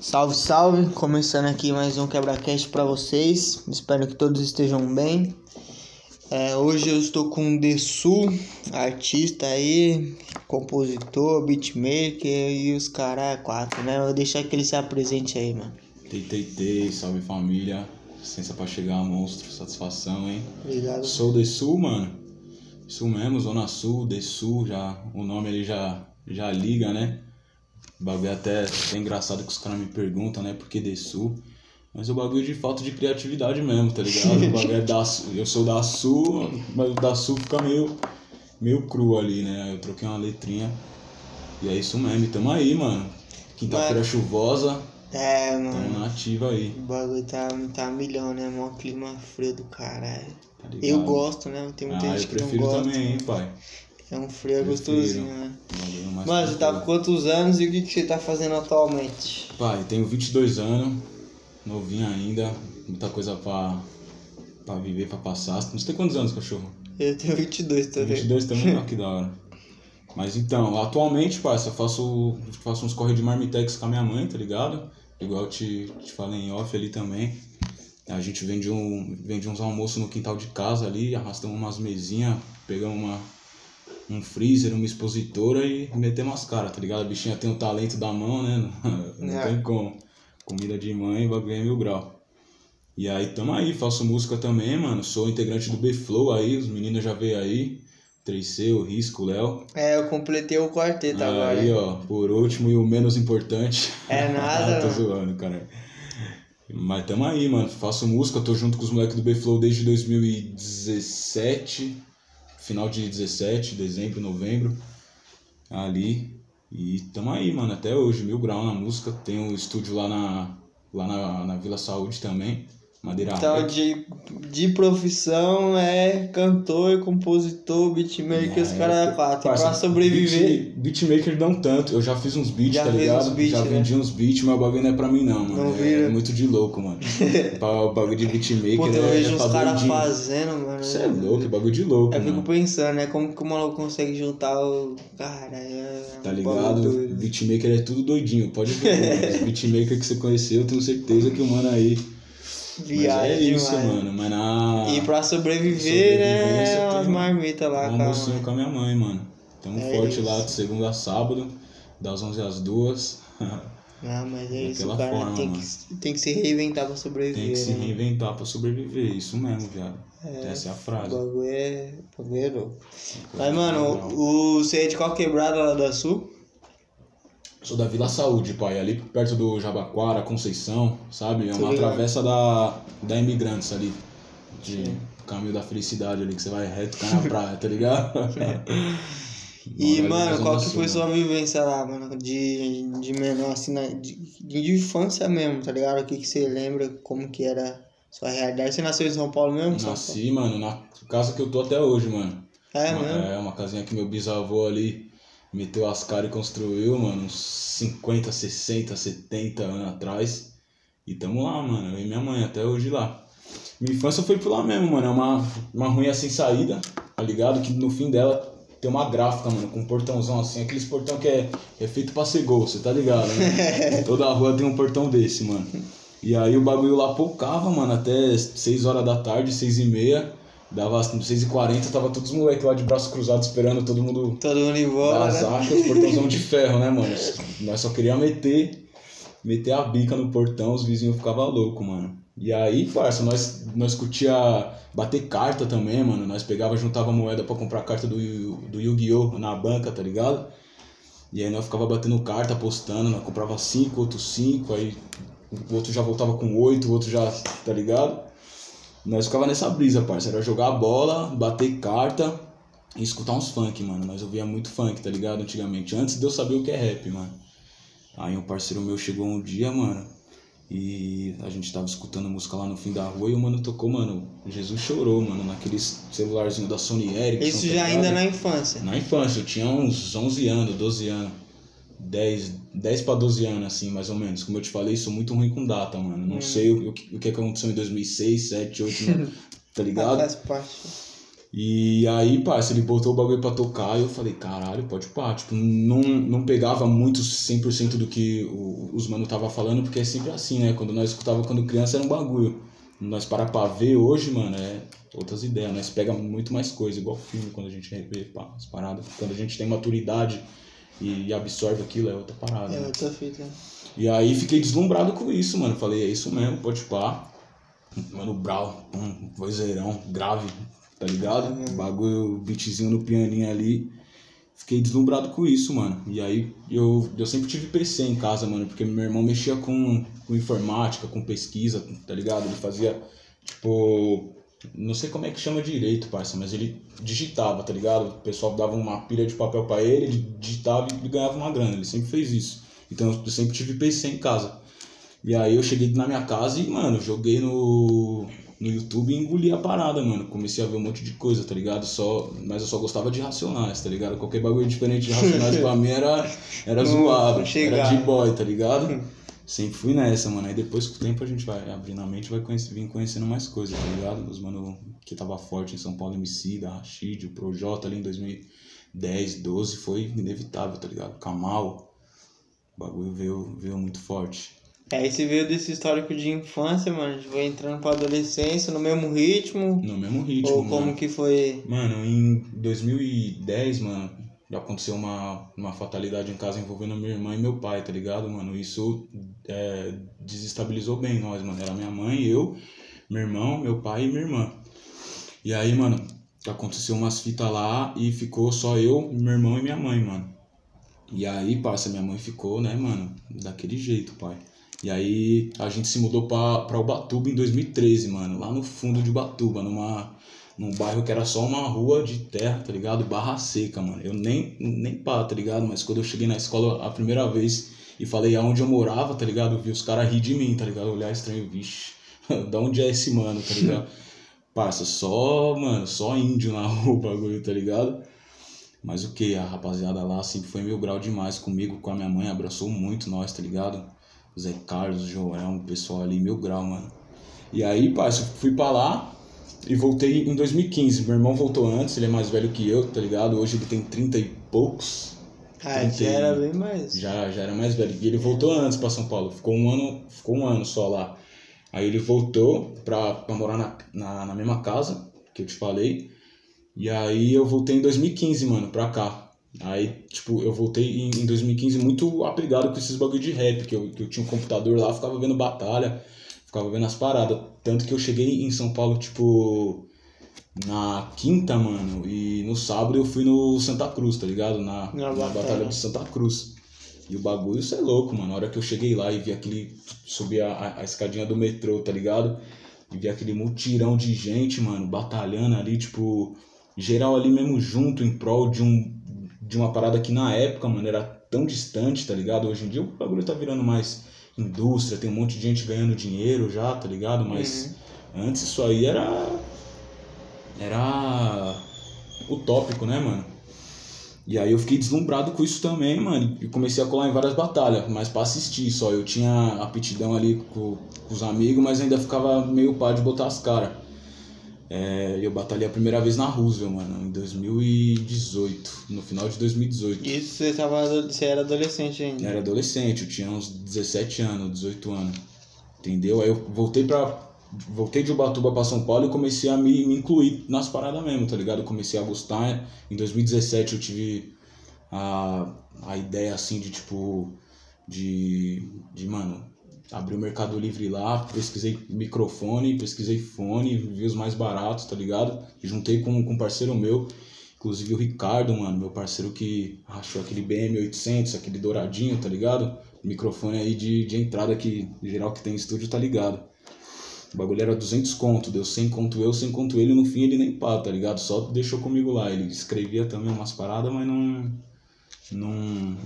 Salve, salve! Começando aqui mais um quebra-cast para vocês. Espero que todos estejam bem. É, hoje eu estou com o Dessu, artista aí, compositor, beatmaker e os caras quatro, né? Eu vou deixar que ele se apresente aí, mano. Tei, tei, tei, salve família. Licença pra chegar, monstro. Satisfação, hein? Obrigado. Sou de Sul, mano. Sul mesmo, Zona Sul, de Sul, já, o nome ali já, já liga, né? O bagulho é até é engraçado que os caras me perguntam, né? Por que de Sul? Mas o bagulho de falta de criatividade mesmo, tá ligado? O bagulho é da. Eu sou da Sul, mas o da Sul fica meio, meio cru ali, né? Aí eu troquei uma letrinha. E é isso mesmo, e tamo aí, mano. Quinta-feira chuvosa, É, tamo mano. na ativa aí. O bagulho tá, tá milhão, né? Mó clima frio do caralho. Tá? Eu gosto, né? Tem muita Ah, gente eu que não prefiro gosta. também, hein, pai. É um frio gostosinho, né? Mano, você tá com quantos anos e o que, que você tá fazendo atualmente? Pai, tenho 22 anos, novinho ainda, muita coisa pra, pra viver, pra passar. Você tem quantos anos, cachorro? Eu tenho 22 Tem também. 22 também? Ah, que da hora. Mas então, atualmente, parça, eu faço, faço uns corre de marmitex com a minha mãe, tá ligado? Igual eu te, te falei em off ali também. A gente vende, um, vende uns almoços no quintal de casa ali, arrastamos umas mesinhas, pegamos uma, um freezer, uma expositora e metemos as caras, tá ligado? A bichinha tem o talento da mão, né? Não É. tem como. Comida de mãe, bagulho é mil grau. E aí tamo aí, faço música também, mano. Sou integrante do B-Flow aí, os meninos já veio aí. 3C, o Risco, o Léo. É, eu completei o quarteto agora. Aí, ó, por último e o menos importante. É nada, tô mano. zoando, cara. Mas tamo aí, mano. Faço música, tô junto com os moleques do B-Flow desde 2017. Final de 17, dezembro, novembro. Ali. E tamo aí, mano, até hoje. Mil grau na música. Tem um estúdio lá na, lá na, na Vila Saúde também. Madeira Então, de, de profissão é cantor, compositor, beatmaker, os É, caras quatro. E parça, pra sobreviver, Beat, beatmaker não tanto. Eu já fiz uns beats, Já tá ligado? uns beats, já né? vendi uns beats, mas o bagulho não é pra mim não, mano. Não é, vira. é muito de louco, mano. O bagulho de beatmaker puta, eu é, vejo é os pra caras fazendo, mano. Você é louco, é bagulho de louco, Eu fico mano. pensando, né? Como que o maluco consegue juntar o. Cara, é. Tá ligado? doido. Beatmaker é tudo doidinho, pode ver. Os beatmaker que você conheceu, eu tenho certeza que o mano aí. Mas Viagem é isso, demais. mano. Mas na. E pra sobreviver, né? Umas um- marmitas lá, um cara. almocinho com a minha mãe, mano. Tamo É forte isso. lá de segunda a sábado, das 11 às 2. Ah, mas é isso, o cara forma, tem, mano. que, tem que se reinventar pra sobreviver. Tem que se né? reinventar pra sobreviver, isso mesmo, viado. Essa é a O frase. bagulho é. O bagulho é louco. Mas, mano, o, você é de qual quebrada lá da Sul? Sou da Vila Saúde, pai, ali perto do Jabaquara, Conceição, sabe? É uma ligado. travessa da, da Imigrantes ali. De caminho da felicidade ali, que você vai reto cai na praia, tá ligado? E, mano, qual que foi mano. sua vivência lá, mano? De, de menor, assim, na, de, de infância mesmo, tá ligado? O que, que você lembra, como que era sua realidade? Você nasceu em São Paulo mesmo? Nasci, mano, na casa que eu tô até hoje, mano. É, mesmo? é uma casinha que meu bisavô ali meteu as caras e construiu, mano, uns 50, 60, 70 anos atrás. E tamo lá, mano, eu e minha mãe até hoje lá. Minha infância foi por lá mesmo, mano. É uma, uma ruinha sem saída, tá ligado? Que no fim dela tem uma gráfica, mano, com um portãozão assim, aqueles portão que é, é feito pra ser gol, você tá ligado, né? Toda a rua tem um portão desse, mano. E aí o bagulho lá pocava, mano, até 6 horas da tarde, 6 e meia. Dava 6 e 40 tava todos os moleques lá de braço cruzado esperando todo mundo Todo mundo embora, né? achas, portãozão de ferro, né, mano? Nós só queríamos meter, meter a bica no portão, os vizinhos ficavam loucos, mano. E aí, parça, nós, nós curtia bater carta também, mano. Nós pegava, juntava moeda pra comprar carta do, do Yu-Gi-Oh! na banca, tá ligado? E aí nós ficava batendo carta, apostando, nós comprava cinco, outro cinco, aí o outro já voltava com oito, o outro já, tá ligado? Nós ficava nessa brisa, parça. Era jogar bola, bater carta e escutar uns funk, mano. Nós ouvia muito funk, tá ligado? Antigamente. Antes de eu saber o que é rap, mano. Aí um parceiro meu chegou um dia, mano. E a gente tava escutando música lá no fim da rua e o mano tocou, mano. Jesus chorou, mano, naquele celularzinho da Sony Ericsson. Isso tá já ligado? ainda na infância. Na infância, eu tinha uns 11 anos, 12 anos. 10, 10 pra 12 anos, assim, mais ou menos. Como eu te falei, sou muito ruim com data, mano. Não Hum. sei o, o, que, o que aconteceu em 2006, 7, 8, não, tá ligado? Faz parte. E aí, parça, ele botou o bagulho pra tocar e eu falei, caralho, pode pá. Tipo, não, não pegava muito 100% do que o, os mano tava falando, porque é sempre assim, né? Quando nós escutava quando criança era um bagulho. Nós parar pra ver hoje, mano, é outras ideias. Nós pega muito mais coisa, igual filme, quando a gente revê pá, as paradas. Quando a gente tem maturidade e absorve aquilo, é outra parada. É né? outra fita. E aí fiquei deslumbrado com isso, mano. Falei, é isso mesmo, pode pá. Mano, brau, um vozeirão, grave, tá ligado? Bagulho, beatzinho no pianinho ali. Fiquei deslumbrado com isso, mano. E aí eu, eu sempre tive PC em casa, mano, porque meu irmão mexia com, com informática, com pesquisa, tá ligado? Ele fazia, tipo. Não sei como é que chama direito, parça, mas ele digitava, tá ligado? O pessoal dava uma pilha de papel pra ele, ele digitava e ganhava uma grana. Ele sempre fez isso. Então eu sempre tive PC em casa. E aí eu cheguei na minha casa e, mano, joguei no, no YouTube e engoli a parada, mano. Comecei a ver um monte de coisa, tá ligado? Só, mas eu só gostava de Racionais, tá ligado? Qualquer bagulho diferente de Racionais pra mim era, era zoado, era de boy, tá ligado? Sempre fui nessa, mano. Aí depois com o tempo a gente vai abrindo a mente vai conhece, vir conhecendo mais coisas, tá ligado? Os mano que tava forte em São Paulo, MC, da Rashid, o Projota ali em 2010, 12, foi inevitável, tá ligado? Kamal, o bagulho veio, veio muito forte. Aí você veio desse histórico de infância, mano. A gente foi entrando pra adolescência no mesmo ritmo. No mesmo ritmo, ou mano. como que foi. Mano, em 2010, mano, já aconteceu uma, uma fatalidade em casa envolvendo minha irmã e meu pai, tá ligado, mano? Isso é, desestabilizou bem nós, mano. Era minha mãe, eu, meu irmão, meu pai e minha irmã. E aí, mano, aconteceu umas fitas lá e ficou só eu, meu irmão e minha mãe, mano. E aí, parça, minha mãe ficou, né, mano, daquele jeito, pai. E aí a gente se mudou pra, pra Ubatuba em 2013, mano, lá no fundo de Ubatuba, numa, num bairro que era só uma rua de terra, tá ligado? Barra seca, mano. Eu nem, nem pá, tá ligado? Mas quando eu cheguei na escola a primeira vez e falei aonde eu morava, tá ligado? Eu vi os caras rir de mim, tá ligado? Olhar estranho, vixe, da onde é esse mano, tá ligado? Parça, só, mano, só índio na rua o bagulho, tá ligado? Mas o que? A rapaziada lá sempre foi mil grau demais comigo, com a minha mãe, abraçou muito nós, tá ligado? O Zé Carlos, o Joel, o pessoal ali, mil grau, mano. E aí, parça, fui pra lá e voltei em 2015. Meu irmão voltou antes, ele é mais velho que eu, tá ligado? Hoje ele tem 30 e poucos. Ah, Trinta já e- era bem mais. Já, já era mais velho. E ele voltou antes pra São Paulo. Ficou um ano, ficou um ano só lá. Aí ele voltou pra, pra morar na, na, na mesma casa que eu te falei. E aí eu voltei em 2015, mano, pra cá. Aí, tipo, eu voltei em, em 2015 muito apegado com esses bagulho de rap, que eu, que eu tinha um computador lá, ficava vendo batalha, ficava vendo as paradas. Tanto que eu cheguei em São Paulo, tipo, na quinta, mano, e no sábado eu fui no Santa Cruz, tá ligado? Na, Na na batalha. de Santa Cruz. E o bagulho, isso é louco, mano. Na hora que eu cheguei lá e vi aquele. Subi a, a- escadinha do metrô, tá ligado? E vi aquele mutirão de gente, mano, batalhando ali, tipo, geral ali mesmo junto em prol de um. De uma parada que na época, mano, era tão distante, tá ligado? Hoje em dia o bagulho tá virando mais indústria, tem um monte de gente ganhando dinheiro já, tá ligado? Mas antes isso aí era. Era. utópico, né, mano? E aí eu fiquei deslumbrado com isso também, mano. E comecei a colar em várias batalhas, mas pra assistir só. Eu tinha aptidão ali com, com os amigos, mas ainda ficava meio pá de botar as caras. É, eu batalhei a primeira vez na Roosevelt, mano, em 2018, no final de 2018. Isso você, tava, você era adolescente ainda. Eu era adolescente, eu tinha uns 17 anos, 18 anos. Entendeu? Aí eu voltei pra. Voltei de Ubatuba pra São Paulo e comecei a me, me incluir nas paradas mesmo, tá ligado? Comecei a gostar. Em 2017 eu tive a, a ideia assim de tipo. De. De, mano, abri o Mercado Livre lá, pesquisei microfone, pesquisei fone, vi os mais baratos, tá ligado? Juntei com, com um parceiro meu, inclusive o Ricardo, mano, meu parceiro que achou aquele BM800, aquele douradinho, tá ligado? Microfone aí de, de entrada que geral que tem em estúdio tá ligado. O bagulho era 200 conto, deu 100 conto eu, 100 conto ele, no fim ele nem pá, tá ligado? Só deixou comigo lá. Ele escrevia também umas paradas, mas não. Não,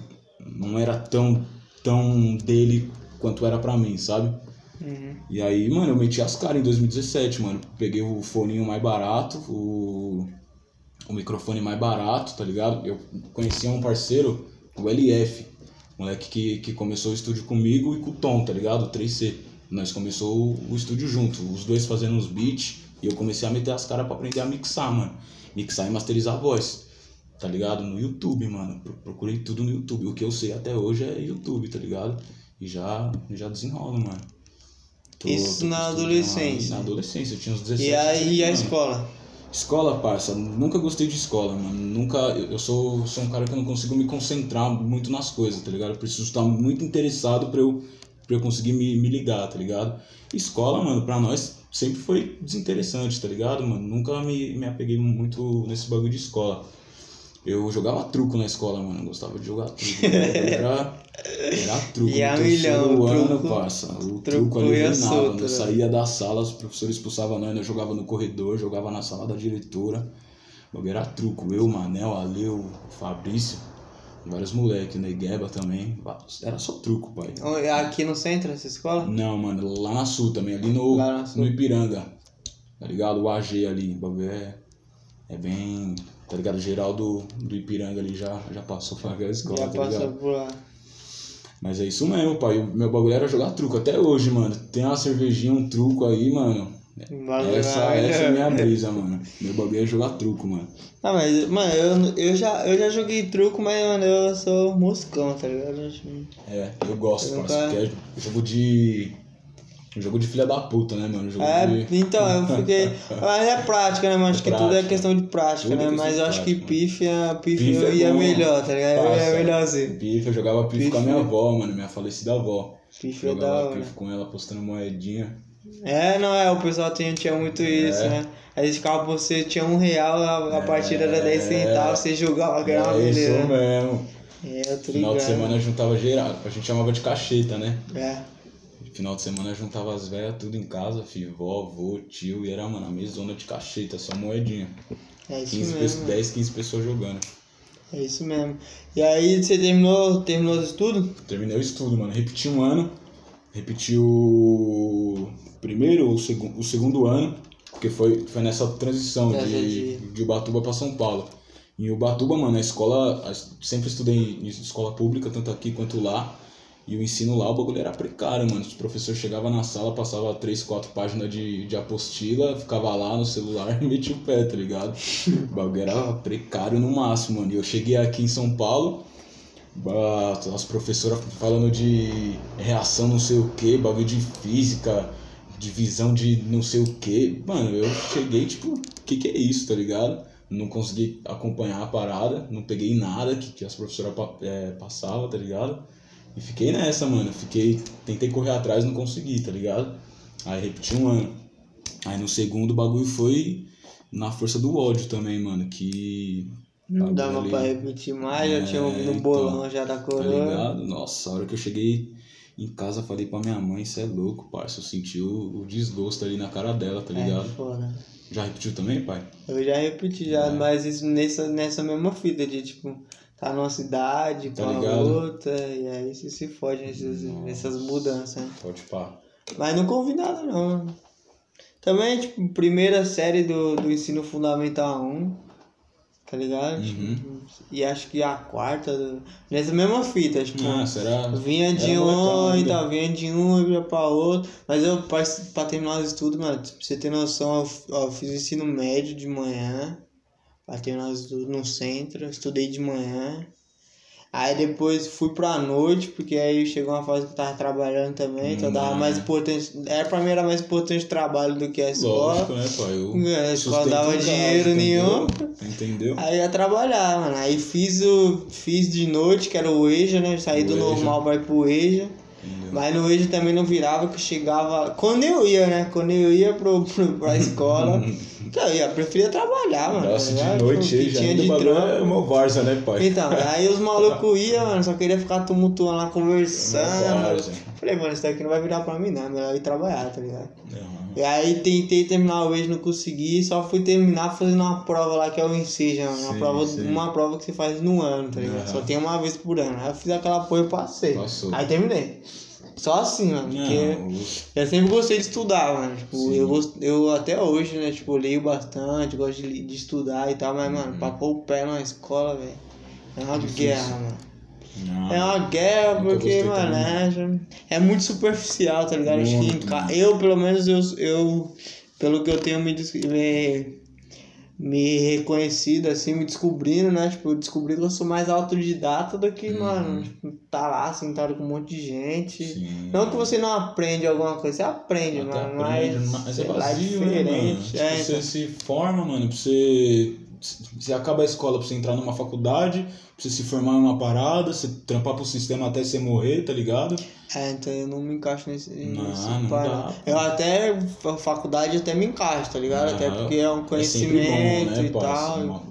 não era tão, tão dele quanto era pra mim, sabe? Uhum. E aí, mano, eu meti as caras em 2017, mano. Peguei o foninho mais barato, o, o microfone mais barato, tá ligado? Eu conhecia um parceiro, o LF, moleque que, que começou o estúdio comigo e com o Tom, tá ligado? O 3C. Nós começou o, estúdio junto, os dois fazendo uns beats, E eu comecei a meter as caras pra aprender a mixar, mano. Mixar e masterizar a voz. Tá ligado? No YouTube, mano. Pro- Procurei tudo no YouTube. O que eu sei até hoje é YouTube, tá ligado? E já, já desenrolo, mano. Tô- Isso tô na adolescência? Na adolescência, eu tinha uns 17 E aí a anos. escola? Escola, parça, nunca gostei de escola, mano. Nunca. Eu sou, sou um cara que eu não consigo me concentrar muito nas coisas, tá ligado? Eu preciso estar muito interessado pra eu, pra eu conseguir me, me ligar, tá ligado? Escola, mano, pra nós sempre foi desinteressante, tá ligado, mano? Nunca me, me apeguei muito nesse bagulho de escola. Eu jogava truco na escola, mano. Eu gostava de jogar truco. Era, era truco. E a milhão, o ano, truco- parça. O truco, truco ali ia reinava. solto, Eu né? saía da sala, os professores expulsavam nós, eu jogava no corredor, jogava na sala da diretora. Era truco. Eu, Manel, Aleu, o Fabrício, vários moleques, Negueba também. Era só truco, pai. Aqui no centro, essa escola? Não, mano, lá na Sul também, ali no, no Ipiranga. Tá ligado? O AG ali, o bagulho é, é bem. Tá ligado? Geral do, do Ipiranga ali já, já passou por aquela escola, Já tá passou ligado? por lá. Mas é isso mesmo, pai. O meu bagulho era jogar truco. Até hoje, mano. Tem uma cervejinha, um truco aí, mano. Bagulho Essa, essa é né? minha brisa, mano. Meu bagulho é jogar truco, mano. Não, mas, mano, eu, eu, já, eu já joguei truco, mas, mano, eu sou moscão, tá ligado? É, eu gosto, Eu nunca- Porque é jogo de. Jogo de filha da puta, né, mano? Jogo É, de. então, eu fiquei. Mas é prática, né, mano? Acho É que tudo é prática. questão de prática, Tudo é né? Mas eu acho que prática, pifia Pife é ia melhor, tá ligado? Eu ia melhor assim. Pife, eu jogava pife, com a Pife. minha avó, mano, minha falecida avó. Pifia é da jogava hora. pife com ela postando moedinha. É, não é, o pessoal tinha, tinha muito isso, É. né? Aí eles ficavam por você, tinha um real, a, a É. partida era 10 centavos, você jogava, ganhava É isso beleza. mesmo. É, eu tô Final de semana juntava geral. A gente chamava de cacheta, né? É. Final de semana juntava as velhas tudo em casa, filho, vó, avô, tio, e era, mano, a mesona de cacheta, só moedinha. É isso 15 mesmo. pessoas, 10, 15 pessoas jogando. É isso mesmo. E aí você terminou, terminou os estudos? Terminei o estudo, mano. Repeti um ano. Repeti o primeiro ou o, segu o segundo ano, porque foi, foi nessa transição Essa de, de- de Ubatuba pra São Paulo. Em Ubatuba, mano, a escola. Sempre estudei em escola pública, tanto aqui quanto lá. E o ensino lá, o bagulho era precário, mano. Os professores chegavam na sala, passava três, quatro páginas de, de apostila, ficava lá no celular e metia o pé, tá ligado? O bagulho era precário no máximo, mano. E eu cheguei aqui em São Paulo, as professoras falando de reação não sei o que, bagulho de física, divisão de não sei o que. Mano, eu cheguei tipo, o que, que é isso, tá ligado? Não consegui acompanhar a parada, não peguei nada que, que as professoras é, passavam, tá ligado? E fiquei nessa, mano. Fiquei. Tentei correr atrás, não consegui, tá ligado? Aí repeti um ano. Aí no segundo o bagulho foi na força do ódio também, mano. Que. Não dava bagulho pra ali- repetir mais, já tinha ouvido É, o então, bolão já da Tá coroa. ligado? Nossa, a hora que eu cheguei em casa, falei pra minha mãe, isso é louco, parça. Eu senti o, o desgosto ali na cara dela, tá é, ligado? foda. Já repetiu também, pai? Eu já repeti já, É. mas isso nessa, nessa mesma fita de tipo, tá numa cidade Tá com a outra, e aí você se fode nessas, nessas mudanças. Pode pá. Mas nunca ouvi nada não. Também, tipo, primeira série do, do ensino fundamental 1, tá ligado? Uhum. Tipo, e acho que a quarta, nessa mesma fita, tipo, Nossa, era. Vinha de um, então, vinha de um e ia pra outro. Mas eu, pra, pra terminar os estudos, mano, pra você ter noção, eu, eu fiz ensino médio de manhã. Pra terminar os estudos no centro, estudei de manhã. Aí depois fui pra noite, porque aí chegou uma fase que eu tava trabalhando também, então dava Hum, mais é. importante. Era pra mim era mais importante o trabalho do que a escola. Lógico, né, pai? Eu a escola dava casa, dinheiro nenhum. entendeu? Entendeu? Aí ia trabalhar, mano. Aí fiz o. Fiz de noite, que era o EJA, né? Saí O do EJA. normal pra ir pro EJA. Entendeu? Mas no EJA também não virava, que chegava. Quando eu ia, né? Quando eu ia pro, pro, pra escola, que eu ia, preferia trabalhar, mano. Nossa, de noite O que aí já tinha de trampo. é uma várzea, né, pai? Então, aí os malucos iam, mano, só queria ficar tumultuando lá, conversando. várzea. Falei, mano, isso daqui não vai virar pra mim, não. É melhor ir trabalhar, tá ligado? E aí tentei terminar o EJA, não consegui, só fui terminar fazendo uma prova lá que é o Enseja. Uma prova, sim. uma prova que você faz no ano, tá ligado? Aham. Só tem uma vez por ano. Aí eu fiz aquela porra e passei. Passou. Aí terminei. Só assim, mano, porque Não, os- eu sempre gostei de estudar, mano. Tipo, Sim. eu, gost- eu até hoje, né, tipo, leio bastante, gosto de, de estudar e tal, mas, Uhum. mano, pra pôr o pé na escola, velho, é uma Difícil. guerra, mano. não. É uma guerra porque, mano, é, é muito superficial, tá ligado? Acho que em Muito, ca- mano. eu, pelo menos, eu, eu pelo que eu tenho me, me, me reconhecido, assim, me descobrindo, né? Tipo, eu descobri que eu sou mais autodidata do que, Uhum. mano, tipo, tá lá sentado com um monte de gente. Sim. Não que você não aprende alguma coisa, você aprende, Até mano, aprende, mas, mas é sei lá, vazio, né, mano? diferente. Tipo, é, você então. se forma, mano, pra você. Você acaba a escola pra você entrar numa faculdade, pra você se formar em uma parada, você trampar pro sistema até você morrer, tá ligado? É, então eu não me encaixo nesse, Não, nesse não dá. Eu até, a faculdade até me encaixo, tá ligado? Até porque é um É sempre bom, conhecimento né, e tal. Uma-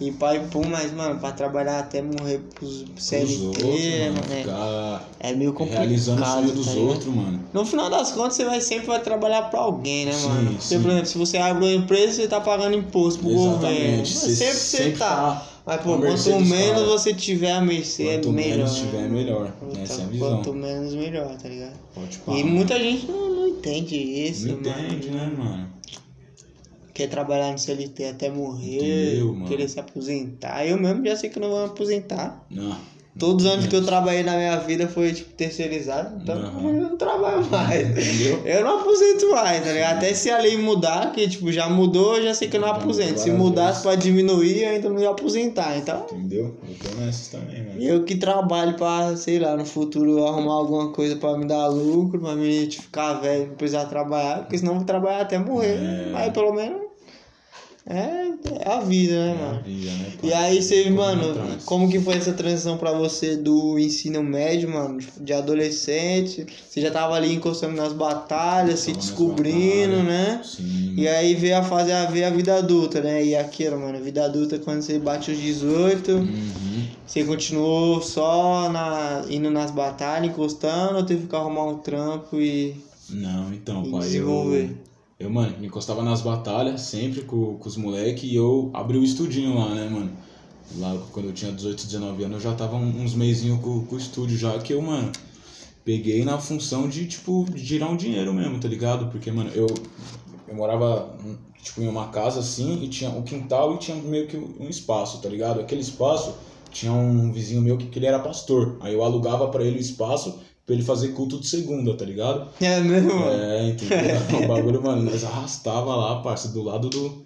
E pai e pum, mas, mano, pra trabalhar até morrer pros CLT, outros, mano, mano, é, é meio complicado. realizando o sonho dos tá outros, mano. No final das contas, você vai sempre vai trabalhar pra alguém, né, Sim, mano? Porque, sim. por exemplo, se você abre uma empresa, você tá pagando imposto pro governo. Exatamente. Mas sempre você tá. Mas, pô, mercê quanto menos caras. você tiver a mercê, é Quanto melhor. menos tiver, né? melhor. Então, Essa é a visão. Quanto menos, melhor, tá ligado? Pode E parar. muita gente não, não entende isso, Não mano. entende, né, mano? Quer trabalhar no CLT até morrer, Entendeu, querer se aposentar. Eu mesmo já sei que não vou me aposentar. Não. Todos os anos que eu trabalhei na minha vida foi, tipo, terceirizado. Então Aham. eu não trabalho mais. Entendeu? Eu não aposento mais, tá ligado? Até se a lei mudar, que, tipo, já mudou, eu já sei que eu não Já aposento. Se mudasse pra diminuir, eu ainda não ia aposentar. Então, Entendeu? Eu tô nessas também, mano. eu que trabalho pra, sei lá, no futuro arrumar alguma coisa pra me dar lucro, pra tipo, ficar velho, não precisar trabalhar, porque senão eu vou trabalhar até morrer. É. Mas pelo menos é, é a vida, né, É a mano? vida, né, E aí você, Correndo mano, como que foi essa transição pra você do ensino médio, mano? Tipo, De adolescente, você já tava ali encostando nas batalhas, se descobrindo, batalhas. né? Sim, E aí veio a fase, a, veio a vida adulta, né? E aquilo, mano, vida adulta quando você bate os 18, Uhum. você continuou só na, indo nas batalhas, encostando, ou teve que arrumar um trampo e, Não, então, e pai, desenvolver? eu, eu, mano, me encostava nas batalhas sempre com, com os moleques e eu abri o estudinho lá, né, mano? Lá quando eu tinha 18, 19 anos, eu já tava um- uns meizinhos com, com o estúdio já, que eu, mano, peguei na função de, tipo, de girar um dinheiro mesmo, tá ligado? Porque, mano, eu, eu morava, hum, tipo, em uma casa assim, e tinha um quintal e tinha meio que um espaço, tá ligado? Aquele espaço tinha um vizinho meu que, que ele era pastor. Aí eu alugava pra ele o espaço pra ele fazer culto de segunda, tá ligado? É mesmo? É, entendeu? o bagulho, mano, nós arrastava lá, parça, do lado do,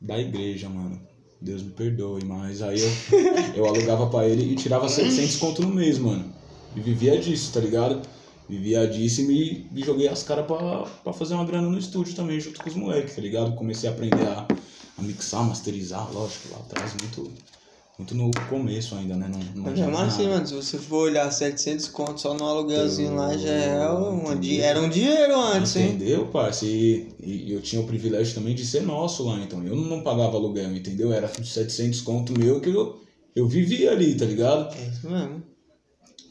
da igreja, mano. Deus me perdoe, mas aí eu, eu alugava pra ele e tirava 700 conto no mês, mano. E vivia disso, tá ligado? Vivia disso e me, me joguei as caras pra, pra fazer uma grana no estúdio também, junto com os moleques, tá ligado? Comecei a aprender a, a mixar, masterizar, lógico, lá atrás, muito, muito no começo ainda, né? Não, não mesmo assim, nada. mano, se você for olhar 700 contos só no aluguelzinho lá, já é um, di- era um dinheiro antes, hein? Entendeu, parça? E, e eu tinha o privilégio também de ser nosso lá, então. Eu não pagava aluguel, entendeu? Era 700 conto meu que eu, eu vivia ali, tá ligado? É isso mesmo.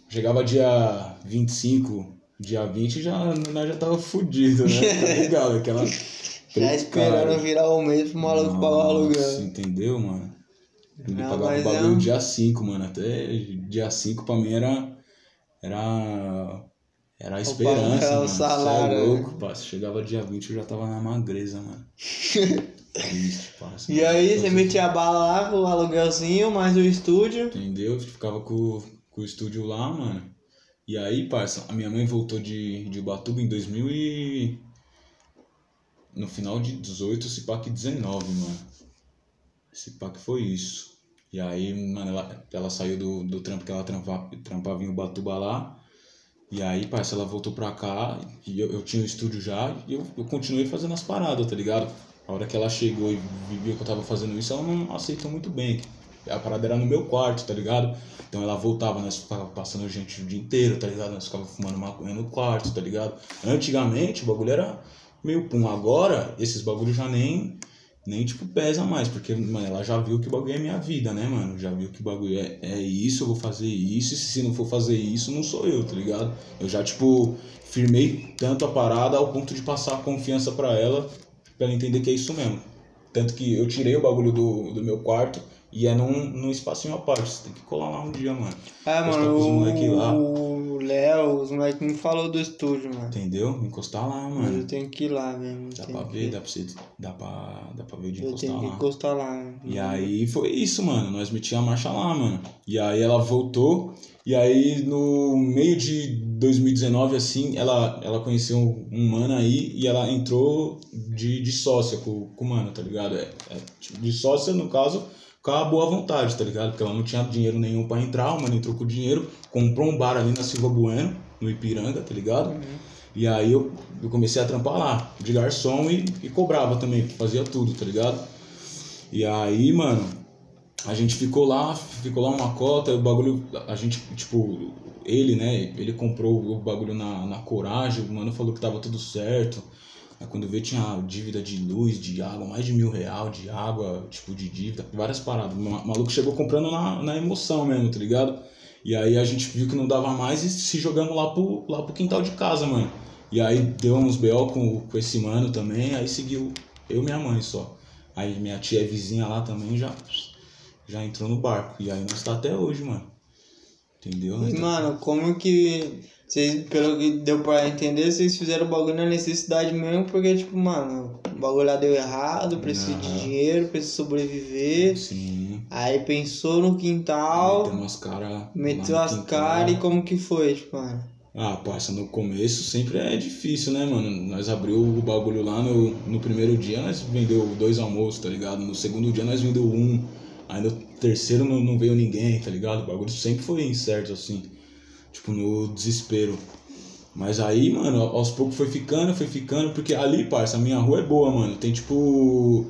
Chegava dia 25, dia 20, já, nós já tava fudido, né? Tá ligado? Aquela... Já esperando virar o mês pro maluco pagar o aluguel. entendeu, mano? Ele Não, pagava o bagulho é um- dia 5, mano. Até dia 5 pra mim era. Era. Era a esperança. era o mano. Cê salário, é né? louco, parça. Chegava dia 20 eu já tava na magreza, mano. Triste, parça. E aí, você metia a bala lá com o aluguelzinho, mais o estúdio. Entendeu? Ficava com, com o estúdio lá, mano. E aí, parça, a minha mãe voltou de, de Ubatuba em 2000 e... No final de 18, esse pack 19, mano. Esse pack foi isso. E aí, mano, ela, ela saiu do, do trampo que ela trampava, trampava em Ubatuba lá. E aí, parça, ela voltou pra cá e eu, eu tinha o estúdio já e eu, eu continuei fazendo as paradas, tá ligado? A hora que ela chegou e viu que eu tava fazendo isso, ela não aceitou muito bem. A parada era no meu quarto, tá ligado? Então ela voltava, nós ficava passando gente o dia inteiro, tá ligado? Nós ficava fumando maconha no quarto, tá ligado? Antigamente o bagulho era meio pum. Agora, esses bagulhos já nem, nem tipo, pesa mais, porque, mano, ela já viu que o bagulho é minha vida, né, mano? Já viu que o bagulho é, é isso, eu vou fazer isso, e se não for fazer isso, não sou eu, tá ligado? Eu já, tipo, firmei tanto a parada ao ponto de passar a confiança pra ela, pra ela entender que é isso mesmo. Tanto que eu tirei o bagulho do, do meu quarto e é num, num espacinho à parte. Você tem que colar lá um dia, mano. É, mano, pros moleque lá. Léo, os moleques me falou do estúdio, mano. Entendeu? Encostar lá, Mas mano. eu tenho que ir lá mesmo. Dá pra que- ver, dá pra, você, dá pra, dá pra ver de Eu encostar tenho que lá. encostar lá. mano. E aí foi isso, mano. Nós metíamos a marcha lá, mano. E aí ela voltou. E aí no meio de 2019, assim, ela, ela conheceu um mano aí e ela entrou de, de sócia com, com o mano, tá ligado? É, é, tipo, de sócia, no caso, com a boa vontade, tá ligado? Porque ela não tinha dinheiro nenhum pra entrar, o mano entrou com dinheiro, comprou um bar ali na Silva Bueno, no Ipiranga, tá ligado? Uhum. E aí eu, eu comecei a trampar lá, de garçom e, e cobrava também, fazia tudo, tá ligado? E aí, mano, a gente ficou lá, ficou lá uma cota, o bagulho, a gente, tipo, ele, né, ele comprou o bagulho na, na coragem, o mano falou que tava tudo certo. Aí quando veio tinha dívida de luz, de água, mais de mil real de água, tipo, de dívida, várias paradas. O maluco chegou comprando na, na emoção mesmo, tá ligado? E aí a gente viu que não dava mais e se jogamos lá pro, lá pro quintal de casa, mano. E aí deu uns BO com, com esse mano também, aí seguiu eu e minha mãe só. Aí minha tia é vizinha lá também já já entrou no barco. E aí nós tá até hoje, mano. Entendeu? Mano, como que. Vocês, pelo que deu pra entender, vocês fizeram o bagulho na necessidade mesmo, porque, tipo, mano, o bagulho lá deu errado, precisa de dinheiro, precisa sobreviver. Sim. Aí pensou no quintal. Meteu as caras. Meteu as caras e como que foi, tipo, mano? Ah, parça, no começo sempre é difícil, né, mano? Nós abriu o bagulho lá no, no primeiro dia, nós vendeu dois almoços, tá ligado? No segundo dia nós vendeu um. Aí no terceiro não, não veio ninguém, tá ligado? O bagulho sempre foi incerto, assim. Tipo, no desespero. Mas aí, mano, aos poucos foi ficando, foi ficando, porque ali, parça, a minha rua é boa, mano. Tem tipo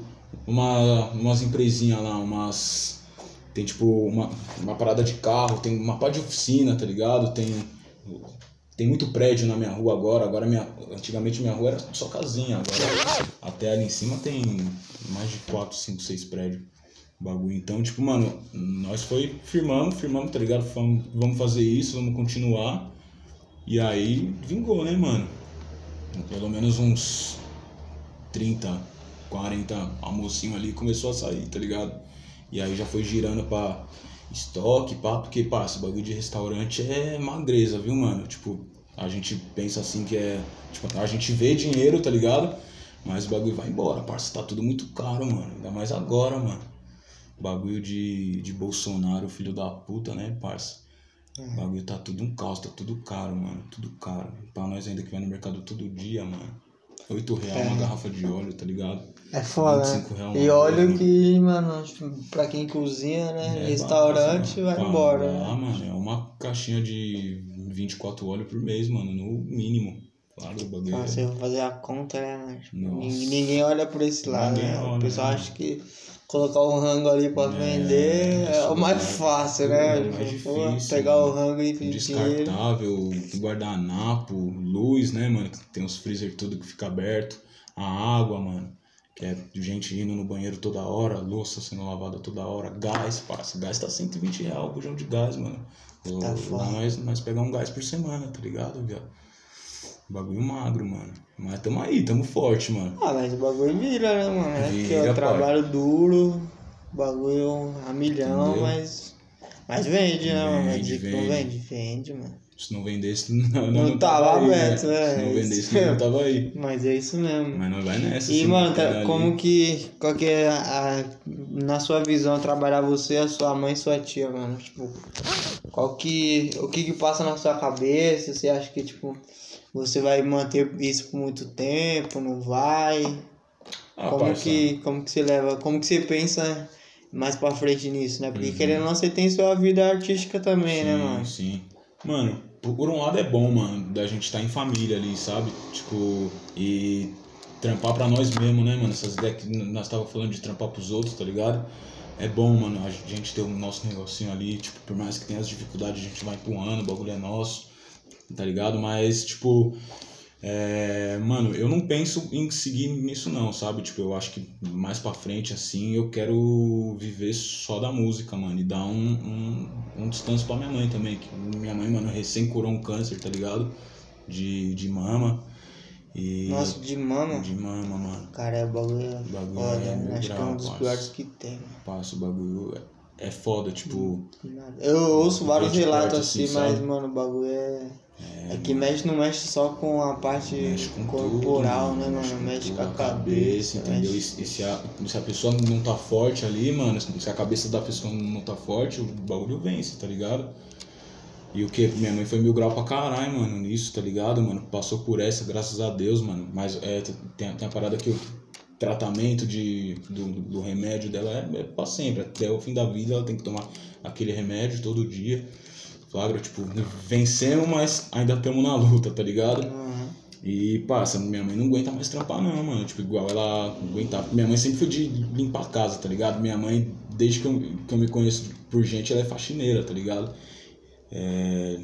uma, umas empresinhas lá, umas. Tem tipo uma, uma parada de carro, tem uma parte de oficina, tá ligado? Tem. Tem muito prédio na minha rua agora. Agora minha. Antigamente minha rua era só casinha. Agora até ali em cima tem mais de 4, 5, 6 prédios bagulho. Então, tipo, mano, nós foi firmamos, firmamos, tá ligado? Falamos, vamos fazer isso, vamos continuar. E aí vingou, né, mano? Pelo menos uns 30, 40 almocinho ali começou a sair, tá ligado? E aí já foi girando pra estoque, pá, porque, pá, esse bagulho de restaurante é magreza, viu, mano? Tipo, a gente pensa assim que é. Tipo, a gente vê dinheiro, tá ligado? Mas o bagulho vai embora, parça. Tá tudo muito caro, mano. Ainda mais agora, mano. Bagulho de, de Bolsonaro, filho da puta, né, parça? O bagulho tá tudo um caos, tá tudo caro, mano. Tudo caro. Pra nós ainda que vai no mercado todo dia, mano. 8 real é. uma garrafa de óleo, tá ligado? É foda. Né? E óleo que, mano, pra quem cozinha, né? É, restaurante vai embora. Ah, né? mano, é uma caixinha de 24 óleo por mês, mano, no mínimo. Claro, o bagulho. Nossa, é... eu vou fazer a conta, né, mano? Ninguém olha por esse lado, Ninguém né? Olha, o pessoal né? acha que colocar o rango ali pra é, vender é o mais fácil, né? É mais tipo, difícil. Pegar o rango e Descartável, guardanapo, luz, né, mano? Tem os freezer tudo que fica aberto. A água, mano. Que é gente indo no banheiro toda hora, louça sendo lavada toda hora, gás, passa. Gás tá 120 reais o bujão de gás, mano. Tá Lá nós, nós pegar um gás por semana, tá ligado, viado? Bagulho magro, mano. Mas tamo aí, tamo forte, mano. Ah, mas o bagulho vira, né, mano? É vira, que é trabalho duro, bagulho a milhão, Entendeu? mas. Mas vende, né, mano? Mas vende. não vende, vende, mano. Se não vendesse, não, não, não tava né? aberto, né? Se não vendesse, não tava aí. Mas é isso mesmo. Mas não vai nessa. E, mano, tá, como que. Qual que é a, na sua visão trabalhar você, a sua mãe e sua tia, mano? Tipo, qual que. O que que passa na sua cabeça? Você acha que, tipo você vai manter isso por muito tempo, não vai? Ah, como parça. que como que você leva, como que você pensa mais para frente nisso, né? Porque uhum. querendo ou não, você tem sua vida artística também, né, sim, né, mano? Sim. Mano, por um lado é bom, mano, da gente estar tá em família ali, sabe? Tipo, e trampar pra nós mesmo, né, mano? Essas ideias que nós tava falando de trampar pros outros, tá ligado? É bom, mano, a gente ter o nosso negocinho ali, tipo, por mais que tenha as dificuldades, a gente vai empurrando, o bagulho é nosso tá ligado? Mas, tipo, é, mano, eu não penso em seguir nisso não, sabe? Tipo, eu acho que mais pra frente, assim, eu quero viver só da música, mano. E dar um, um, um descanso pra minha mãe também. Que minha mãe, mano, recém curou um câncer, tá ligado? De, de mama. E Nossa, de mama? De mama, mano. Cara, é bagulho. bagulho Olha, é acho grau, que é um dos piores que tem. Passa o bagulho. É, é foda, tipo. Eu ouço vários relatos assim, assim mas, mano, o bagulho é. É, que mexe não mexe só com a parte com corporal, tudo, né, mano? Mexe, com, com a cabeça, entendeu? Mexe... E, se a, se a pessoa não tá forte ali, mano, se a cabeça da pessoa não tá forte, o bagulho vence, tá ligado? E o que? Minha mãe foi mil grau pra caralho, mano, nisso, tá ligado, mano? Passou por essa, graças a Deus, mano. Mas é, tem, tem a parada que o tratamento de, do, do remédio dela é, é pra sempre. Até o fim da vida ela tem que tomar aquele remédio todo dia. Flagra, tipo, vencemos, mas ainda estamos na luta, tá ligado? Uhum. E, passa, minha mãe não aguenta mais trampar, não, mano. Tipo, igual ela aguentava. Minha mãe sempre foi de limpar a casa, tá ligado? Minha mãe, desde que eu, que eu me conheço por gente, ela é faxineira, tá ligado? É...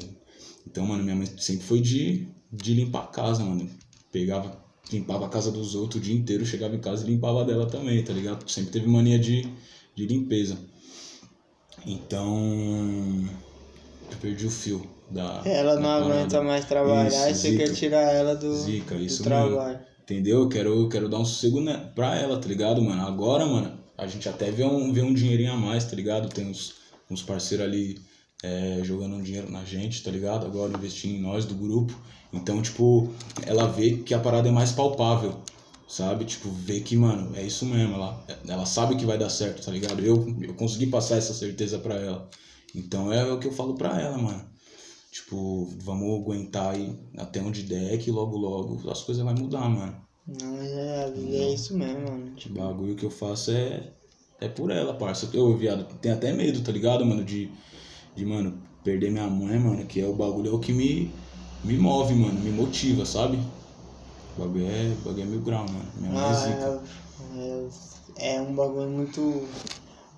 Então, mano, minha mãe sempre foi de, de limpar a casa, mano. Pegava, limpava a casa dos outros o dia inteiro, chegava em casa e limpava dela também, tá ligado? Sempre teve mania de, de limpeza. Então. Eu perdi o fio da. Ela não da aguenta parada. mais trabalhar Isso, e você zica. quer tirar ela do, Zica, do isso trabalho. mesmo. Entendeu? Eu quero, quero dar um sossego pra ela, tá ligado, mano? Agora, mano, a gente até vê um, vê um dinheirinho a mais, tá ligado? Tem uns, uns parceiros ali é, jogando um dinheiro na gente, tá ligado? Agora investindo em nós do grupo. Então, tipo, ela vê que a parada é mais palpável, sabe? Tipo, vê que, mano, é isso mesmo. Ela, ela sabe que vai dar certo, tá ligado? Eu, eu consegui passar essa certeza pra ela. Então é o que eu falo pra ela, mano. Tipo, vamos aguentar aí até onde der, que logo, logo as coisas vão mudar, mano. Não, mas é, a vida é isso mesmo, mano. O Tipo, bagulho que eu faço é, é por ela, parça. Eu, viado, tenho até medo, tá ligado, mano? De, de, mano, perder minha mãe, mano, que é o bagulho é o que me, me move, mano, me motiva, sabe? O bagulho é, o bagulho é mil grau, mano. Minha mãe é ah, é, é um bagulho muito,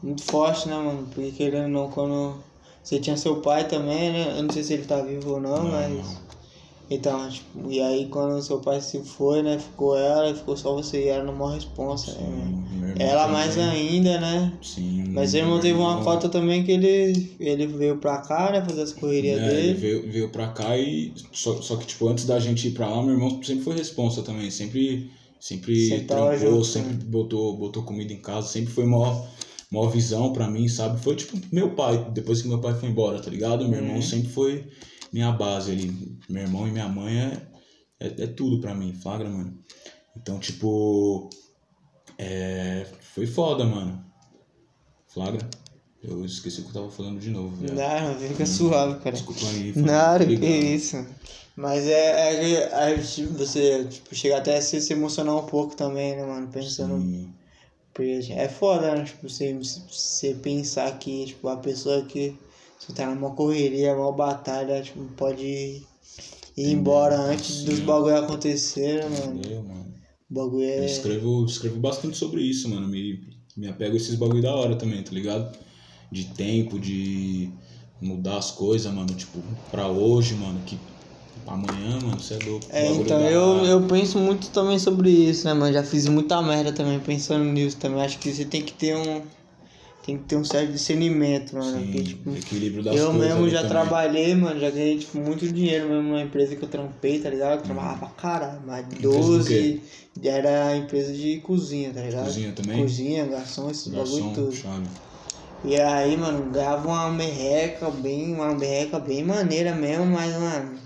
muito forte, né, mano? Porque querendo ou não, quando você tinha seu pai também, né? Eu não sei se ele tá vivo ou não, Não, mas. não. Então, tipo, e aí quando seu pai se foi, né? Ficou ela e ficou só você e ela numa responsa, né? Sim, irmão Ela também. mais ainda, né? Sim. Mas seu irmão teve uma cota também que ele, ele veio pra cá, né? Fazer as correrias É, ele dele. veio, veio pra cá e. Só, só que, tipo, antes da gente ir pra lá, meu irmão sempre foi responsa também. Sempre, sempre trampou, junto, sempre né? botou, botou comida em casa, sempre foi maior, maior visão pra mim, sabe? Foi tipo meu pai, depois que meu pai foi embora, tá ligado? Meu irmão Uhum. sempre foi minha base ali. Meu irmão e minha mãe é, é, é tudo pra mim, flagra, mano. Então, tipo. É, foi foda, mano. Flagra? Eu esqueci o que eu tava falando de novo, velho. Não, fica suave, cara. Desculpa aí. Nada, que isso. Mas é, é a gente- você tipo, chega até a se, se emocionar um pouco também, né, mano? Pensando. Sim. Porque é foda, né? Tipo, você, você pensar que, tipo, a pessoa que você tá numa correria, uma batalha, tipo, pode ir embora antes dos Sim. bagulho acontecer, mano? Entendeu, mano? O bagulho Eu é. escrevo, escrevo bastante sobre isso, mano. Me, me apego a esses bagulho da hora também, tá ligado? De tempo, de mudar as coisas, mano. Tipo, pra hoje, mano, que amanhã, mano, você é louco. É, então da- eu, eu penso muito também sobre isso, né, mano? Já fiz muita merda também pensando nisso também. Acho que você tem que ter um. Tem que ter um certo discernimento, mano. Sim, Porque, tipo, equilíbrio das eu mesmo já também. trabalhei, mano, já ganhei tipo, muito dinheiro mesmo numa empresa que eu trampei, tá ligado? Eu trabalhava pra caralho, mas Empresa do 12 era empresa de cozinha, tá ligado? Cozinha também? Cozinha, garçom, esses bagulho tudo. chave. E aí, mano, ganhava uma merreca bem, uma merreca bem maneira mesmo, mas, mano,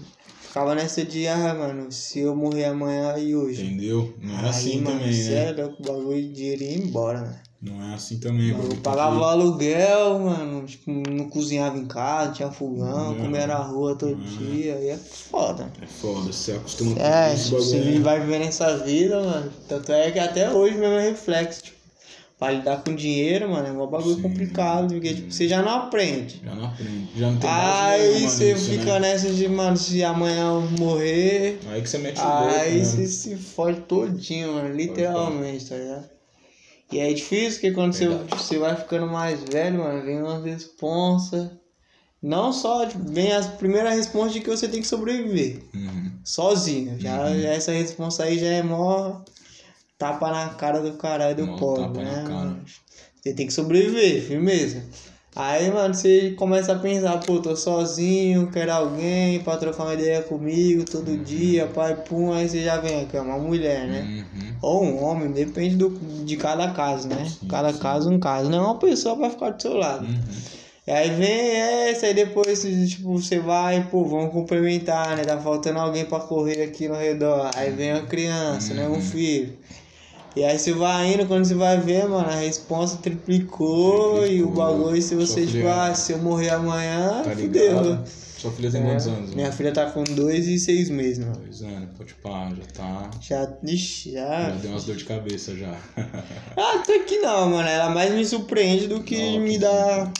ficava nessa de, ah, mano, se eu morrer amanhã e hoje. Entendeu? Não é aí, assim mano, também, né? é louco, o bagulho de dinheiro ia embora, né? Não é assim também, Eu bagulho tem pagava que- aluguel, mano, tipo, não cozinhava em casa, tinha fogão, Não. comia na rua todo Não. dia, aí é foda. É foda, você acostuma com É, esse tipo, você bagulho. né? vai vivendo essa vida, mano. Tanto é que até hoje mesmo é reflexo, tipo, pra lidar com dinheiro, mano, é um bagulho Sim. complicado, porque tipo, você já não aprende. Já não aprende. Já não tem Aí nenhuma você fica né? nessa de, mano, se amanhã eu morrer, Aí que você mete o louco, aí né? você se fode todinho, mano, literalmente, tá ligado? E é difícil, porque quando você, Verdade. você vai ficando mais velho, mano, vem umas responsas. Não só, tipo, vem as primeiras responsas de que você tem que sobreviver. Uhum. Sozinho. Já, Uhum. já essa responsa aí já é mó tapa na cara do caralho do Mó pobre, né? mano? Você tem que sobreviver, firmeza. Aí, mano, você começa a pensar, pô, tô sozinho, quero alguém pra trocar uma ideia comigo todo Uhum. dia, pai, pum, aí você já vem aqui, é uma mulher, né? Uhum. Ou um homem, depende do, de cada caso, né? Sim, cada sim. caso um caso, não é uma pessoa pra ficar do seu lado. Uhum. E aí vem essa, aí depois, tipo, você vai, pô, vamos complementar, né? Tá faltando alguém pra correr aqui no redor. Aí vem uma criança, né? Um Uhum. filho. E aí você vai indo, quando você vai ver, mano, a resposta triplicou, e o Triplicou. bagulho, se você, tipo, ah, ah, se eu morrer amanhã, Tá fudeu. Sua filha tem É, quantos anos? Minha mano? filha tá com dois e seis meses, mano. Dois anos, pode pá, já tá. Já, ixi, Já já. deu umas dor de cabeça já. Ah, até que não, mano. Ela mais me surpreende do que Ó, me dá,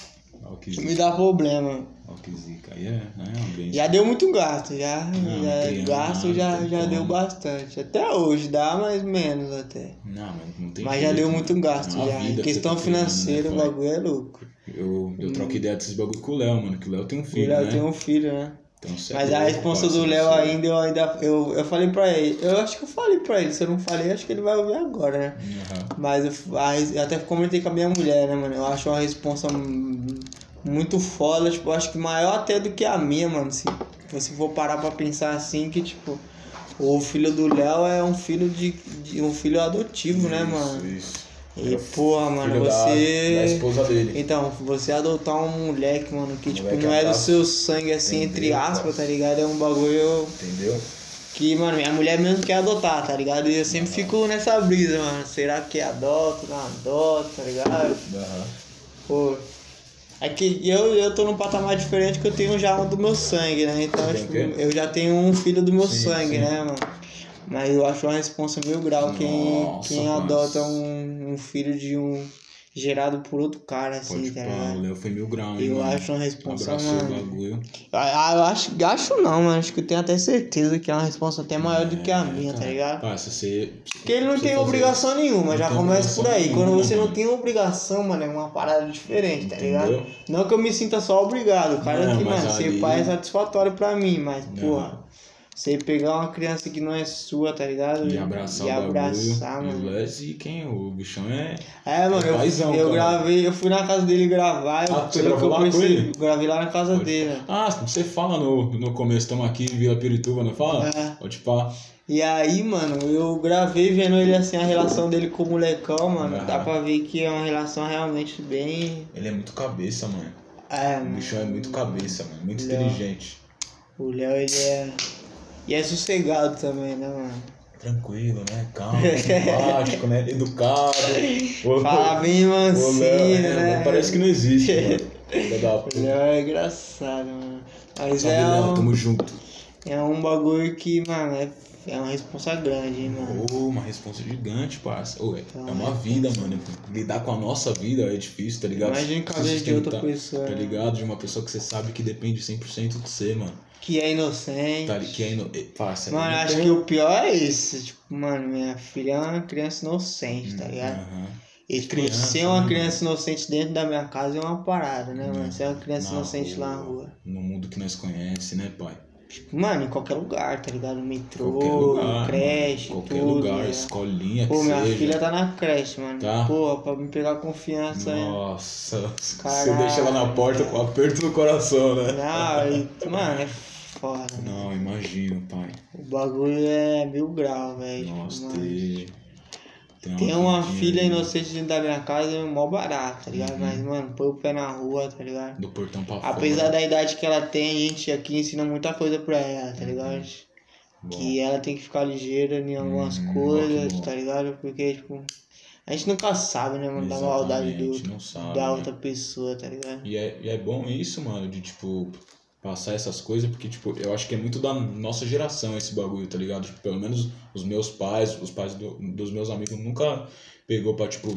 que me dá problema. Ó, que zica. Aí é, né? Já deu muito gasto, já. Não, já criança, gasto já, não já deu bastante. Até hoje dá, mas menos até. Não, mas não tem Mas já jeito, deu né? muito gasto É já. Em que questão tá criando, né, financeira, o bagulho é louco. Eu, eu troco ideia desses bagulho com o Léo, mano. Que o Léo tem um O filho, Léo né? tem um filho, né? Então, cê é Mas a resposta do Léo cê- ainda, eu ainda. Eu, eu falei pra ele. Eu acho que eu falei pra ele. Se eu não falei, acho que ele vai ouvir agora, né? Aham. Mas eu, a eu até comentei com a minha mulher, né, mano? Eu acho uma responsa hum, muito foda, tipo, acho que maior até do que a minha, mano. Se você for parar pra pensar assim, que, tipo, o filho do Léo é um filho de, de- um filho adotivo, né, Isso, mano? Isso. E, porra, mano, Filho da- você. Da, esposa dele. Então, você adotar um moleque, mano, que, tipo, moleque não é do seu sangue, assim, entre Entendeu, aspas, parça? tá ligado? É um bagulho Entendeu? que, mano, minha mulher mesmo quer adotar, tá ligado? E eu sempre fico nessa brisa, mano. Será que adoto, não adoto, tá ligado? Aham. Pô. É que eu, eu tô num patamar diferente que eu tenho já um do meu sangue, né? Então, tipo, eu já tenho um filho do meu Sim, sangue, sim. né, mano? Mas eu acho uma responsa mil grau quem, Nossa, quem parça. adota um, um filho de um. Gerado por outro cara, assim, Pode tá ligado? o Léo foi mil graus, Eu mano. acho uma responsa, o mano. bagulho. Ah, eu acho, acho não, mano. Acho que eu tenho até certeza que é uma resposta até maior do que a minha, tá cara. ligado? Parça, você... Porque ele não tem obrigação isso. nenhuma, Não já começa por aí. Quando você não tem obrigação, mano, é uma parada diferente, tá ligado? Não que eu me sinta só obrigado, cara, Não, que, mano, ser ali- pai é satisfatório pra mim, mas, Não. porra, você pegar uma criança que não é sua, tá ligado? E abraçar e o abraçar, bagulho. mano. E o quem? O bichão é... É, mano, É eu, paizão, eu cara. gravei, eu fui na casa dele gravar, eu, Ah, você pelo gravou eu lá com ele? Gravei lá na casa Pode dele. Ah, você fala no, no começo, estamos aqui em Vila Pirituba, não fala? É. Pode pá. E aí, mano, eu gravei vendo ele assim, a relação dele com o molecão, mano. Aham. Dá pra ver que é uma relação realmente bem. Ele é muito cabeça, mano. É, O mano. bichão é muito cabeça, mano. Muito Léo. inteligente. O Léo, ele é. E é sossegado também, né, mano? Tranquilo, né? Calmo, simpático, né? Educado. Fala bem Léo, mansinho, é, né? Parece que não existe, mano. Léo é engraçado, mano. Mas Salve, é Léo, um, tamo junto. é um bagulho que, mano, é, é uma responsa grande, hein, mano. Ô, uma responsa gigante, parça. Ô, é, Então, é uma vida, mano. Lidar com a nossa vida é difícil, tá ligado? Imagina a vida de outra pessoa, Tá né? ligado? De uma pessoa que você sabe que depende 100% de você, mano. Que é inocente. Tá, que é ino... eh, Mano, acho tem- que o pior é isso. Tipo, mano, minha filha é uma criança inocente, tá ligado? Aham. E tipo, criança, ser uma né, criança inocente dentro da minha casa é uma parada, né, mano? Ser uma criança Na inocente lá na rua. No mundo que nós conhece, né, pai? Tipo, mano, em qualquer lugar, tá ligado? Metrô, Qualquer lugar. creche, mano. Qualquer tudo. lugar, né? escolinha, Pô, minha seja. filha tá na creche, mano. Tá? Porra, pra me pegar confiança. Nossa, você Caralho. deixa ela na porta com aperto no coração, né? Não, mano, é foda. mano. Não, imagino, pai. O bagulho é mil grau, velho. tipo, Nossa, mano. Ter... Tem uma filha ali inocente dentro da minha casa é mó barato, tá Uhum. ligado? Mas, mano, põe o pé na rua, tá ligado? Do portão pra fora. Apesar da idade que ela tem, a gente aqui ensina muita coisa pra ela, tá ligado? Bom, Que ela tem que ficar ligeira em algumas Hum, coisas, bom. tá ligado? Porque, tipo, a gente nunca sabe, né, mano, da maldade do, sabe, da né? outra pessoa, tá ligado? E é, e é bom isso, mano, de, tipo, passar essas coisas, porque, tipo, eu acho que é muito da nossa geração esse bagulho, tá ligado? Tipo, pelo menos os meus pais, os pais do- dos meus amigos nunca pegou pra, tipo,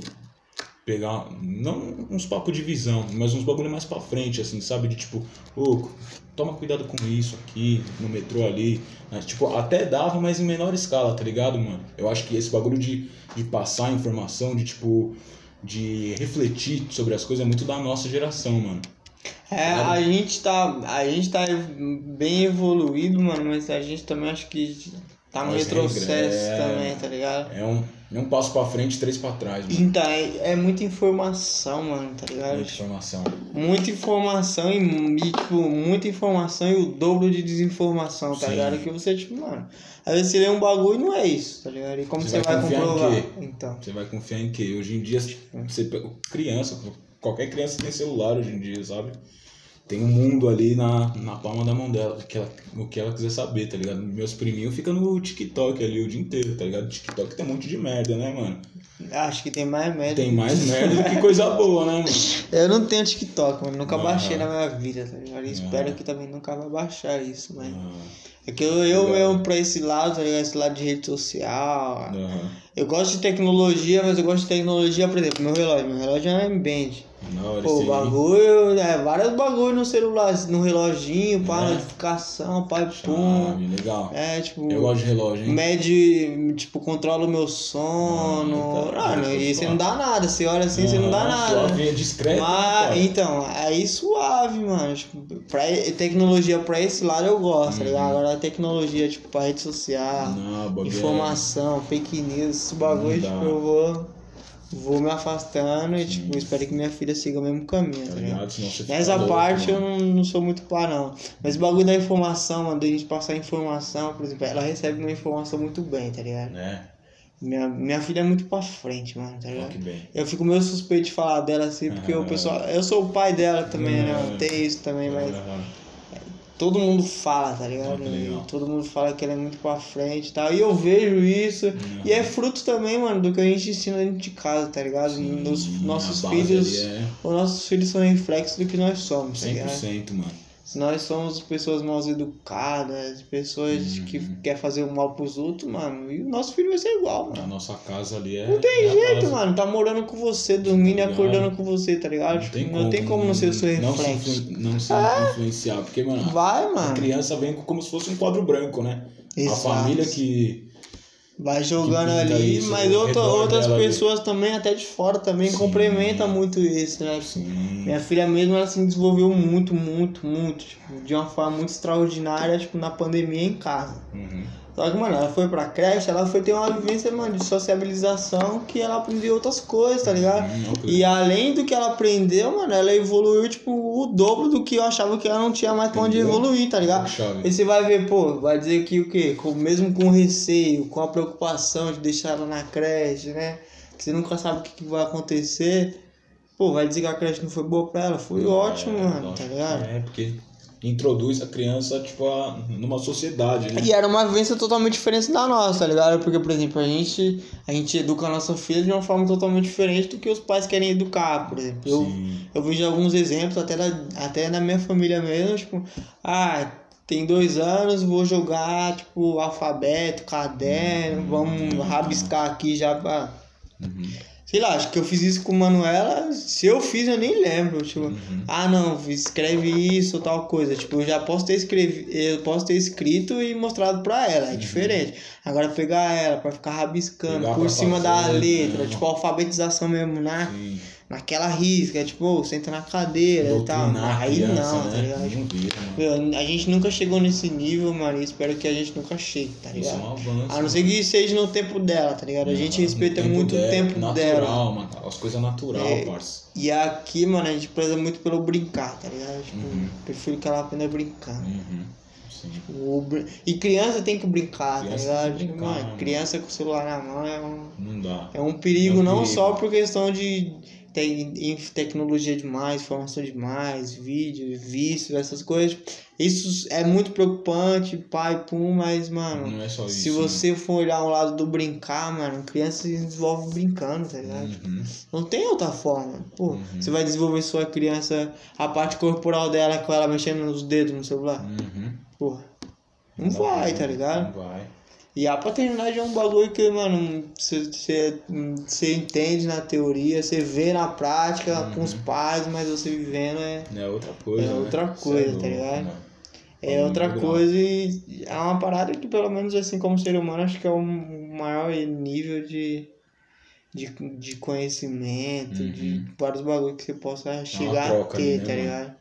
pegar, não uns papos de visão, mas uns bagulho mais pra frente, assim, sabe? De, tipo, ô, toma cuidado com isso aqui, no metrô ali. né? Tipo, até dava, mas em menor escala, tá ligado, mano? Eu acho que esse bagulho de, de passar informação, de, tipo, de refletir sobre as coisas é muito da nossa geração, mano. É, a gente tá. A gente tá bem evoluído, mano, mas a gente também acho que tá no retrocesso regressa. também, tá ligado? É um, é um passo pra frente, três pra trás, mano. Então, é, é muita informação, mano, tá ligado? Muita informação. Muita informação e, e, tipo, muita informação e o dobro de desinformação, tá Sim. ligado? Que você, tipo, mano, às vezes você lê um bagulho e não é isso, tá ligado? E como Você você, vai vai, confiar em comprovar? quê? Então. Você vai confiar em quê? Hoje em dia, você pega criança, qualquer criança tem celular hoje em dia, sabe? tem um mundo ali na, na palma da mão dela, que ela, o que ela quiser saber, tá ligado? Meus priminhos ficam no TikTok ali o dia inteiro, tá ligado? TikTok tem um monte de merda, né, mano? Acho que tem mais merda. Tem mais merda do que coisa boa, né, mano? Eu não tenho TikTok, mano. Nunca baixei na minha vida, tá ligado? E Espero que também nunca vai baixar isso, mas. Ah, É que eu, eu mesmo pra esse lado, tá ligado? Esse lado de rede social. Eu gosto de tecnologia, mas eu gosto de tecnologia, por exemplo, meu relógio. Meu relógio é um band. Hora Pô, bagulho, é, vários bagulho no celular, no reloginho, pá, É. notificação, pai, pum. Legal. É, tipo. Eu gosto de relógio, hein? Mede, tipo, controla o meu sono. Ah. Mano, e você não dá nada. Você olha assim, você não dá Ah, nada. Suave, é discreto. Mas, cara. então, aí suave, mano. Tipo, pra, tecnologia pra esse lado eu gosto, tá ligado? Uhum. Agora a tecnologia, tipo, pra rede social, Não, é- informação, fake news, esse bagulho, Não tipo, eu vou. Vou me afastando e, tipo, espero que minha filha siga o mesmo caminho, Tá tá ligado? Nessa parte eu não, não sou muito pá, não. Mas o bagulho da informação, mano, da gente passar informação, por exemplo, ela recebe uma informação muito bem, tá ligado? Né? Minha, minha filha é muito pra frente, mano, tá ligado? Eu fico meio suspeito de falar dela assim, porque o Ah. pessoal. Eu sou o pai dela também, né? Ah. Tem isso também, mas Aham. Todo mundo fala, tá ligado? Ah, todo mundo fala que ela é muito pra frente e tal. E eu vejo isso. Uhum. E é fruto também, mano, do que a gente ensina dentro de casa, tá ligado? Sim, Nos, nossos filhos. é Os nossos filhos são reflexo do que nós somos, tá ligado? 100%, mano. Se nós somos pessoas mal educadas, pessoas Uhum. que quer fazer o mal pros outros, mano, e o nosso filho vai ser igual, mano. A nossa casa ali é. Não tem é a jeito, base. mano. Tá morando com você, dormindo e Tá acordando com você, tá ligado? Não Tipo, tem, não tem como não ser o seu reflexo. Não se influenciar. Porque, mano, Vai, a mano. criança vem como se fosse um quadro branco, né? Exato. A família que. Vai jogando ali, isso mas outra, outras dela ali. pessoas também, até de fora, também Sim. complementam muito isso, né? Sim. Minha filha mesmo, ela se desenvolveu muito, muito, muito, tipo, de uma forma muito extraordinária, tipo, na pandemia em casa. Uhum. Só que, mano, ela foi pra creche, ela foi ter uma vivência, mano, de sociabilização que ela aprendeu outras coisas, tá ligado? Hum, ok. E além do que ela aprendeu, mano, ela evoluiu, tipo, o dobro do que eu achava que ela não tinha mais pra onde Entendeu? evoluir, tá ligado? Chave. E você vai ver, pô, vai dizer que o quê? Com, mesmo com receio, com a preocupação de deixar ela na creche, né? Que você nunca sabe o que, que vai acontecer. Pô, vai dizer que a creche não foi boa pra ela? Foi ótimo, É, mano, tá lógico. ligado? É, porque introduz a criança, tipo, a, numa sociedade, né? E era uma vivência totalmente diferente da nossa, tá ligado? Porque, por exemplo, a gente, a gente educa a nossa filha de uma forma totalmente diferente do que os pais querem educar, por exemplo. Eu, Sim. eu vejo alguns exemplos, até, da, até na minha família mesmo, tipo, ah, tem dois anos, vou jogar, tipo, alfabeto, caderno, vamos rabiscar aqui já pra. Uhum. Sei lá, acho que eu fiz isso com Manuela. Se eu fiz, eu nem lembro. Tipo, Uhum. ah não, escreve isso ou tal coisa. Tipo, eu já posso ter escrevi, eu posso ter escrito e mostrado pra ela. É diferente. Agora pegar ela pra ficar rabiscando Uhum. Pegar por cima da letra, né? tipo, alfabetização mesmo, né? Sim. Naquela risca, tipo, ô, senta na cadeira e tal. Aí criança, não, tá né? ligado? Não vira, mano. A gente nunca chegou nesse nível, mano, e espero que a gente nunca chegue, tá Isso é ligado? um avanço. A não ser que seja no tempo dela, tá ligado? A gente Não, respeita tempo muito o tempo natural, dela. mano. As coisas natural, É. parça. E aqui, mano, a gente preza muito pelo brincar, tá ligado? Tipo, Uhum. prefiro que ela aprenda a brincar. Uhum. Sim. O brin- E criança tem que brincar, Criança tá ligado? que Tipo, brincar, mano, mano. criança com o celular na mão é um, Não dá. é um perigo, É um não perigo. só por questão de tem em tecnologia demais, informação demais, vídeo, vício, essas coisas. Isso é muito preocupante, pai, pum, mas, mano, Não é só isso. se você for olhar um lado do brincar, mano, criança se desenvolve brincando, tá Né? ligado? Uhum. Não tem outra forma. Pô, Uhum. você vai desenvolver sua criança, a parte corporal dela com ela mexendo nos dedos no celular. Uhum. Porra. Não vai, tá ligado? Não vai. E a paternidade é um bagulho que, mano, você entende na teoria, você vê na prática Uhum. com os pais, mas você vivendo é, É outra coisa. É né? outra Cê coisa, tá ligado? mano. é outra coisa e é uma parada que, pelo menos assim, como ser humano, acho que é o maior nível de, de, de conhecimento, Uhum. de vários bagulhos que você possa chegar troca a ter, né, tá ligado?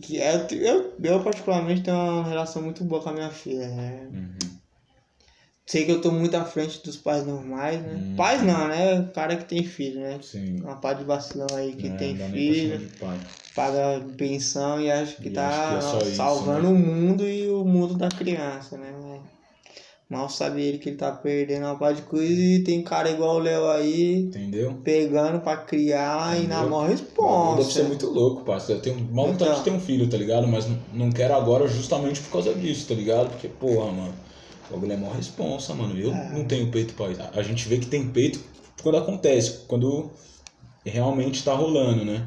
Que é, eu, eu, particularmente, tenho uma relação muito boa com a minha filha, né? Uhum. Sei que eu tô muito à frente dos pais normais, né? Hum. Pais não, né? O cara que tem filho, né? Sim. Uma parte de vacilão aí que É, tem pra filho, paga pensão e acha que E tá que é só isso, salvando né? o mundo e o mundo da criança, né? Mal sabe ele que ele tá perdendo uma parte de coisa e tem cara igual o Léo aí Entendeu? pegando pra criar e na Entendeu? maior Deve ser muito louco, parceiro. Eu tenho mal vontade Então. de ter um filho, tá ligado? Mas não- não quero agora justamente por causa disso, tá ligado? Porque, porra, mano, o bagulho é maior responsa, mano. Eu É. não tenho peito pra. A gente vê que tem peito quando acontece, quando realmente tá rolando, né?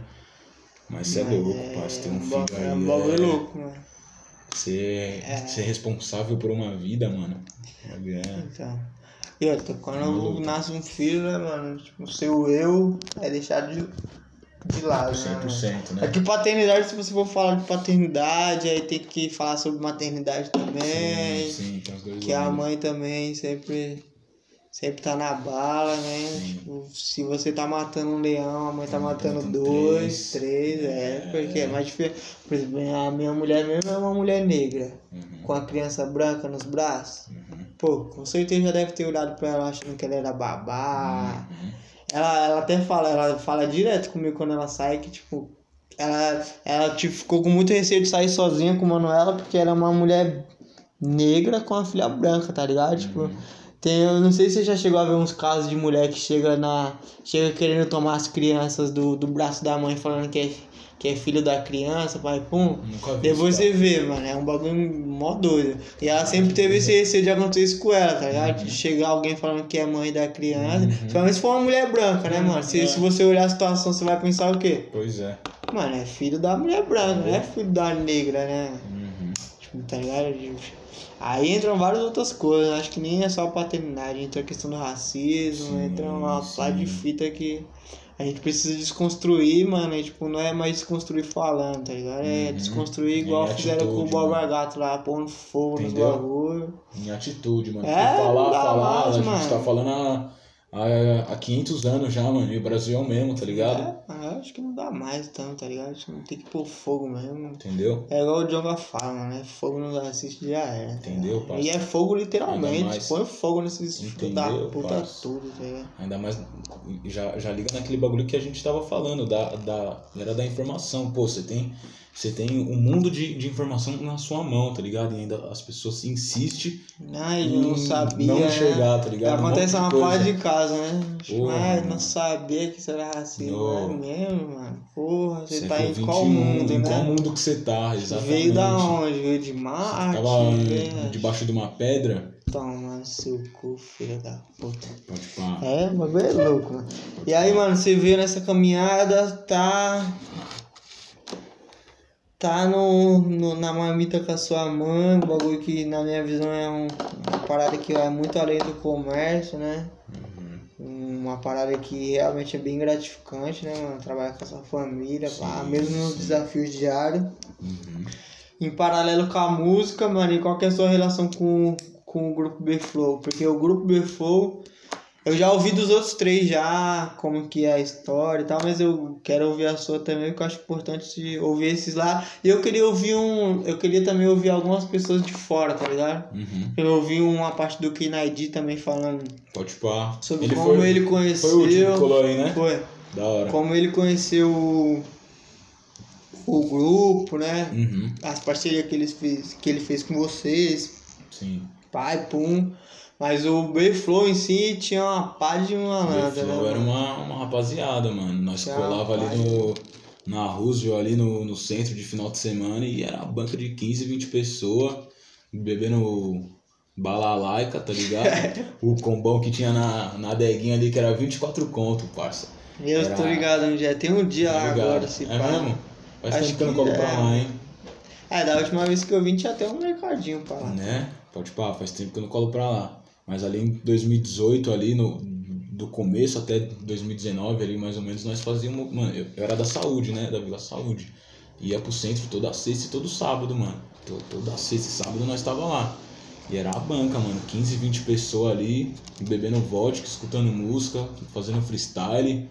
Mas você é louco, parceiro. Ter um um filho aí. é um bagulho é- louco, mano. Ser, É. ser responsável por uma vida, mano. É. Então. E outra, quando Maluco. nasce um filho, né, mano? Tipo, o seu eu é deixado de, de lado, né? mano? 100%, É né? que paternidade, se você for falar de paternidade, aí tem que falar sobre maternidade também. Sim, sim, tem os dois Que a lados. mãe também sempre, sempre tá na bala, né? Tipo, se você tá matando um leão, a mãe tá A tá matando matando dois, três. três, é, É. porque é mais difícil. Por exemplo, a minha mulher mesmo é uma mulher negra, Uhum, com a criança branca nos braços. uhum, Pô, com certeza já deve ter olhado pra ela achando que ela era babá. uhum. Ela, ela até fala, ela fala direto comigo quando ela sai que, tipo, ela, ela tipo, ficou com muito receio de sair sozinha com Manuela porque ela é uma mulher negra com a filha branca, tá ligado? Tipo, tem, eu não sei se você já chegou a ver uns casos de mulher que chega na. chega querendo tomar as crianças do, do braço da mãe falando que é, que é filho da criança, pai, pum. Nunca vi Depois você vê, mano, é um bagulho mó doido. E ela sempre teve esse receio de acontecer isso com ela, tá ligado? De chegar alguém falando que é mãe da criança. Principalmente se for uma mulher branca, né, mano? Se, É. se você olhar a situação, você vai pensar o quê? Pois é. Mano, é filho da mulher branca, não é filho da negra, né? Uhum. Tipo, tá ligado? Aí entram várias outras coisas, acho que nem é só a paternidade, entra a questão do racismo, Sim, entra uma sim. de fita que a gente precisa desconstruir, mano, e, tipo, não é mais desconstruir falando, tá ligado? É Uhum. desconstruir igual em fizeram com o Boba. Gato lá, pondo fogo nos Entendeu? bagulho. Em atitude, mano. É, falar, falar, mais, a gente mano. tá falando há, há, há 500 anos já, mano. E o Brasil é o mesmo, tá ligado? É, eu acho que não dá mais tanto, tá ligado? Acho que não tem que pôr fogo mesmo. Entendeu? É igual o Jonga fala, mano, é fogo nos assiste já era. tá Entendeu, parça? E é fogo literalmente, mais- põe fogo nesses filhos da puta parça? tudo, tá ligado? Ainda mais. Já, já liga naquele bagulho que a gente tava falando, da, da, era da informação. Pô, você tem. Você tem um mundo de, de informação na sua mão, tá ligado? E ainda as pessoas insistem Ai, eu não em sabia. não né? enxergar, tá ligado? Acontece uma parte de casa, né? Tipo, Porra, ai, mano. não sabia que isso era racismo. Não. É mesmo, mano. Porra, você tá em qual 21, mundo, Em né? qual mundo que você tá, exatamente. Veio da onde? Veio de Marte? Tava veio- debaixo de uma pedra. Toma seu cu, filho da puta. É, o bagulho é louco, mano. E aí, mano, você vê nessa caminhada, tá. Tá no, no, na marmita com a sua mãe, um bagulho que na minha visão é um, uma parada que é muito além do comércio, né? Uma parada que realmente é bem gratificante, né, mano? Trabalhar com a sua família, pá, Sim, mesmo nos desafios diários. Uhum. Em paralelo com a música, mano, e qual que é a sua relação com, com o grupo B-Flow? Porque o grupo B-Flow, eu já ouvi dos outros três já, como que é a história e tal, mas eu quero ouvir a sua também, porque eu acho importante ouvir esses lá. E eu queria ouvir um. Eu queria também ouvir algumas pessoas de fora, tá ligado? Uhum. Eu ouvi uma parte do Kinaidi também falando Pode pá. sobre como foi, ele Foi conheceu. o último colou aí, né? Foi. Da hora. Como ele conheceu o, o grupo, né? Uhum. As parcerias que ele fez, que ele fez com vocês, Sim. pai, pum. Mas o B-Flow em si tinha uma pá de uma nada, né? Era uma, uma rapaziada, mano. Nós Tinha colava ali no, na Roosevelt, ali no, no centro de final de semana, e era uma banca de 15, 20 pessoas, bebendo balalaica, tá ligado? o combão que tinha na, na adeguinha ali, que era 24 conto, parça. Eu Era- tô ligado onde é. Tem um dia lá Tá ligado? agora, se É pá. mesmo? Faz Acho tempo que eu não que colo é. pra lá, hein? É, da última vez que eu vim tinha até um mercadinho pra lá. Né? Pode pá, faz tempo que eu não colo pra lá. Mas ali em 2018, ali no, do começo até 2019, ali mais ou menos, nós fazíamos. Mano, eu, eu era da saúde, né? Da Vila Saúde. Ia pro centro toda sexta e todo sábado, mano. To- Toda sexta e sábado nós tava lá. E era a banca, mano. 15, 20 pessoas ali, bebendo vodka, escutando música, fazendo freestyle.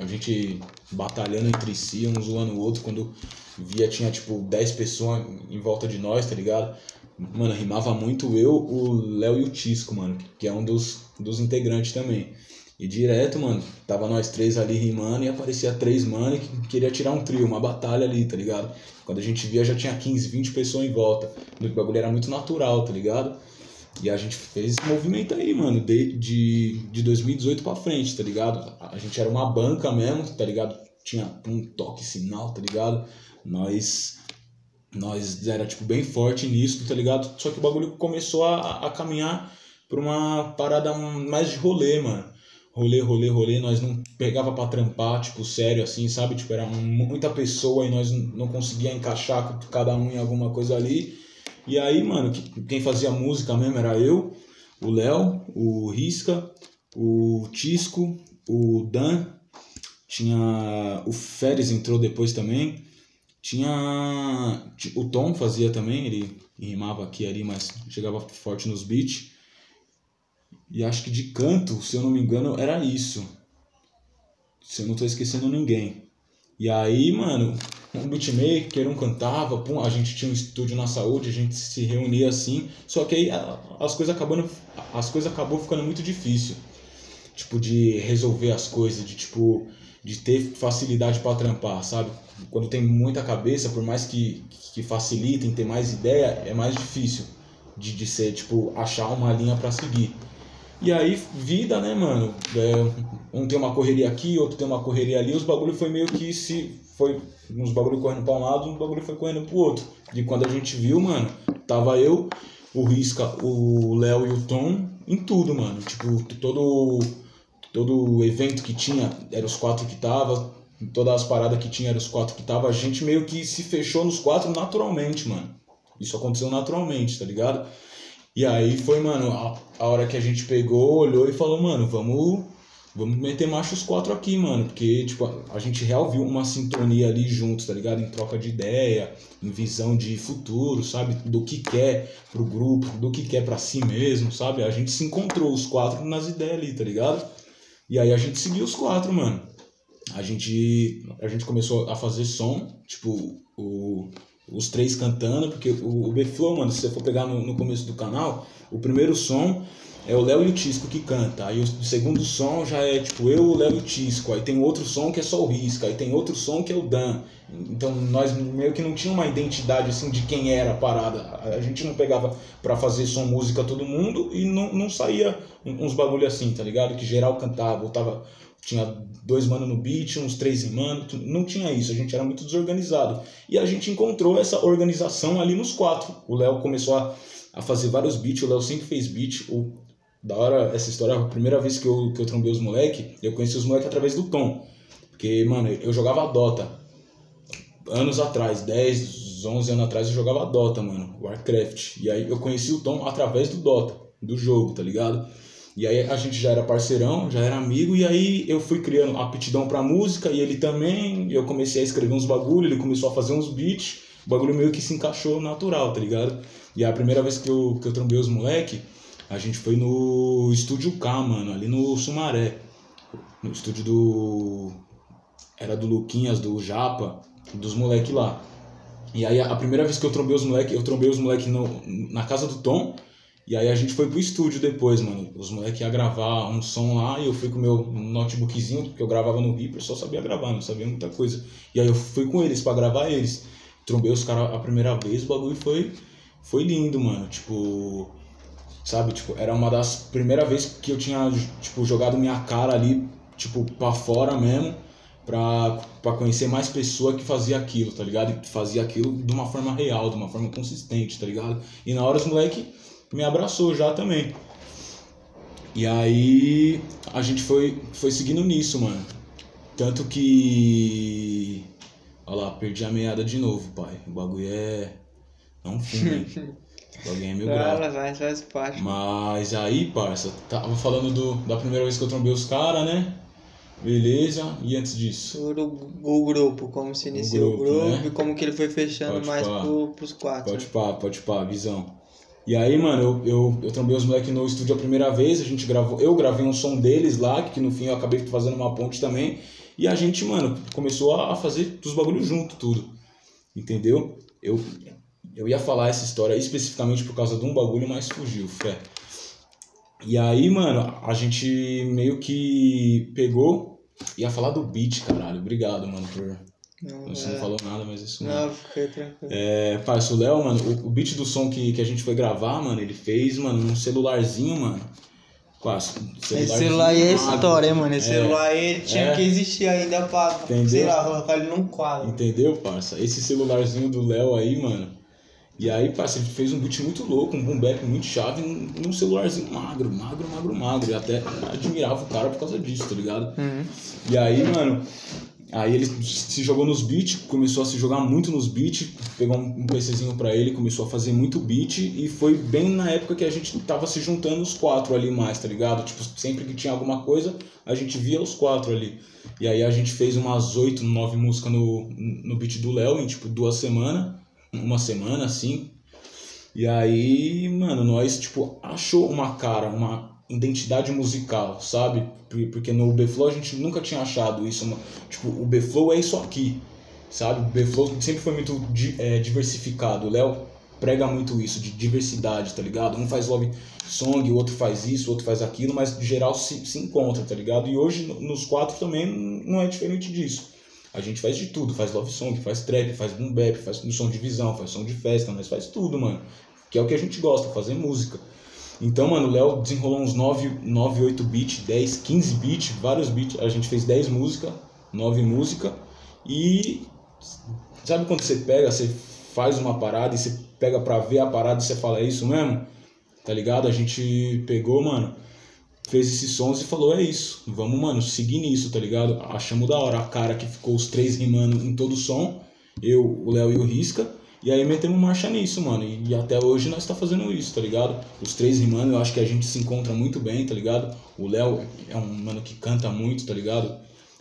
A gente batalhando entre si, um zoando o outro. Quando via, tinha tipo 10 pessoas em volta de nós, tá ligado? Mano, rimava muito eu, o Léo e o Tisco, mano, que é um dos, dos integrantes também. E direto, mano, tava nós três ali rimando e aparecia três mano que queria tirar um trio, uma batalha ali, tá ligado? Quando a gente via já tinha 15, 20 pessoas em volta. O bagulho era muito natural, tá ligado? E a gente fez esse movimento aí, mano, de, de, de 2018 pra frente, tá ligado? A gente era uma banca mesmo, tá ligado? Tinha um toque sinal, tá ligado? Nós nós era tipo bem forte nisso, tá ligado? Só que o bagulho começou a, a caminhar pra uma parada mais de rolê, mano. Rolê, rolê, rolê, nós não pegava pra trampar, tipo, sério assim, sabe? Tipo, era muita pessoa e nós não conseguia encaixar cada um em alguma coisa ali. E aí, mano, quem fazia música mesmo era eu, o Léo, o Risca, o Tisco, o Dan, tinha o Férez entrou depois também. Tinha o Tom fazia também, ele rimava aqui e ali, mas chegava forte nos beats. E acho que de canto, se eu não me engano, era isso. Se eu não tô esquecendo ninguém. E aí, mano, um beatmaker, um cantava, pum, a gente tinha um estúdio na saúde, a gente se reunia assim. Só que aí as coisas acabando, as coisas acabou ficando muito difícil. Tipo, de resolver as coisas, de tipo, de ter facilidade para trampar, sabe? Quando tem muita cabeça, por mais que, que facilitem, ter mais ideia, é mais difícil de, de ser, tipo, achar uma linha para seguir. E aí, vida, né, mano? É, um tem uma correria aqui, outro tem uma correria ali, os bagulho foi meio que se. Foi uns bagulho correndo pra um lado, uns bagulho foi correndo pro outro. E quando a gente viu, mano, tava eu, o Risca, o Léo e o Tom em tudo, mano. Tipo, todo. Todo evento que tinha, eram os quatro que tava, todas as paradas que tinha, eram os quatro que tava, a gente meio que se fechou nos quatro naturalmente, mano. Isso aconteceu naturalmente, tá ligado? E aí foi, mano, a, a hora que a gente pegou, olhou e falou, mano, vamos vamos meter macho os quatro aqui, mano. Porque, tipo, a gente real viu uma sintonia ali juntos, tá ligado? Em troca de ideia, em visão de futuro, sabe? Do que quer pro grupo, do que quer para si mesmo, sabe? A gente se encontrou os quatro nas ideias ali, tá ligado? E aí a gente seguiu os quatro, mano. A gente, a gente começou a fazer som, tipo, o, os três cantando, porque o, o B-Flow, mano, se você for pegar no, no começo do canal, o primeiro som é o Léo e o Tisco que canta. Aí o segundo som já é tipo eu, o Léo e o Tisco. Aí tem outro som que é só o Risca. Aí tem outro som que é o Dan. Então nós meio que não tinha uma identidade assim de quem era a parada. A gente não pegava para fazer som música todo mundo e não, não saía uns bagulho assim, tá ligado? Que geral cantava, ou tava tinha dois manos no beat, uns três em mano, não tinha isso, a gente era muito desorganizado. E a gente encontrou essa organização ali nos quatro. O Léo começou a, a fazer vários beats, o Léo sempre fez beat. O, da hora, essa história, a primeira vez que eu, que eu trombei os moleque, eu conheci os moleques através do Tom. Porque, mano, eu jogava Dota. Anos atrás, 10, 11 anos atrás, eu jogava Dota, mano, Warcraft. E aí eu conheci o Tom através do Dota, do jogo, tá ligado? E aí a gente já era parceirão, já era amigo, e aí eu fui criando aptidão pra música, e ele também, eu comecei a escrever uns bagulho, ele começou a fazer uns beats, o bagulho meio que se encaixou natural, tá ligado? E a primeira vez que eu, que eu trombei os moleque, a gente foi no Estúdio K, mano, ali no Sumaré. No estúdio do. Era do Luquinhas, do Japa, dos moleque lá. E aí a primeira vez que eu trombei os moleque, eu trombei os moleque no, na casa do Tom, e aí a gente foi pro estúdio depois, mano. Os moleques iam gravar um som lá e eu fui com o meu notebookzinho, porque eu gravava no Reaper, só sabia gravar, não sabia muita coisa. E aí eu fui com eles para gravar eles. Trombei os caras a primeira vez, o bagulho foi, foi lindo, mano. Tipo, sabe, tipo, era uma das primeiras vezes que eu tinha, tipo, jogado minha cara ali, tipo, pra fora mesmo, pra, pra conhecer mais pessoa que fazia aquilo, tá ligado? E fazia aquilo de uma forma real, de uma forma consistente, tá ligado? E na hora os moleques me abraçou já também. E aí a gente foi, foi seguindo nisso, mano. Tanto que. Olha lá, perdi a meada de novo, pai. O bagulho é. É um filme. bagulho é meio grave. Mas faz parte. Mas aí, parça, tava falando do, da primeira vez que eu trombei os caras, né? Beleza, e antes disso? O, o grupo, como se iniciou o grupo, o grupo né? e como que ele foi fechando pode mais pro, pros quatro. Pode né? pá, pode pá, visão. E aí, mano, eu, eu, eu trombei os moleques no estúdio a primeira vez, a gente gravou, eu gravei um som deles lá, que no fim eu acabei fazendo uma ponte também. E a gente, mano, começou a fazer os bagulhos junto, tudo. Entendeu? Eu, eu ia falar essa história especificamente por causa de um bagulho, mas fugiu, fé. E aí, mano, a gente meio que pegou. Ia falar do beat, caralho. Obrigado, mano, por. Não, Você é. não falou nada, mas isso Não, fiquei tranquilo. É, parça, o Léo, mano, o, o beat do som que, que a gente foi gravar, mano, ele fez, mano, num celularzinho, mano. Quase. Esse celular aí é história, hein, mano. Esse É. celular aí tinha É. que existir ainda pra, Entendeu? sei lá, colocar ele num quadro. Entendeu, parça? Esse celularzinho do Léo aí, mano. E aí, ele fez um beat muito louco, um boom bap muito chave num, num celularzinho magro, magro, magro, magro. E até admirava o cara por causa disso, tá ligado? Uhum. E aí, mano, aí ele se jogou nos beats, começou a se jogar muito nos beats, pegou um um PCzinho pra ele, começou a fazer muito beat e foi bem na época que a gente tava se juntando os quatro ali mais, tá ligado? Tipo, sempre que tinha alguma coisa, a gente via os quatro ali. E aí a gente fez umas oito, nove músicas no, no beat do Léo em tipo duas semanas, uma semana assim. E aí, mano, nós, tipo, achou uma cara, uma identidade musical, sabe? Por- Porque no B-Flow a gente nunca tinha achado isso. uma- Tipo, o B-Flow é isso aqui, sabe? O B-Flow sempre foi muito é, diversificado. O Léo prega muito isso, de diversidade, tá ligado? Um faz love song, o outro faz isso, o outro faz aquilo, mas geral se, se encontra, tá ligado? E hoje, no- nos quatro também, não é diferente disso. A gente faz de tudo, faz love song, faz trap, faz boom bap, faz som de visão, faz som de festa, mas faz tudo, mano. Que é o que a gente gosta, fazer música. Então, mano, o Léo desenrolou uns 9, 9 8 beats, 10, 15 beats, vários beats. A gente fez 10 músicas, 9 músicas. E sabe quando você pega, você faz uma parada e você pega pra ver a parada e você fala, é isso mesmo? Tá ligado? A gente pegou, mano, fez esses sons e falou, é isso. Vamos, mano, seguir nisso, tá ligado? Achamos da hora a cara que ficou os três rimando em todo o som. Eu, o Léo e o Risca. E aí metemos marcha nisso, mano. E, e até hoje nós tá fazendo isso, tá ligado? Os três rimando, eu acho que a gente se encontra muito bem, tá ligado? O Léo é um mano que canta muito, tá ligado?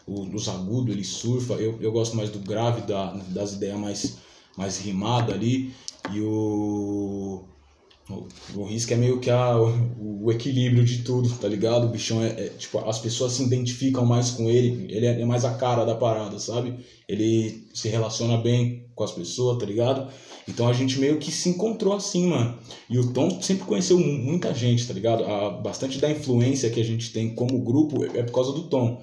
O, os agudos, ele surfa. Eu, eu gosto mais do grave, da, das ideias mais, mais rimadas ali. E o. O, risco é meio que a, o, o equilíbrio de tudo, tá ligado? O bichão é, é, Tipo, as pessoas se identificam mais com ele, ele é, mais a cara da parada, sabe? Ele se relaciona bem com as pessoas, tá ligado? Então a gente meio que se encontrou assim, mano. E o Tom sempre conheceu mu- muita gente, tá ligado? A, bastante da influência que a gente tem como grupo é, é por causa do Tom,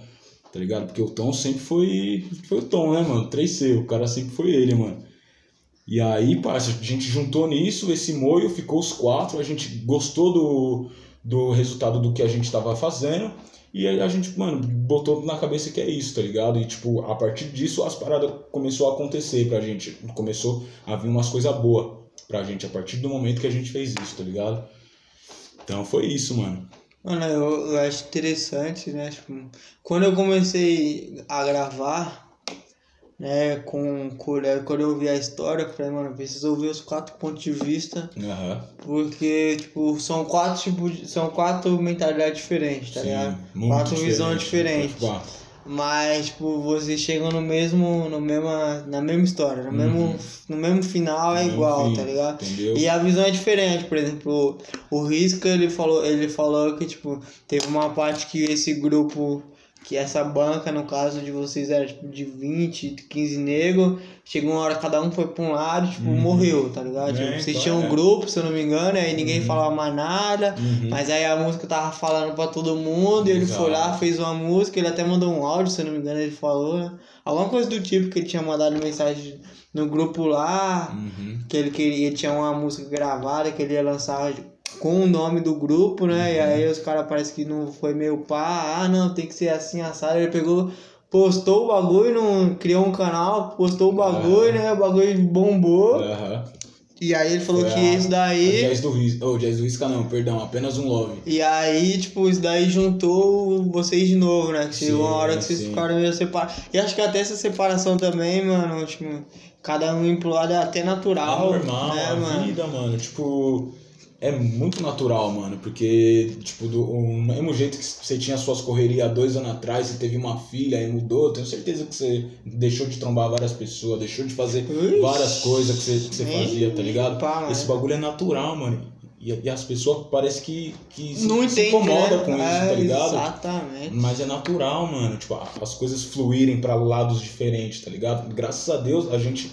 tá ligado? Porque o Tom sempre foi, foi o Tom, né, mano? 3C, o cara sempre foi ele, mano. E aí, parça, a gente juntou nisso, esse moio, ficou os quatro, a gente gostou do, do resultado do que a gente tava fazendo, e aí a gente, mano, botou na cabeça que é isso, tá ligado? E, tipo, a partir disso as paradas começou a acontecer pra gente, começou a vir umas coisas boas pra gente, a partir do momento que a gente fez isso, tá ligado? Então foi isso, mano. Mano, eu acho interessante, né? Tipo, quando eu comecei a gravar, né, com, Léo, quando eu ouvi a história, eu falei, mano, preciso ouvir os quatro pontos de vista, Aham. porque, tipo, são quatro tipos de, são quatro mentalidades diferentes, tá Sim, ligado? Quatro visões diferente. diferentes. Quatro. Mas, tipo, vocês chegam no mesmo, no mesma, na mesma história, no, mesmo, no mesmo final é Uhum. Mesmo igual, fim, tá ligado? Entendeu? E a visão é diferente, por exemplo, o Risca, ele falou, ele falou que, tipo, teve uma parte que esse grupo, que essa banca, no caso de vocês, era, tipo, de 20, 15 negros, chegou uma hora cada um foi pra um lado, tipo, Uhum. morreu, tá ligado? É, tipo, vocês então, tinham um é. grupo, se eu não me engano, aí ninguém Uhum. falava mais nada, Uhum. mas aí a música tava falando pra todo mundo, e ele foi lá, fez uma música, ele até mandou um áudio, se eu não me engano, ele falou, né? Alguma coisa do tipo, que ele tinha mandado mensagem no grupo lá, Uhum. que ele queria, ele tinha uma música gravada que ele ia lançar com o nome do grupo, né? E aí os caras parece que não foi meio pá, ah não, tem que ser assim, assado. Ele pegou, postou o bagulho, não, criou um canal, postou o bagulho, Ah. né? O bagulho bombou. Aham. E aí ele falou Foi que a- isso daí. Jazz do Risca. Oh, Jazz do Risca não, perdão, apenas um love. E aí, tipo, isso daí juntou vocês de novo, né? Que chegou uma hora que vocês sim. ficaram meio separados. E acho que até essa separação também, mano, tipo, cada um pro lado é até natural. é normal, né, a mano? vida, mano. Tipo, é muito natural, mano. Porque, tipo, do o mesmo jeito que você tinha suas correrias dois anos atrás, você teve uma filha e mudou, tenho certeza que você deixou de trombar várias pessoas, deixou de fazer Ixi, várias coisas que você, que você fazia, tá ligado? pá, mano. Esse bagulho é natural, mano. E, e as pessoas parece que, que se, Não se incomodam né? com isso, É, tá ligado? Exatamente. Mas é natural, mano. Tipo, as coisas fluírem pra lados diferentes, tá ligado? Graças a Deus, a gente,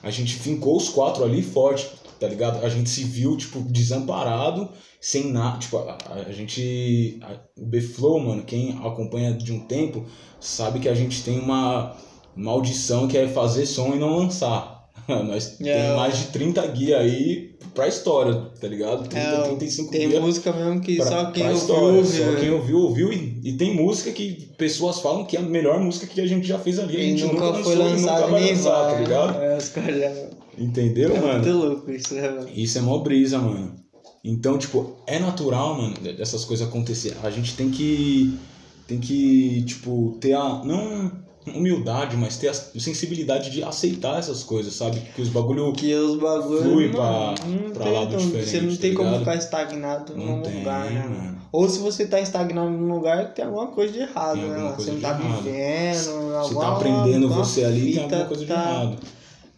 a gente fincou os quatro ali forte, tá ligado? A gente se viu, tipo, desamparado, sem nada. Tipo, a, a- gente. a- o B-Flow, mano, quem acompanha de um tempo, sabe que a gente tem uma. maldição que é fazer som e não lançar. Nós É. tem mais de 30 guias aí pra história, tá ligado? 30, É, 35 tem guias música mesmo que pra, só quem ouviu. Só quem ouviu, ouviu. E, e tem música que pessoas falam que é a melhor música que a gente já fez ali. A E gente nunca, nunca foi lançado nunca vai lançar, vai. tá ligado? É, os caras já... Entenderam, É mano? muito louco isso, né, mano? Isso é mó brisa, mano. Então, tipo, é natural, mano, dessas coisas acontecer. A gente tem que. Tem que, tipo, ter a. Não humildade, mas ter a sensibilidade de aceitar essas coisas, sabe? Que os bagulho. Que os bagulhos. Flui não- pra- não pra tem, lado diferente, Você não tá tem como ligado? ficar estagnado Não num tem, lugar, né, mano. Ou se você tá estagnado num lugar, tem alguma coisa de errado, né? Você não de tá errado. vivendo. Você alguma- tá aprendendo você ali, tem alguma coisa de tá- errado.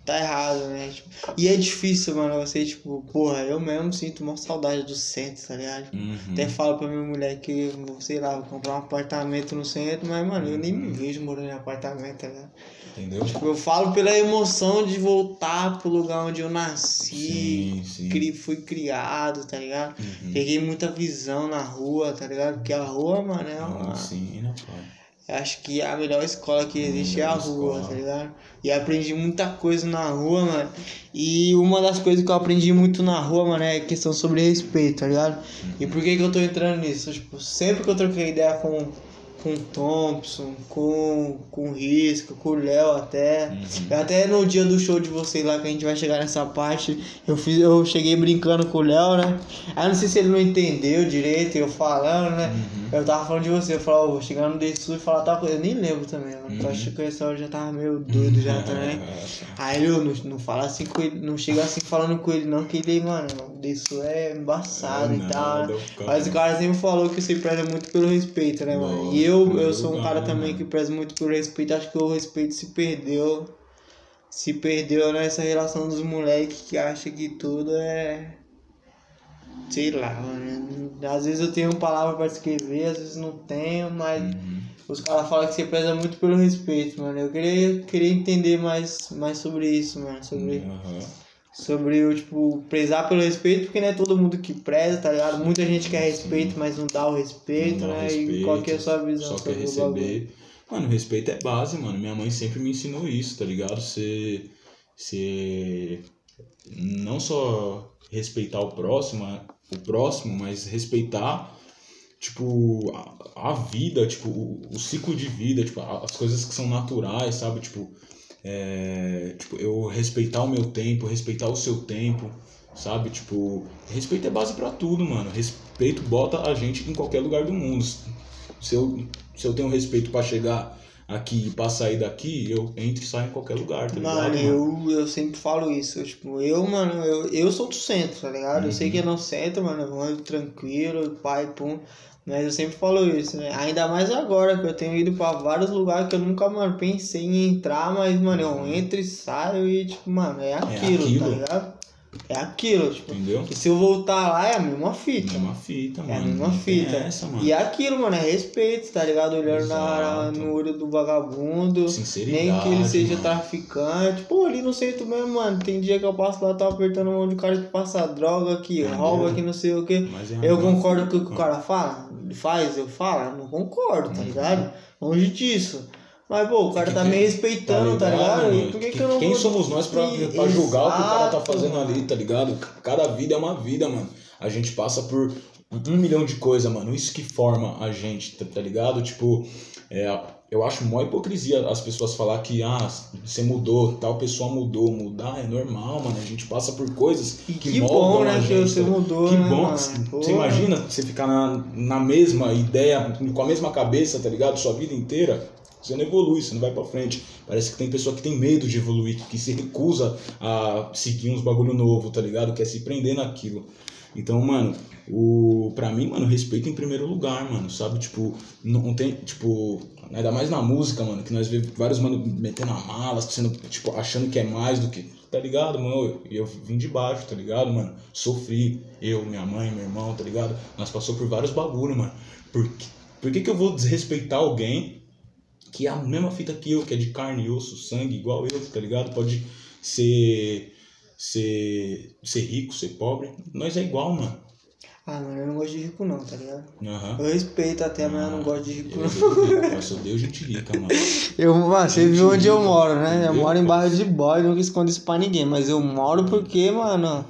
Tá errado, né? Tipo, e é difícil, mano, você, tipo, porra, eu mesmo sinto uma saudade do centro, tá ligado? Uhum. Até falo pra minha mulher que, sei lá, vou comprar um apartamento no centro, mas, mano, eu nem me vejo morando em apartamento, tá ligado? Entendeu? Tipo, eu falo pela emoção de voltar pro lugar onde eu nasci, Sim, sim. cri, fui criado, tá ligado? Uhum. Peguei muita visão na rua, tá ligado? Porque a rua, mano, é uma. Não, sim, né, pai? Eu acho que a melhor escola que existe é a rua, escola. tá ligado? E aprendi muita coisa na rua, mano. E uma das coisas que eu aprendi muito na rua, mano, é questão sobre respeito, tá ligado? E por que que eu tô entrando nisso? Tipo, sempre que eu troquei ideia com, com o Thompson, com, com o Risco, com o Léo até. Uhum. Até no dia do show de vocês lá, que a gente vai chegar nessa parte, eu fiz, eu cheguei brincando com o Léo, né? Aí não sei se ele não entendeu direito, eu falando, né? Uhum. Eu tava falando de você, eu falava, vou chegar no Sul e falar tal coisa. Eu nem lembro também, mano. Uhum. Eu acho que essa hora eu já tava meio doido já também. É, Aí eu não, não fala assim com ele, não chega assim falando com ele não, que ele, mano, o Sul é embaçado e tal, nada, né? o Mas o cara sempre falou que você preza muito pelo respeito, né, mano? E eu, eu primeiro sou um cara né, também que preza muito pelo respeito. Acho que o respeito se perdeu. Se perdeu nessa relação dos moleques que acham que tudo é. Sei lá, mano. Às vezes eu tenho palavra pra escrever, às vezes não tenho, mas Uhum. os caras falam que você preza muito pelo respeito, mano. Eu queria, queria entender mais, mais sobre isso, mano. Sobre, Aham. Sobre o, tipo, prezar pelo respeito, porque não é todo mundo que preza, tá ligado? Muita gente quer respeito, mas não dá o respeito, Não dá né? E respeito, qual que é a sua visão Só quer sobre receber. Mano, respeito é base, mano. Minha mãe sempre me ensinou isso, tá ligado? Você. Você. Não só respeitar o próximo, o próximo, mas respeitar, tipo, a, a vida, tipo, o, o ciclo de vida, tipo, as coisas que são naturais, sabe? Tipo, é, tipo, eu respeitar o meu tempo, respeitar o seu tempo, sabe? Tipo, respeito é base pra tudo, mano. Respeito bota a gente em qualquer lugar do mundo. Se eu, se eu tenho respeito pra chegar aqui e pra sair daqui, eu entro e saio em qualquer lugar, tá ligado? Mano, eu, eu sempre falo isso. eu, Tipo, eu, mano, eu, eu sou do centro, tá ligado? Eu sei Uhum. que é no centro, mano, eu ando tranquilo, pai, pum. Mas eu sempre falo isso, né? Ainda mais agora que eu tenho ido pra vários lugares que eu nunca, mano, pensei em entrar, mas, mano, eu entro e saio e, tipo, mano, é aquilo, tá aquilo. ligado? É aquilo, tipo. Entendeu? Se eu voltar lá é a mesma fita. É uma fita, mano. É a mesma Não tem fita. Essa, mano. E é aquilo, mano, é respeito, tá ligado? Olhando na, no olho do vagabundo. Sinceridade. Nem que ele seja mano. traficante. Pô, ali no centro mesmo, mano. Tem dia que eu passo lá, tô apertando a mão de cara que passa droga, que Entendeu? rouba, que não sei o que. Mas é Eu mesma concordo com o fita, que o cara fala, faz, eu falo, não concordo, tá ligado? Longe disso. Mas, pô, o cara tá que- me respeitando, tá ligado? E mano? por que, Que- que eu não Quem vou- somos nós pra, pra julgar o que o cara tá Exato, fazendo mano. ali, tá ligado? Cada vida é uma vida, mano. A gente passa por um milhão de coisas, mano. Isso que forma a gente, tá, tá ligado? Tipo, é, eu acho mó hipocrisia as pessoas falar que, ah, você mudou, tal pessoa mudou. Mudar é normal, mano. A gente passa por coisas que, que moldam bom, a né, que gente. você tá- mudou, Que né, bom. mano? Você imagina você ficar na, na mesma ideia, com a mesma cabeça, tá ligado? Sua vida inteira. Você não evolui, você não vai pra frente. Parece que tem pessoa que tem medo de evoluir, que se recusa a seguir uns bagulho novo, tá ligado? Quer se prender naquilo. Então, mano, o pra mim, mano, respeito em primeiro lugar, mano, sabe? Tipo, não tem, tipo, ainda mais na música, mano, que nós vemos vários mano metendo a mala, sendo, tipo, achando que é mais do que, tá ligado, mano? E eu vim de baixo, tá ligado, mano? Sofri, eu, minha mãe, meu irmão, tá ligado? Nós passou por vários bagulho, mano. Por, por que que eu vou desrespeitar alguém que é a mesma fita que eu, que é de carne e osso, sangue, igual eu, tá ligado? Pode ser ser ser rico, ser pobre, nós é igual, mano. Ah, mano, eu não gosto de rico não, tá ligado? Aham. Eu respeito até, mas eu não gosto de rico não. Eu sou Deus gente rica, mano. Eu, mano, você Gente viu onde eu rica, moro, né? Eu moro em bairro de boy, nunca escondo isso pra ninguém. Mas eu moro porque, mano,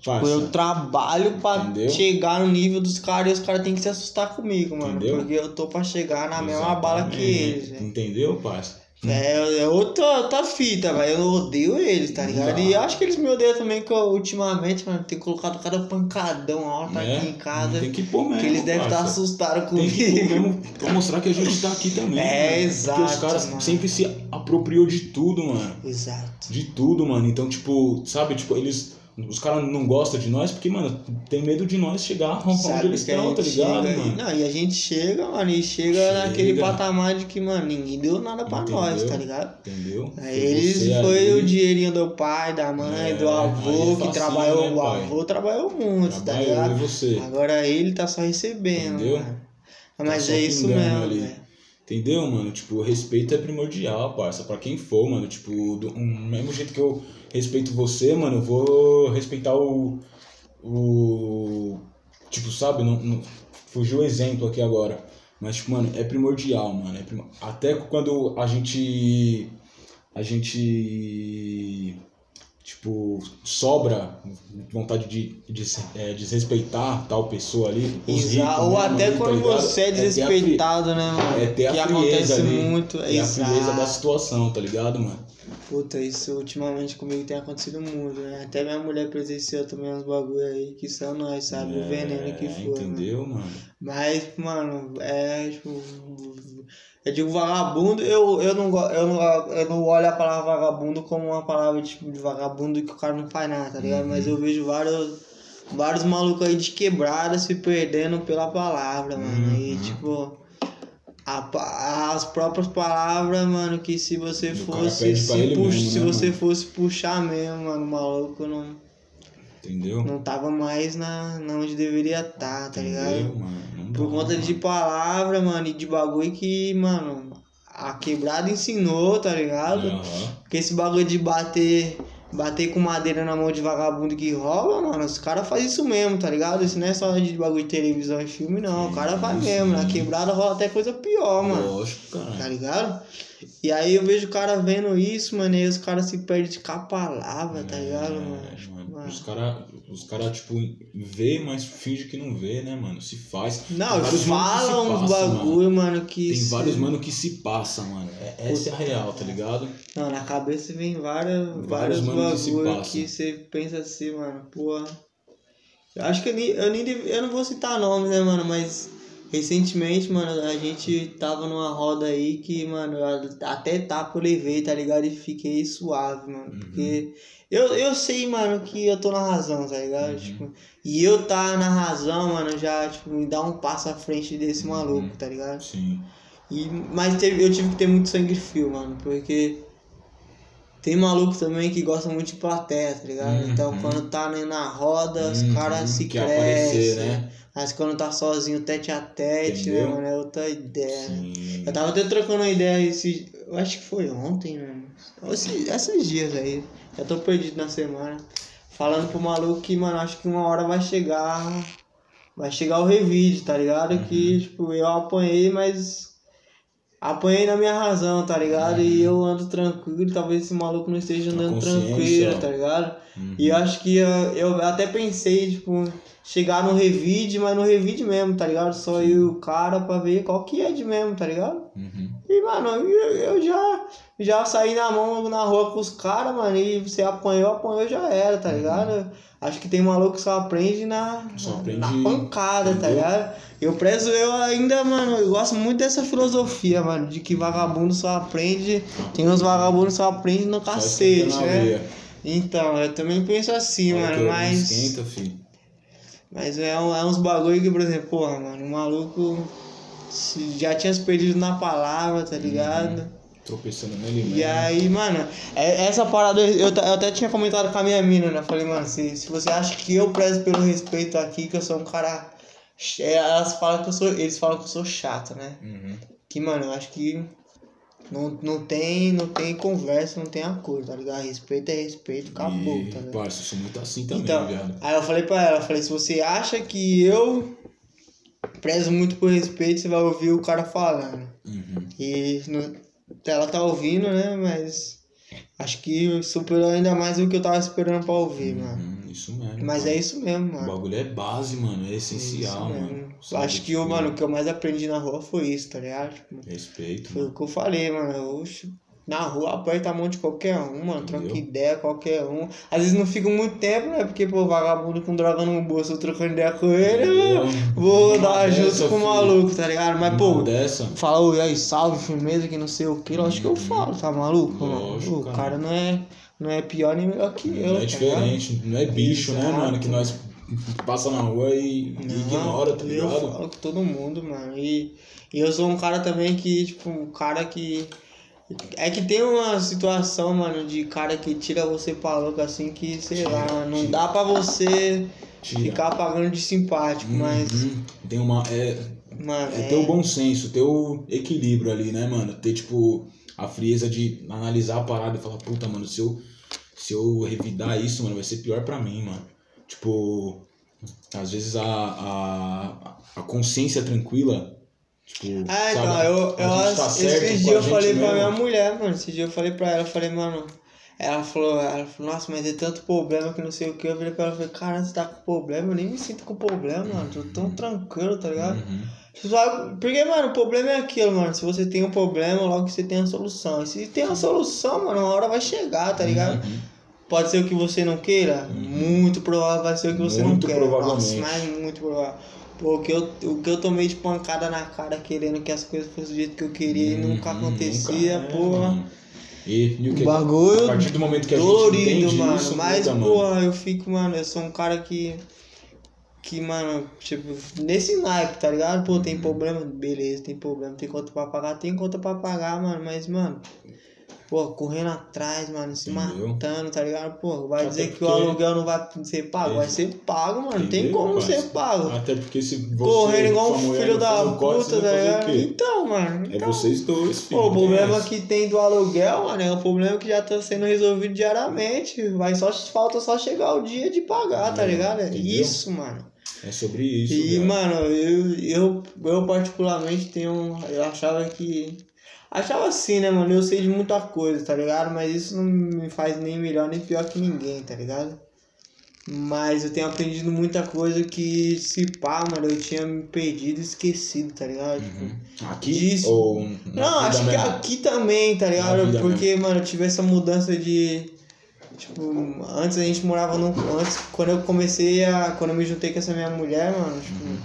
tipo, eu trabalho pra Entendeu? chegar no nível dos caras e os caras têm que se assustar comigo, mano. Entendeu? Porque eu tô pra chegar na mesma bala que Exatamente. eles. Entendeu, parça? É, é outra, outra fita, velho. Eu odeio eles, tá ligado? Não. E acho que eles me odeiam também, que eu, ultimamente, mano, tenho colocado cada pancadão alto Né? aqui em casa. Tem que pôr mesmo. Que eles devem estar parça. assustados Tem que pôr comigo. mesmo pra mostrar que a gente tá aqui também. É, mano. exato, Porque os caras mano. sempre se apropriou de tudo, mano. Exato. De tudo, mano. Então, tipo, sabe, tipo, eles. Os caras não gostam de nós porque, mano, tem medo de nós chegar onde Sabe eles que a estão, tá ligado, chega, mano? Não, e a gente chega, mano, e chega, Chega. naquele patamar de que, mano, ninguém deu nada pra Entendeu? nós, tá ligado? Entendeu? Aí eles foi ali, o dinheirinho do pai, da mãe, É, do avô, é que trabalhou, né, o pai? avô trabalhou muito, tá ligado? você? Agora ele tá só recebendo, Entendeu? mano. Mas só é isso mesmo, velho. Entendeu, mano? Tipo, o respeito é primordial, parça. Pra quem for, mano. Tipo, do um, mesmo jeito que eu respeito você, mano, eu vou respeitar o. O. Tipo, sabe? Não, não, fugiu o exemplo aqui agora. Mas, tipo, mano, é primordial, mano. É primo- Até quando a gente. A gente. Tipo, sobra vontade de, de é, desrespeitar tal pessoa ali. os Exa- ricos Ou mesmo até tá quando ligado? você é ter a fri- desrespeitado, né, mano? é ter a frieza acontece ali. muito. Ter a frieza da Exato. situação, tá ligado, mano? Puta, isso ultimamente comigo tem acontecido muito, né? Até minha mulher presenciou também uns bagulho aí que só nós, sabe? o veneno que É, foi. Né? Entendeu, mano? Mas, mano, é tipo. Eu digo vagabundo, eu, eu, não, eu, não, eu não olho a palavra vagabundo como uma palavra tipo, de vagabundo que o cara não faz nada, tá ligado? Mas Uhum. eu vejo vários, vários malucos aí de quebrada se perdendo pela palavra, mano. E Uhum. tipo. A as próprias palavras, mano, que se você fosse. Se, ele pux- mesmo, se né, você mano? fosse puxar mesmo, mano, o maluco não, Entendeu? não tava mais na, na onde deveria estar, tá ligado? Entendeu, mano? Por dá, conta de mano. palavra, mano, e de bagulho que, mano, a quebrada ensinou, tá ligado? Aham. Porque esse bagulho de bater, bater com madeira na mão de vagabundo que rouba, mano, os caras fazem isso mesmo, tá ligado? Isso não é só de bagulho de televisão e filme, não. O cara Sim, mesmo. Na quebrada rola até coisa pior, mano. Lógico, cara. Tá ligado? E aí eu vejo o cara vendo isso, mano, e aí os caras se perdem de cá palavra, tá ligado, É, mano? Tipo, mano, mano. Os caras, os cara, tipo, vê, mas finge que não vê, né, mano? Se faz. Não, Tem vários mano que se fala uns bagulho, mano, que. Tem se- vários mano que se passa, mano. É, essa é a real, tá ligado? Não, na cabeça vem várias, Vários vários que bagulho passa. que, você pensa assim, mano, porra. Eu acho que eu, nem, eu, nem eu não vou citar nomes, né, mano, mas recentemente, mano, a gente tava numa roda aí que, mano, eu até etapa eu levei, tá ligado? E fiquei suave, mano, Uhum. porque eu, eu sei, mano, que eu tô na razão, tá ligado? Uhum. Tipo, e eu tá na razão, mano, já, tipo, me dá um passo à frente desse Uhum. maluco, tá ligado? Sim. E, mas teve- eu tive que ter muito sangue frio, mano, porque tem maluco também que gosta muito de plateia, tá ligado? Uhum. Então quando tá né, na roda, os Uhum, caras se crescem. né? Mas quando tá sozinho, tete a tete, né, mano? É outra ideia. né? Sim. Eu tava até trocando uma ideia esse. Eu acho que foi ontem, mano. Esse, esses dias aí. Já tô perdido na semana. Falando pro maluco que, mano, acho que uma hora vai chegar. Vai chegar o revide, tá ligado? Uhum. Que, tipo, eu apanhei, mas. Apanhei na minha razão, tá ligado? E eu ando tranquilo, talvez esse maluco não esteja andando tranquilo, tá ligado? Uhum. E acho que eu, eu até pensei, tipo, chegar no revide, mas no revide mesmo, tá ligado? Só eu e o cara pra ver qual que é de mesmo, tá ligado? Uhum. E, mano, eu, eu já, já saí na mão na rua com os caras, mano, e você apanhou, apanhou, já era, tá ligado? Acho que tem maluco que só aprende na, Uhum. Só aprende- na pancada, tá ligado? Eu prezo, eu ainda, mano, eu gosto muito dessa filosofia, mano, de que vagabundo só aprende, tem uns vagabundos que só aprendem no cacete, né? veia. Então, eu também penso assim, mano, mas. Esquenta, filho. Mas é, um- é uns bagulho que, por exemplo, porra, mano, o maluco se- já tinha se perdido na palavra, tá ligado? Tropeçando nele mesmo. E aí, mano, é- essa parada eu, eu até tinha comentado com a minha mina, né? Eu Falei, mano, se, se você acha que eu prezo pelo respeito aqui, que eu sou um cara. é, Elas falam que eu sou. Eles falam que eu sou chato, né? Uhum. Que, mano, eu acho que Não, não, tem, não tem conversa, não tem acordo, tá ligado? Respeito é respeito, acabou, e, tá ligado? Parça, eu sou muito assim também, Então, viado. aí eu falei pra ela, eu falei, se você acha que eu prezo muito por respeito, você vai ouvir o cara falando. Uhum. E no- ela tá ouvindo, né? Mas acho que superou ainda mais o que eu tava esperando pra ouvir, mano. Uhum, isso mesmo. Mas mano. é isso mesmo, O mano. bagulho é base, mano. É essencial, Isso mesmo. mano. Sabe? Acho que, o mano, o que eu mais aprendi na rua foi isso, tá ligado? Tipo, Respeito, Foi mano. o que eu falei, mano. Oxe, na rua aperta a mão de qualquer um, mano. Troca Entendeu? ideia qualquer um. Às vezes não fica muito tempo, né? Porque, pô, vagabundo com droga no bolso, eu trocando ideia com ele, eu vou Uma dar junto com o maluco, tá ligado? Mas, Uma pô, dessa. fala, oi, aí, salve, firmeza, que não sei o que. Lógico que eu falo, tá maluco, Lógico, mano? O cara. cara não é, não é pior nem melhor que eu. Não é tá diferente, não é bicho, né, Exato. mano? Que nós passa na rua e ligado? ignora, tá Eu ligado? falo com todo mundo, mano. E, e eu sou um cara também que, tipo, um cara que. É que tem uma situação, mano, de cara que tira você pra louco assim que, sei Tira, lá, não tira. dá pra você Tira. ficar pagando de simpático, mas. Uhum. Tem uma. É, Mano, é é, ter o bom senso, ter o equilíbrio ali, né, mano? Ter, tipo, a frieza de analisar a parada e falar, puta, mano, se eu, se eu revidar isso, mano, vai ser pior pra mim, mano. Tipo, às vezes a, a, a consciência tranquila. Tipo, Ah, então, sabe, eu, eu a tá acho- certo esses com dias a eu falei pra mesmo. minha mulher, mano. Esse dia eu falei pra ela, eu falei, mano. Ela falou, ela falou, nossa, mas é tanto problema que não sei o que. Eu falei pra ela, falei, cara, você tá com problema? Eu nem me sinto com problema, mano. Tô tão tranquilo, tá ligado? Uhum. Você sabe- Porque, mano, o problema é aquilo, mano. Se você tem um problema, logo você tem a solução. E se tem a solução, mano, uma hora vai chegar, tá ligado? Uhum. Pode ser o que você não queira, muito provável vai ser o que você Muito não quer. provavelmente. Nossa, mas muito provável. Pô, o que, eu, o que eu tomei de pancada na cara querendo que as coisas fossem do jeito que eu queria e nunca Uhum, acontecia, nunca, é, porra. mano. E, e o que? Bagulho a partir do momento que a gente entende mano. isso, mas, muda, mano. porra, eu fico, mano, eu sou um cara que. Que, mano, tipo, nesse naipe, tá ligado? Pô, Uhum. tem problema, beleza, tem problema, tem conta pra pagar, tem conta pra pagar, mano, mas, mano, pô, correndo atrás, mano, se Entendeu? matando, tá ligado? Pô, vai Até dizer que porque- o aluguel não vai ser pago, vai ser pago, mano, não tem Entendeu, como ser pago. Até porque se você. Correndo igual sua um filho da corte, puta, tá ligado? Então, mano. É então, vocês dois, filho. Pô, o problema essa. que tem do aluguel, mano, é um problema que já tá sendo resolvido diariamente. Vai só falta só chegar o dia de pagar, tá É, ligado? É entendeu? isso, mano. É sobre isso. E, viado. mano, eu, eu, eu particularmente tenho. Eu achava que. Achava assim, né, mano? Eu sei de muita coisa, tá ligado? Mas isso não me faz nem melhor nem pior que ninguém, tá ligado? Mas eu tenho aprendido muita coisa que, se pá, mano, eu tinha me perdido e esquecido, tá ligado? Tipo, Uhum. Aqui? disso. Ou não, acho que mesmo? aqui também, tá ligado? Porque, mano, eu tive essa mudança de. Tipo, antes a gente morava num. Antes, quando eu comecei a. Quando eu me juntei com essa minha mulher, mano, tipo. Uhum.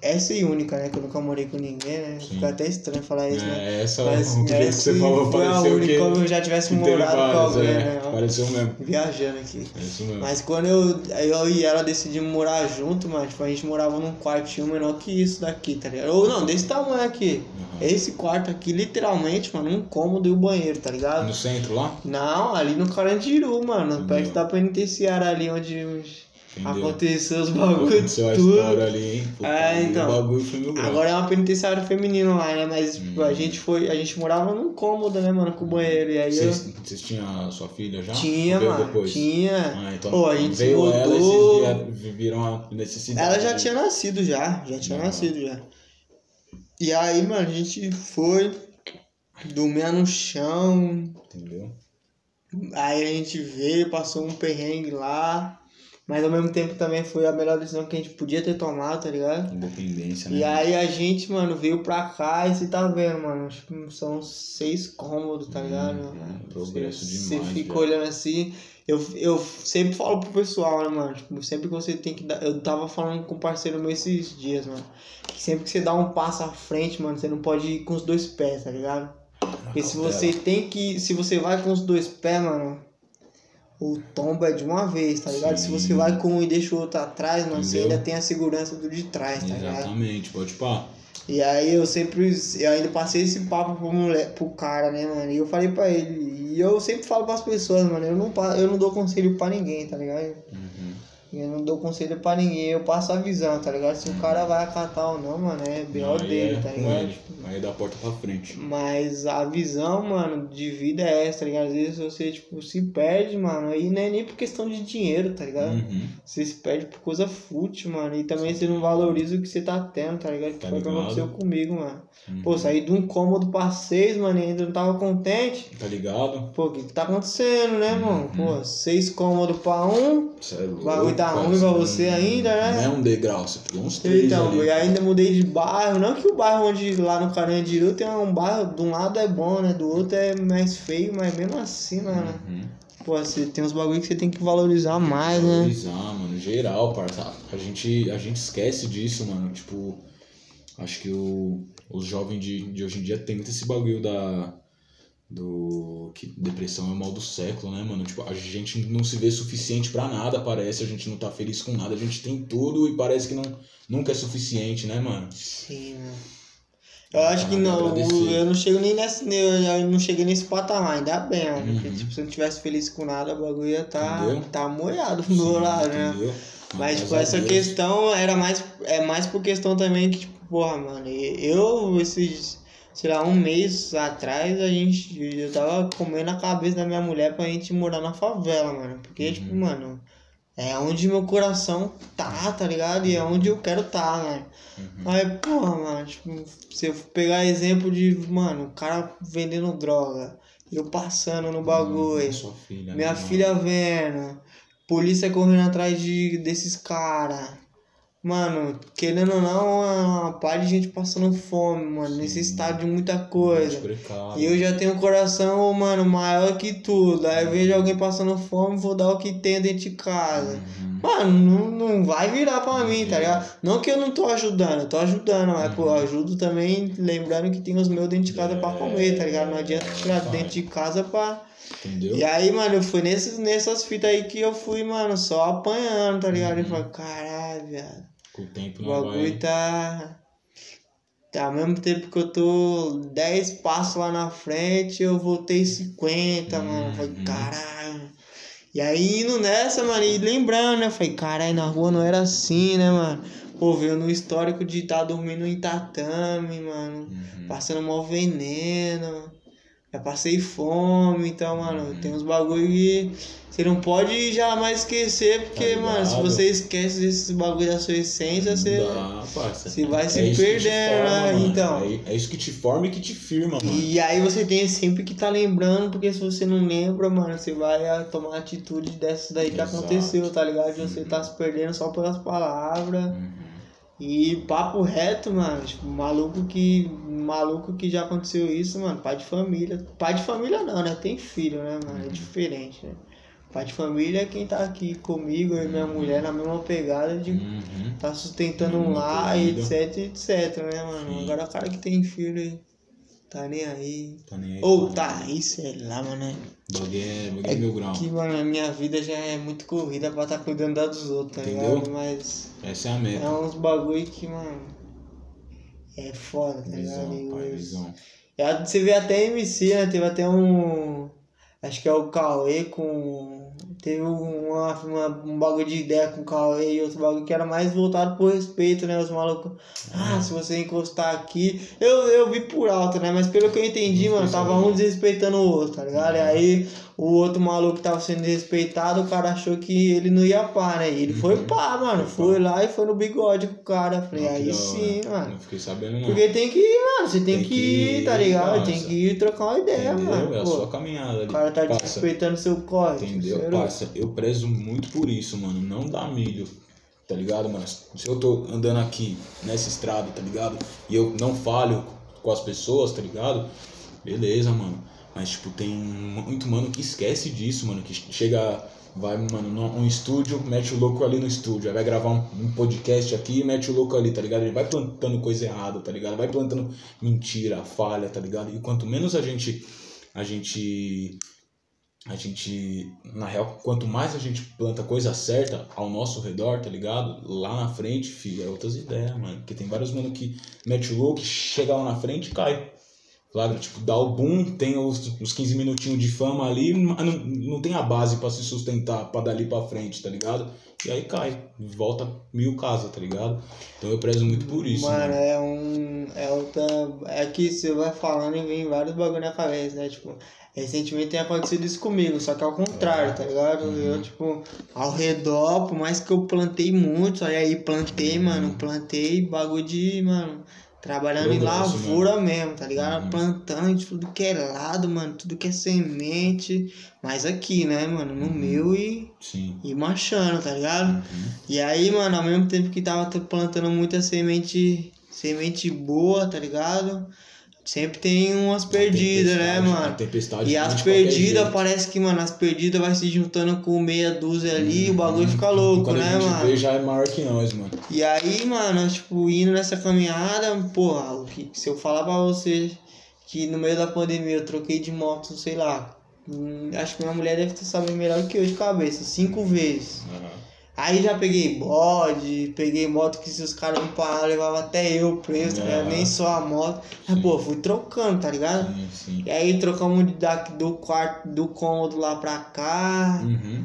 Essa e única, né? Que eu nunca morei com ninguém, né? Sim. Fica até estranho falar isso, né? É, essa Mas o jeito que essa você falou pareceu única que, como eu já tivesse morado com alguém, é, né? Pareceu mesmo. Viajando aqui. É isso mesmo. Mas quando eu, eu e ela decidimos morar junto, mano, tipo, a gente morava num quartinho menor que isso daqui, tá ligado? Ou não, desse tamanho aqui. Uhum. Esse quarto aqui, literalmente, mano, um cômodo e o banheiro, tá ligado? No centro lá? Não, ali no Carandiru, mano, Entendeu? perto da penitenciária ali onde Entendeu? aconteceu os bagulhos a tudo. história ali, hein? Puta, É, então. O bagulho foi meu grau. Agora é uma penitenciária feminina lá, né? Mas tipo, a Hum. gente foi, a gente morava num cômodo, né, mano, com o banheiro. E aí eu Vocês, vocês tinham a sua filha já? tinha, mano, depois? tinha. Ah, então Pô, a gente veio ela e mudou. vocês viram a necessidade. Ela já né? tinha nascido já, já tinha Não. nascido já. E aí, mano, a gente foi dormir no chão. Entendeu? Aí a gente veio, passou um perrengue lá. Mas ao mesmo tempo também foi a melhor decisão que a gente podia ter tomado, tá ligado? Independência, né? E aí a gente, mano, veio pra cá e você tá vendo, mano. Tipo, são seis cômodos, tá ligado? Hum, progresso Você demais, fica já. olhando assim. Eu, eu sempre falo pro pessoal, né, mano? Tipo, sempre que você tem que dar. Eu tava falando com um parceiro meu esses dias, mano. Que sempre que você dá um passo à frente, mano, você não pode ir com os dois pés, tá ligado? Porque se você tem que. Se você vai com os dois pés, mano. O tombo é de uma vez, tá ligado? Se Sim. você vai com um e deixa o outro atrás, mano, você ainda tem a segurança do de trás, tá ligado? Exatamente, pode pá. E aí eu sempre, eu ainda passei esse papo pro, mulher, pro cara, né, mano? E eu falei pra ele, e eu sempre falo pras pessoas, mano, eu não, eu não dou conselho pra ninguém, tá ligado? Uhum. Eu não dou conselho pra ninguém, eu passo a visão, tá ligado? Se o cara vai acatar ou não, mano, é B.O. Dele, é tá ligado? ele. Aí dá a porta pra frente. Mas a visão, mano, de vida é essa, tá ligado? Às vezes você, tipo, se perde, mano, e não é nem por questão de dinheiro, tá ligado? Uhum. Você se perde por coisa fútil, mano. E também você não valoriza o que você tá tendo, tá ligado? Que Tá foi o que aconteceu comigo, mano. Uhum. Pô, saí de um cômodo pra seis, mano, e ainda não tava contente. Tá ligado? Pô, o que que tá acontecendo, né, mano? Uhum. Pô, seis cômodos pra um. Cê é louco, bagulho tá ruim pra você ainda, né? Não é um degrau, você pegou uns três Então, ali. e ainda mudei de bairro. Não que o bairro onde lá no Carandiru tem um bairro, de um lado é bom, né? Do outro é mais feio, mas mesmo assim, mano. Uhum. Pô, você tem uns bagulho que você tem que valorizar mais, né? Valorizar, mano, geral, parça. A gente, a gente esquece disso, mano. Tipo, acho que o, os jovens de, de hoje em dia tem muito esse bagulho da. Do. Que depressão é o mal do século, né, mano? Tipo, a gente não se vê suficiente pra nada, parece. A gente não tá feliz com nada. A gente tem tudo e parece que não, nunca é suficiente, né, mano? Sim, mano. Eu acho que Ah, não, agradecer. eu não chego nem nesse, eu não cheguei nesse patamar, ainda bem, mano. Porque Uhum. tipo, se eu não tivesse feliz com nada, o bagulho ia tá, Entendeu? tá molhado pro meu lado, né? Entendeu? Mas, tipo, essa questão era mais, é mais por questão também que, tipo, porra, mano, eu, esses, sei lá, um mês atrás, a gente, eu tava comendo a cabeça da minha mulher pra gente morar na favela, mano. Porque, Uhum. tipo, mano, é onde meu coração tá, tá ligado? E é onde eu quero tá, mano. Uhum. Aí, porra, mano, tipo, se eu pegar exemplo de, mano, o cara vendendo droga, eu passando no bagulho, Sua filha, minha né, filha vendo, polícia correndo atrás de, desses caras. Mano, querendo ou não, é uma par de gente passando fome, mano, necessidade de muita coisa. E eu já tenho um coração, mano, maior que tudo. Aí eu vejo alguém passando fome, vou dar o que tem dentro de casa. Uhum. Mano, não, não vai virar pra mim, tá ligado? Não que eu não tô ajudando, eu tô ajudando, mas pô, eu ajudo também, lembrando que tem os meus dentro de casa pra comer, tá ligado? Não adianta tirar dentro de casa pra. Entendeu? E aí, mano, eu fui nessas fitas aí que eu fui, mano, só apanhando, tá ligado? Uhum. falei, caralho, viado. Com o tempo O não bagulho vai. tá. Tá, ao mesmo tempo que eu tô 10 passos lá na frente, eu voltei 50, mano. Eu Falei, Uhum. caralho. E aí indo nessa, mano, e lembrando, né? Eu Falei, caralho, na rua não era assim, né, mano? Pô, veio no histórico de estar dormindo em tatame, mano. Uhum. Passando mal veneno. Já passei fome, então, mano, Uhum. tem uns bagulho que você não pode jamais esquecer, porque, Tá mano, se você esquece desses bagulho da sua essência, você. Dá, você vai se que te perdendo, forma, né? Então. É, é isso que te forma e que te firma, mano. E aí você tem sempre que tá lembrando, porque se você não lembra, mano, você vai tomar atitude dessas daí que Exato. aconteceu, tá ligado? De você Uhum. tá se perdendo só pelas palavras. Uhum. E papo reto, mano, tipo, maluco que. Maluco que já aconteceu isso, mano, pai de família. Pai de família não, né? Tem filho, né, mano? É Uhum. diferente, né? Pai de família é quem tá aqui comigo, eu e minha mulher, na mesma pegada de Uhum. tá sustentando um Mesma lar, etc, etc, né, mano? Sim. Agora o cara que tem filho aí, tá nem aí. Tá nem aí. Ou tá. tá aí, sei lá, mano. Bagulho é, bagulho é mil grau. Que, mano, a minha vida já é muito corrida pra tá cuidando da dos outros, tá Entendeu? ligado? Mas Essa é a é meta. uns bagulho que, mano. É foda, tá ligado? Visão, pai, E os- visão. É, Você vê até MC, né? Teve até um. Acho que é o Cauê com. Teve uma, uma- um bagulho de ideia com o Cauê e outro bagulho que era mais voltado pro respeito, né? Os malucos. Ah, se você encostar aqui. Eu, eu vi por alto, né? Mas pelo que eu entendi, mano, tava um desrespeitando o outro, tá ligado? E aí o outro maluco tava sendo desrespeitado, o cara achou que ele não ia pá, né? E ele foi Uhum. pá, mano. Foi lá e foi no bigode com o cara. Falei, Não, aí da hora. sim, mano. Não fiquei sabendo, não. Porque tem que ir, mano. Você tem, Tem que, ir, tá ligado? parça. Tem que ir trocar uma ideia, Entendeu? mano. É a Pô, sua caminhada ali. o cara tá desrespeitando seu corte. Entendeu? seu- Parça, eu prezo muito por isso, mano. Não dá milho, tá ligado, mano? Se eu tô andando aqui nessa estrada, tá ligado? E eu não falho com as pessoas, tá ligado? Beleza, mano. Mas, tipo, tem muito mano que esquece disso, mano. Que chega, vai, mano, num um estúdio, mete o louco ali no estúdio. Aí vai gravar um, um podcast aqui e mete o louco ali, tá ligado? Ele vai plantando coisa errada, tá ligado? Vai plantando mentira, falha, tá ligado? E quanto menos a gente. A gente a gente, na real, quanto mais a gente planta coisa certa ao nosso redor, tá ligado? Lá na frente, filho, é outras ideias, mano. Porque tem vários mano que mete o louco, chega lá na frente e cai. Flagra, tipo, dá o boom, tem os, os 15 minutinhos de fama ali, mas não, não tem a base pra se sustentar, pra dali pra frente, tá ligado? E aí cai, volta mil casas, tá ligado? Então eu prezo muito por isso. Mano, é um. É outra. É que você vai falando e vem vários bagulho na cabeça, né? Tipo, recentemente tem acontecido isso comigo, só que ao contrário, tá ligado? Uhum. Eu, tipo, ao redor, por mais que eu plantei muito, aí aí plantei, mano, plantei bagulho de, mano. Trabalhando em Progresso, lavoura mesmo, tá ligado? Uhum. Plantando de tudo que é lado, mano, tudo que é semente. Mas aqui, né, mano, no Uhum. meu e, sim. e marchando, tá ligado? Uhum. E aí, mano, ao mesmo tempo que tava plantando muita semente, semente boa, tá ligado? Sempre tem umas perdidas, né, mano? a tempestade E as perdidas, parece que, mano, as perdidas vai se juntando com meia dúzia ali e o Uhum. bagulho fica louco, né, a gente mano? vê, já é maior que nós, mano. E aí, mano, tipo, indo nessa caminhada, porra, que- se eu falar pra você que no meio da pandemia eu troquei de moto, sei lá, hum, acho que minha mulher deve ter sabido melhor que eu de cabeça, cinco vezes. Aí já peguei bode, peguei moto que se os caras me pararam, levava até eu preso? Aham. nem só a moto. Mas, pô, fui trocando, tá ligado? Sim, sim. E aí trocamos de da, do quarto, do cômodo lá pra cá. Uhum.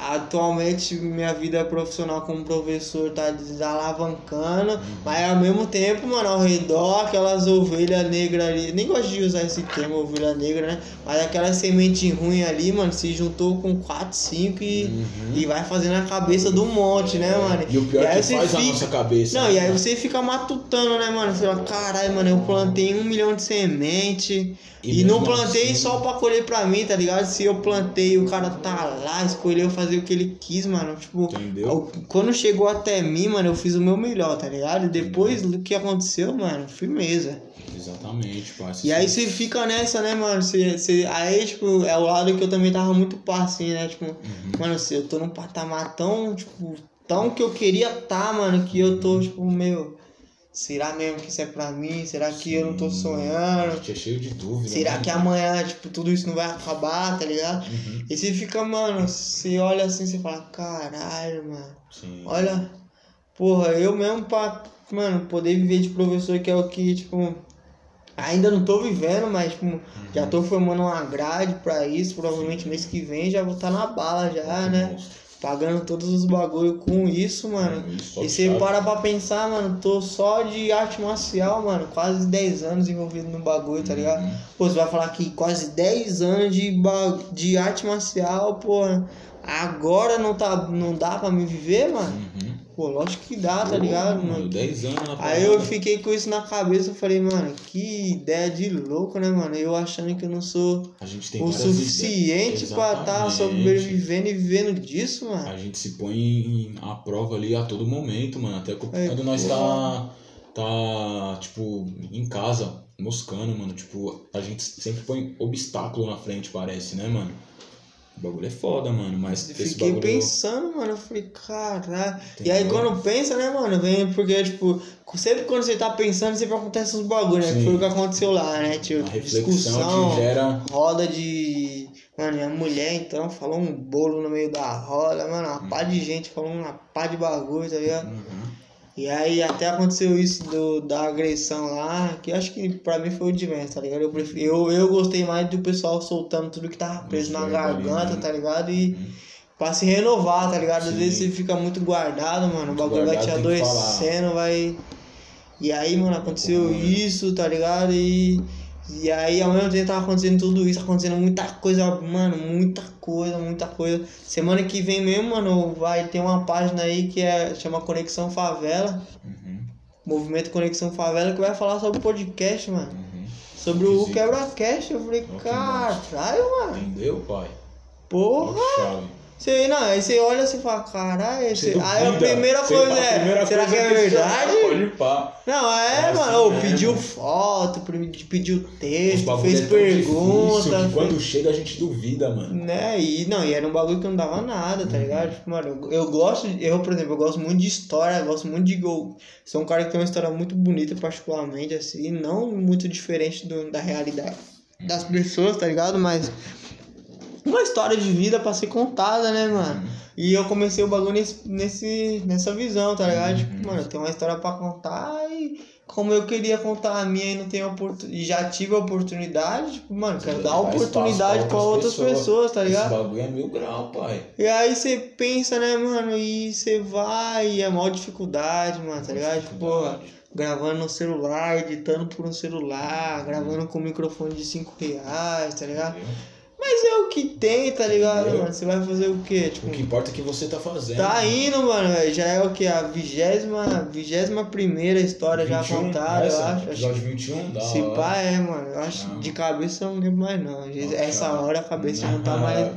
Atualmente minha vida profissional como professor tá desalavancando, Uhum. mas ao mesmo tempo, mano, ao redor aquelas ovelhas negras ali, nem gosto de usar esse termo ovelha negra, né? Mas aquela semente ruim ali, mano, se juntou com 4, 5 e, Uhum. e vai fazendo a cabeça do monte, né, mano? E o pior é aí que você faz a fica- nossa cabeça. Não, e aí né? você fica matutando, né, mano? Você fala, caralho, mano, eu plantei um milhão de semente E e, não plantei assim- só pra colher pra mim, tá ligado? Se eu plantei o cara tá lá, escolheu fazer o que ele quis, mano. Tipo, Entendeu? quando chegou até mim, mano, eu fiz o meu melhor, tá ligado? E depois do que aconteceu, mano, firmeza. Exatamente, parça. E aí você fica nessa, né, mano? Você, você, aí, tipo, é o lado que eu também tava muito pá, assim, né? Tipo, Uhum. mano, se eu tô num patamar tão, tipo, tão que eu queria tá, mano, que eu tô, tipo, meu. Será mesmo que isso é pra mim? Será que eu não tô A sonhando? gente é cheio de dúvida. Será né? que amanhã, tipo, tudo isso não vai acabar, tá ligado? Uhum. E você fica, mano, você olha assim, você fala, caralho, mano. Sim. Olha, porra, eu mesmo pra, mano, poder viver de professor, que é o que, tipo, ainda não tô vivendo, mas, tipo, já tô formando uma grade pra isso, provavelmente mês que vem já vou estar na bala já, né? Monstro. Pagando todos os bagulho com isso, mano. Isso, só E você para pra pensar, mano, tô só de arte marcial, mano, quase 10 anos envolvido no bagulho, tá ligado? Uhum. Pô, você vai falar que quase 10 anos de, ba- de arte marcial, pô, agora não, tá, não dá pra me viver, mano? Uhum. Pô, lógico que dá, tá ligado, Pô, mano? 10 anos na Aí eu fiquei com isso na cabeça, eu falei, mano, que ideia de louco, né, mano? Eu achando que eu não sou o suficiente pra estar Exatamente. sobrevivendo e vivendo disso, mano. A gente se põe à prova ali a todo momento, mano. Até quando É, nós pô. tá, tá, tipo, em casa, moscando, mano. Tipo, a gente sempre põe obstáculo na frente, parece, né, mano? O bagulho é foda, mano. Mas Eu esse Fiquei bagulho... pensando, mano, eu falei, caralho. E aí quando pensa, né, mano, vem porque, tipo, sempre quando você tá pensando, sempre acontece uns bagulho, né? Que foi o que aconteceu lá, né? Tipo, A discussão, que gera... roda de. Mano, minha mulher então falou um bolo no meio da roda, mano, uma pá de gente falou uma pá de bagulho, tá ligado? Uhum. E aí até aconteceu isso do, da agressão lá, que eu acho que pra mim foi o menos, tá ligado? Eu, prefiro, eu, eu gostei mais do pessoal soltando tudo que tava preso na Nos verbos ali, garganta, né? tá ligado? E Uhum. pra se renovar, tá ligado? Às Sim. vezes você fica muito guardado, mano, o bagulho vai te adoecendo, vai. E aí, mano, aconteceu é? isso, tá ligado? E. E aí, ao mesmo tempo, tava acontecendo tudo isso, acontecendo muita coisa, mano, muita coisa, muita coisa. Semana que vem mesmo, mano, vai ter uma página aí que é, chama Conexão Favela, Uhum. Movimento Conexão Favela, que vai falar sobre o podcast, mano. Uhum. Sobre o. Quebra-Cast. Eu falei, caralho, mano, Entendeu, pai? porra. Chave. Você, não, aí você olha e fala, caralho, Você aí a primeira Você- coisa é, primeira será coisa que é questionar, verdade? Pode pá. Não, é, É mano, assim pediu foto, pediu texto, fez é difícil pergunta, que quando chega a gente duvida, mano. né? E não, e era um bagulho que não dava nada, Uhum. tá ligado? Tipo, mano, eu, eu gosto, eu, por exemplo, eu gosto muito de história, gosto muito de gol. Sou um cara que tem uma história muito bonita, particularmente, assim, não muito diferente do, da realidade das pessoas, tá ligado? Mas uma história de vida pra ser contada, né, mano? E eu comecei o bagulho nesse, nesse, nessa visão, tá ligado? Tipo, Uhum. mano, eu tenho uma história pra contar e como eu queria contar a minha e não tenho oportunidade, e já tive a oportunidade, tipo, mano, quero dar oportunidade pra outras pessoas, tá Esse ligado? bagulho é mil grau, pai. E aí você pensa, né, mano, e você vai, e é maior dificuldade, mano, tá ligado? Tipo, porra, gravando no celular, editando por um celular, gravando com um microfone de 5 reais, tá ligado? Mas é o que tem, tá ligado, mano? Você vai fazer o quê? Tipo, O que importa é que você tá fazendo. tá indo, mano, já é o que? A vigésima, vigésima primeira história já 21, contada, eu essa, acho. acho Episódio 21, da se hora. pá é, mano. Eu acho Não. de cabeça eu não lembro mais não. Às vezes, Não, Essa cara. hora a cabeça não tá mais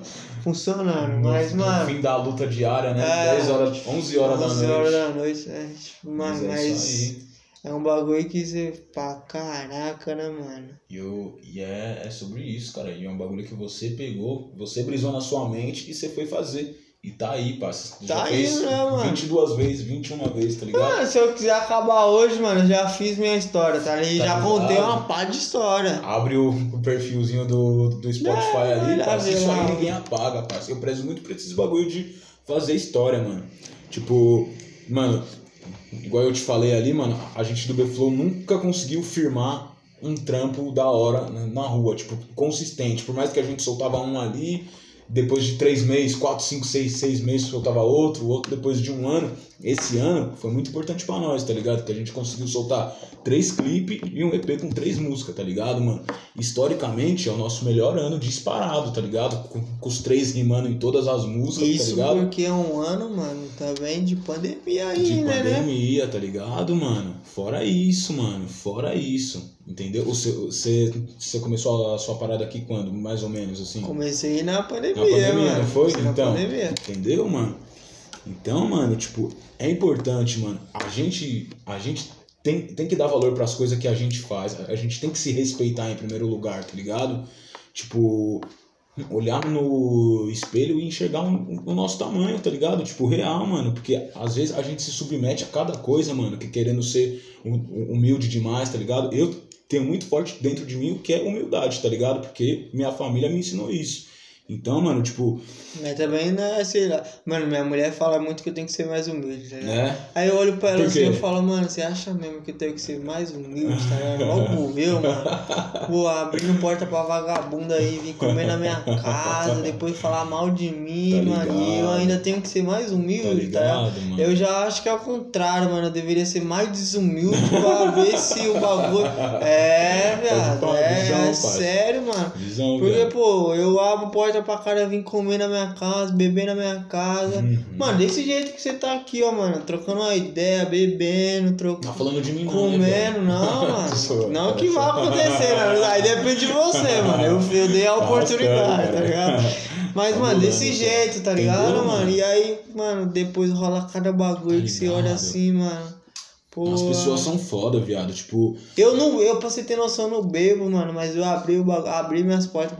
funcionando. No- Mas, no mano. fim da luta diária, né? É. 10 horas, 11 horas da 11 noite. horas da noite, é, tipo, mano, Mas é mas isso aí. É um bagulho que você. Pá, caraca, né, mano? E, eu, e é, é sobre isso, cara. E é um bagulho que você pegou, você brisou na sua mente e você foi fazer. E tá aí, parça. Já Tá fez aí, né, mano? 22 vezes, 21 vezes, tá ligado? Mano, se eu quiser acabar hoje, mano, já fiz minha história, tá ligado? Tá já ligado? contei uma pá de história. Abre o, o perfilzinho do, do Spotify É, ali, parça. vi Isso aí ninguém apaga, parça. Eu prezo muito por esses bagulho de fazer história, mano. Tipo, mano, igual eu te falei ali, mano, a gente do B-Flow nunca conseguiu firmar um trampo da hora na, na rua, tipo, consistente. Por mais que a gente soltava um ali, depois de três meses, quatro, cinco, seis, seis meses soltava outro, outro depois de um ano. Esse ano foi muito importante pra nós, tá ligado? Que a gente conseguiu soltar três clipes e um EP com três músicas, tá ligado, mano? Historicamente é o nosso melhor ano disparado, tá ligado? Com, com os três rimando em todas as músicas, tá Isso ligado? porque é um ano, mano, também de pandemia aí, De né, né? pandemia, tá ligado, mano? Fora isso, mano. Fora isso. Entendeu? Você, você, você começou a sua parada aqui quando? Mais ou menos, assim? Comecei na pandemia, Na pandemia, mano. não foi? Comecei Então. Na pandemia. Entendeu, mano? Então, mano, tipo, é importante, mano. A gente, a gente tem, tem que dar valor pras coisas que a gente faz. A gente tem que se respeitar em primeiro lugar, tá ligado? Tipo, olhar no espelho e enxergar um- o nosso tamanho, tá ligado? Tipo, real, mano. Porque às vezes a gente se submete a cada coisa, mano, que querendo ser hum- humilde demais, tá ligado? Eu tenho muito forte dentro de mim o que é humildade, tá ligado? Porque minha família me ensinou isso. Então, mano, tipo, Mas também não é, sei lá. Mano, minha mulher fala muito que eu tenho que ser mais humilde, tá ligado? né? Aí eu olho pra ela assim e eu falo, mano, você acha mesmo que eu tenho que ser mais humilde, tá ligado? Logo eu, mano. Pô, abrindo porta pra vagabunda aí, vir comer na minha casa, depois falar mal de mim, Tá mano. E eu ligado. ainda tenho que ser mais Tá humilde, tá ligado? ligado, mano? Eu já acho que é o contrário, mano. Eu deveria ser mais desumilde pra ver se o bagulho. É, viado. É, visão, é pai. sério, mano. Visão, Porque, velho. pô, eu abro porta pra cara vir comer na minha casa, beber na minha casa. Uhum. Mano, desse jeito que você tá aqui, ó, mano, trocando uma ideia, bebendo, Tá trocando. falando de mim, não. né, Comendo, velho? não, mano. Sou- Não que vai acontecer, né? Aí depende de você, mano. Eu, eu dei a Tá oportunidade, tá ligado? Mas, Tá mano, desse jeito, tá ligado, mano? E aí, mano, depois rola cada bagulho Tá que você ligado. olha assim, mano. As pessoas são foda, viado. Tipo, Eu não, eu pra você ter noção, eu não bebo, mano, mas eu abri, o bagu- abri minhas portas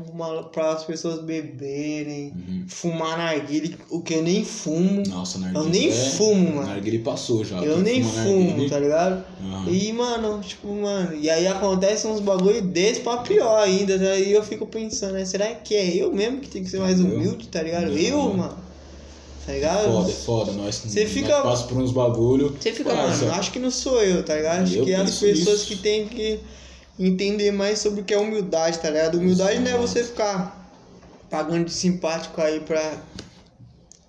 para as pessoas beberem, Uhum. fumar narguile, o que eu nem fumo. nossa, narguilé. Eu nem fumo, mano. Narguilé passou já. Eu nem fumo, narguilé- tá ligado? Aham. E, mano, tipo, mano, e aí acontece uns bagulho desse pra pior ainda, tá? E eu fico pensando, né? Será que é eu mesmo que tem que ser mais humilde, tá ligado? Não. Eu, mano. Tá ligado? Foda, é foda. Nós, Você nós fica- passa por uns bagulho. Você fica, Parça, mano, acho que não sou eu, tá ligado? Acho Eu que é as pessoas isso. que têm que entender mais sobre o que é humildade, tá ligado? Humildade não é você ficar pagando de simpático aí pra,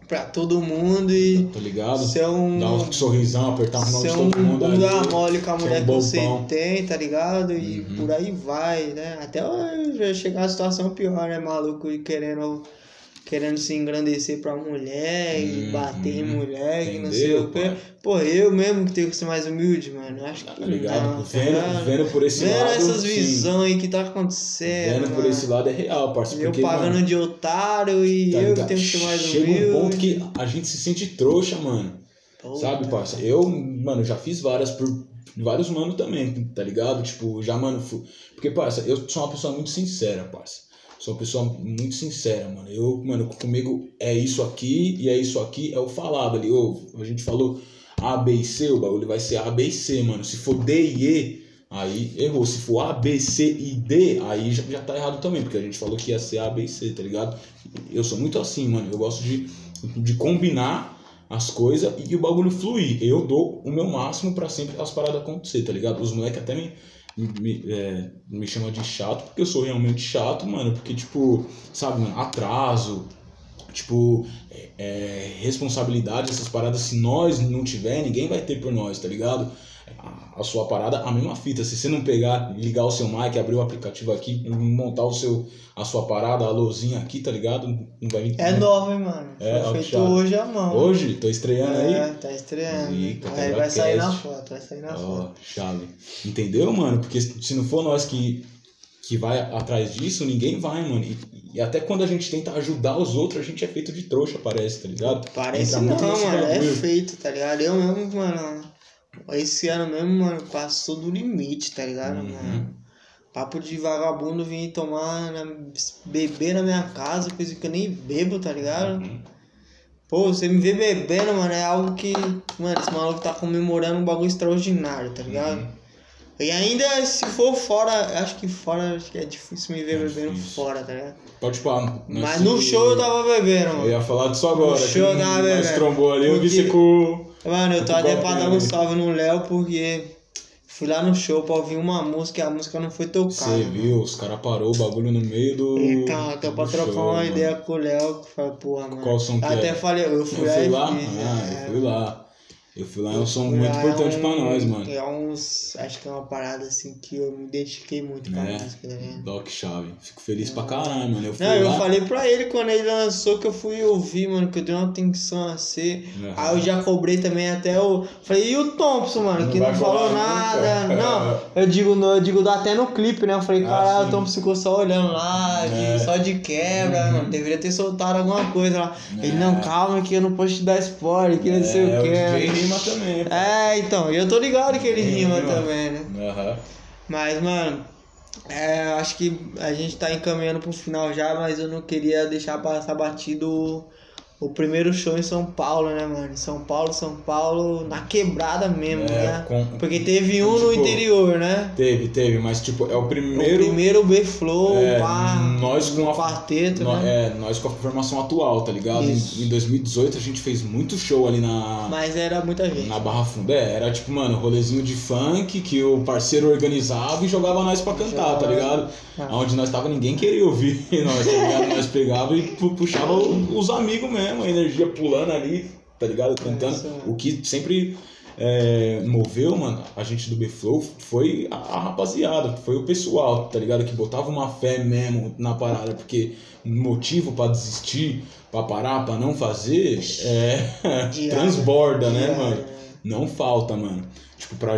pra todo mundo e Tá ligado? ser um. Dar um sorrisão, apertar a mão de um todo mundo ali. bunda mole com a é mulher um que você tem, tá ligado? E Uhum. por aí vai, né? Até chegar a situação pior, né, maluco? E querendo, querendo se engrandecer pra mulher e Uhum. bater em mulher e não sei Entendeu, o quê. Pô, eu mesmo que tenho que ser mais humilde, mano. Acho que Tá ligado? não, tá vendo, ligado? vendo por esse Vendo lado. essas sim. visões aí que tá acontecendo. Vendo por mano. esse lado é real, parceiro. Eu Porque, pagando mano, de otário e tá eu que tenho que ser mais Chega humilde. um ponto que a gente se sente trouxa, mano. Sabe, parça? Eu, mano, já fiz várias por vários mano também, tá ligado? Tipo, já, mano, fu- porque, parça, eu sou uma pessoa muito sincera, parça. Sou uma pessoa muito sincera, mano. Eu, mano, comigo é isso aqui e é isso aqui, é o falado ali. Ô, a gente falou A, B e C, o bagulho vai ser A, B e C, mano. Se for D e E, aí errou. Se for A, B, C e D, aí já, já tá errado também, porque a gente falou que ia ser A, B e C, tá ligado? Eu sou muito assim, mano. Eu gosto de, de combinar as coisas e o bagulho fluir. Eu dou o meu máximo para sempre as paradas acontecer, tá ligado? Os moleques até me, me, é, me chamam de chato, porque eu sou realmente chato, mano. Porque, tipo, sabe, mano, atraso, tipo, é, é, responsabilidade, essas paradas, se nós não tiver, ninguém vai ter por nós, tá ligado? A, a sua parada, a mesma fita. Se você não pegar, ligar o seu mic, abrir o aplicativo aqui, montar o seu, a sua parada, a luzinha aqui, tá ligado? Não vai É nova, hein, mano? É, Foi ó, feito chato. hoje à mão. Hoje, tô estreando aí. É, tá estreando. Rica, aí vai sair na Cast. foto, vai sair na Ó, foto. chave. Entendeu, mano? Porque se não for nós que, que vai atrás disso, ninguém vai, mano. E, e até quando a gente tenta ajudar os outros, a gente é feito de trouxa, parece, tá ligado? Parece Entra não, mano. É feito, tá ligado? Eu mesmo, mano. Esse ano mesmo, mano, passou do limite, tá ligado, Uhum. mano? Papo de vagabundo vir tomar, na, beber na minha casa, coisa que eu nem bebo, tá ligado? Uhum. Pô, você me vê bebendo, mano, é algo que. Mano, esse maluco tá comemorando um bagulho extraordinário, tá ligado? Uhum. E ainda se for fora, acho que fora, acho que é difícil me ver É bebendo difícil. fora, tá ligado? Pode falar. nós Mas no show eu tava bebendo, Eu mano. ia falar disso agora. No show eu tava nós bebendo. trombou ali, eu vi Porque- você com. Mano, eu tô até pra dar né? um salve no Léo porque fui lá no show pra ouvir uma música e a música não foi tocada. Você viu, os caras parou o bagulho no meio do. Então, até pra trocar show, uma mano. ideia com o Léo, que foi, porra, mano. Qual som que Até é? falei, eu fui Eu lá fui lá? fiz, Ah, é. eu fui lá. Eu fui lá, é um som muito lá, importante é pra um- nós, mano. É uns. Acho que é uma parada assim que eu me identifiquei muito com a É, música, ligado? Doc Chave. Fico feliz pra caralho, mano. Eu fui Não, eu lá. falei pra ele quando ele lançou que eu fui ouvir, mano, que eu dei uma atenção a ser. Uhum. Aí eu já cobrei também até o. Falei, e o Thompson, mano, que não falou nada. nunca. Não, eu digo, eu digo até no clipe, né? Eu falei, Ah, caralho, sim. o Thompson ficou só olhando lá, É. só de quebra, Uhum. mano. Deveria ter soltado alguma coisa lá. Ele, É. não, calma que eu não posso te dar spoiler, que não sei é, o que. Rima também. pô. É, então, eu tô ligado que ele rima rima. também, né? Aham. Mas, mano, é, acho que a gente tá encaminhando pro final já, mas eu não queria deixar passar batido o, primeiro show em São Paulo, né, mano? São Paulo, São Paulo, na quebrada mesmo, É, né? com- Porque teve um no tipo, interior, né? Teve, teve, mas tipo, é o O primeiro. primeiro B-Flow, É, pá, nós com a- quarteto, nó- né? é, nós com a formação atual, tá ligado? Em, em 2018 a gente fez muito show ali na. Mas era muita gente. Na Barra Funda, é, era tipo, mano, rolezinho de funk que o parceiro organizava e jogava nós pra cantar, tá Jogava. ligado? Ah. Onde nós tava, ninguém queria ouvir nós, tá ligado? Nós pegava e pu- puxava os amigos mesmo, a energia pulando ali, tá ligado? Cantando. É. O que sempre é, moveu, mano, a gente do B-Flow foi a, a rapaziada, foi o pessoal, tá ligado? Que botava uma fé mesmo na parada, porque motivo pra desistir, pra parar, pra não fazer, é, transborda, né, mano? né? Não falta, mano. Tipo, pra,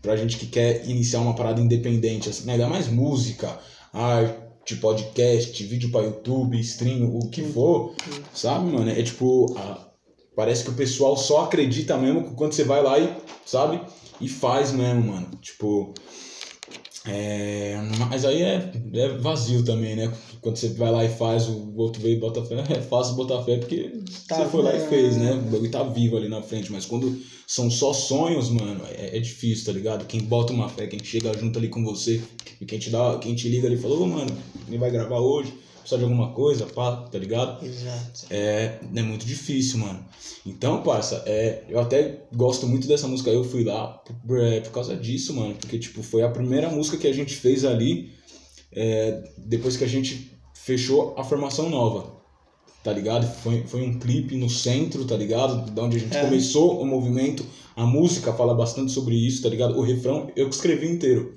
pra gente que quer iniciar uma parada independente, assim, né? ainda mais música, arte, podcast, vídeo pra YouTube, stream, o que for, sabe, mano? É tipo, a- parece que o pessoal só acredita mesmo quando você vai lá e, sabe? E faz mesmo, mano. Tipo. É, mas aí é, é vazio também, né? Quando você vai lá e faz, o outro veio e bota fé. É fácil botar fé porque Tá você foi lá e fez, né? O bagulho tá vivo ali na frente. Mas quando são só sonhos, mano, é, é difícil, tá ligado? Quem bota uma fé, quem chega junto ali com você, e quem te dá, quem te liga ali e fala, ô mano, quem vai gravar hoje? Precisa de alguma coisa, pá, tá ligado? Exato. É, é muito difícil, mano. Então, parça, é, eu até gosto muito dessa música. Eu fui lá por, é, por causa disso, mano. Porque, tipo, foi a primeira música que a gente fez ali é, depois que a gente fechou a formação nova. Tá ligado? Foi, foi um clipe no centro, tá ligado? Da onde a gente É. começou o movimento. A música fala bastante sobre isso, tá ligado? O refrão eu que escrevi inteiro.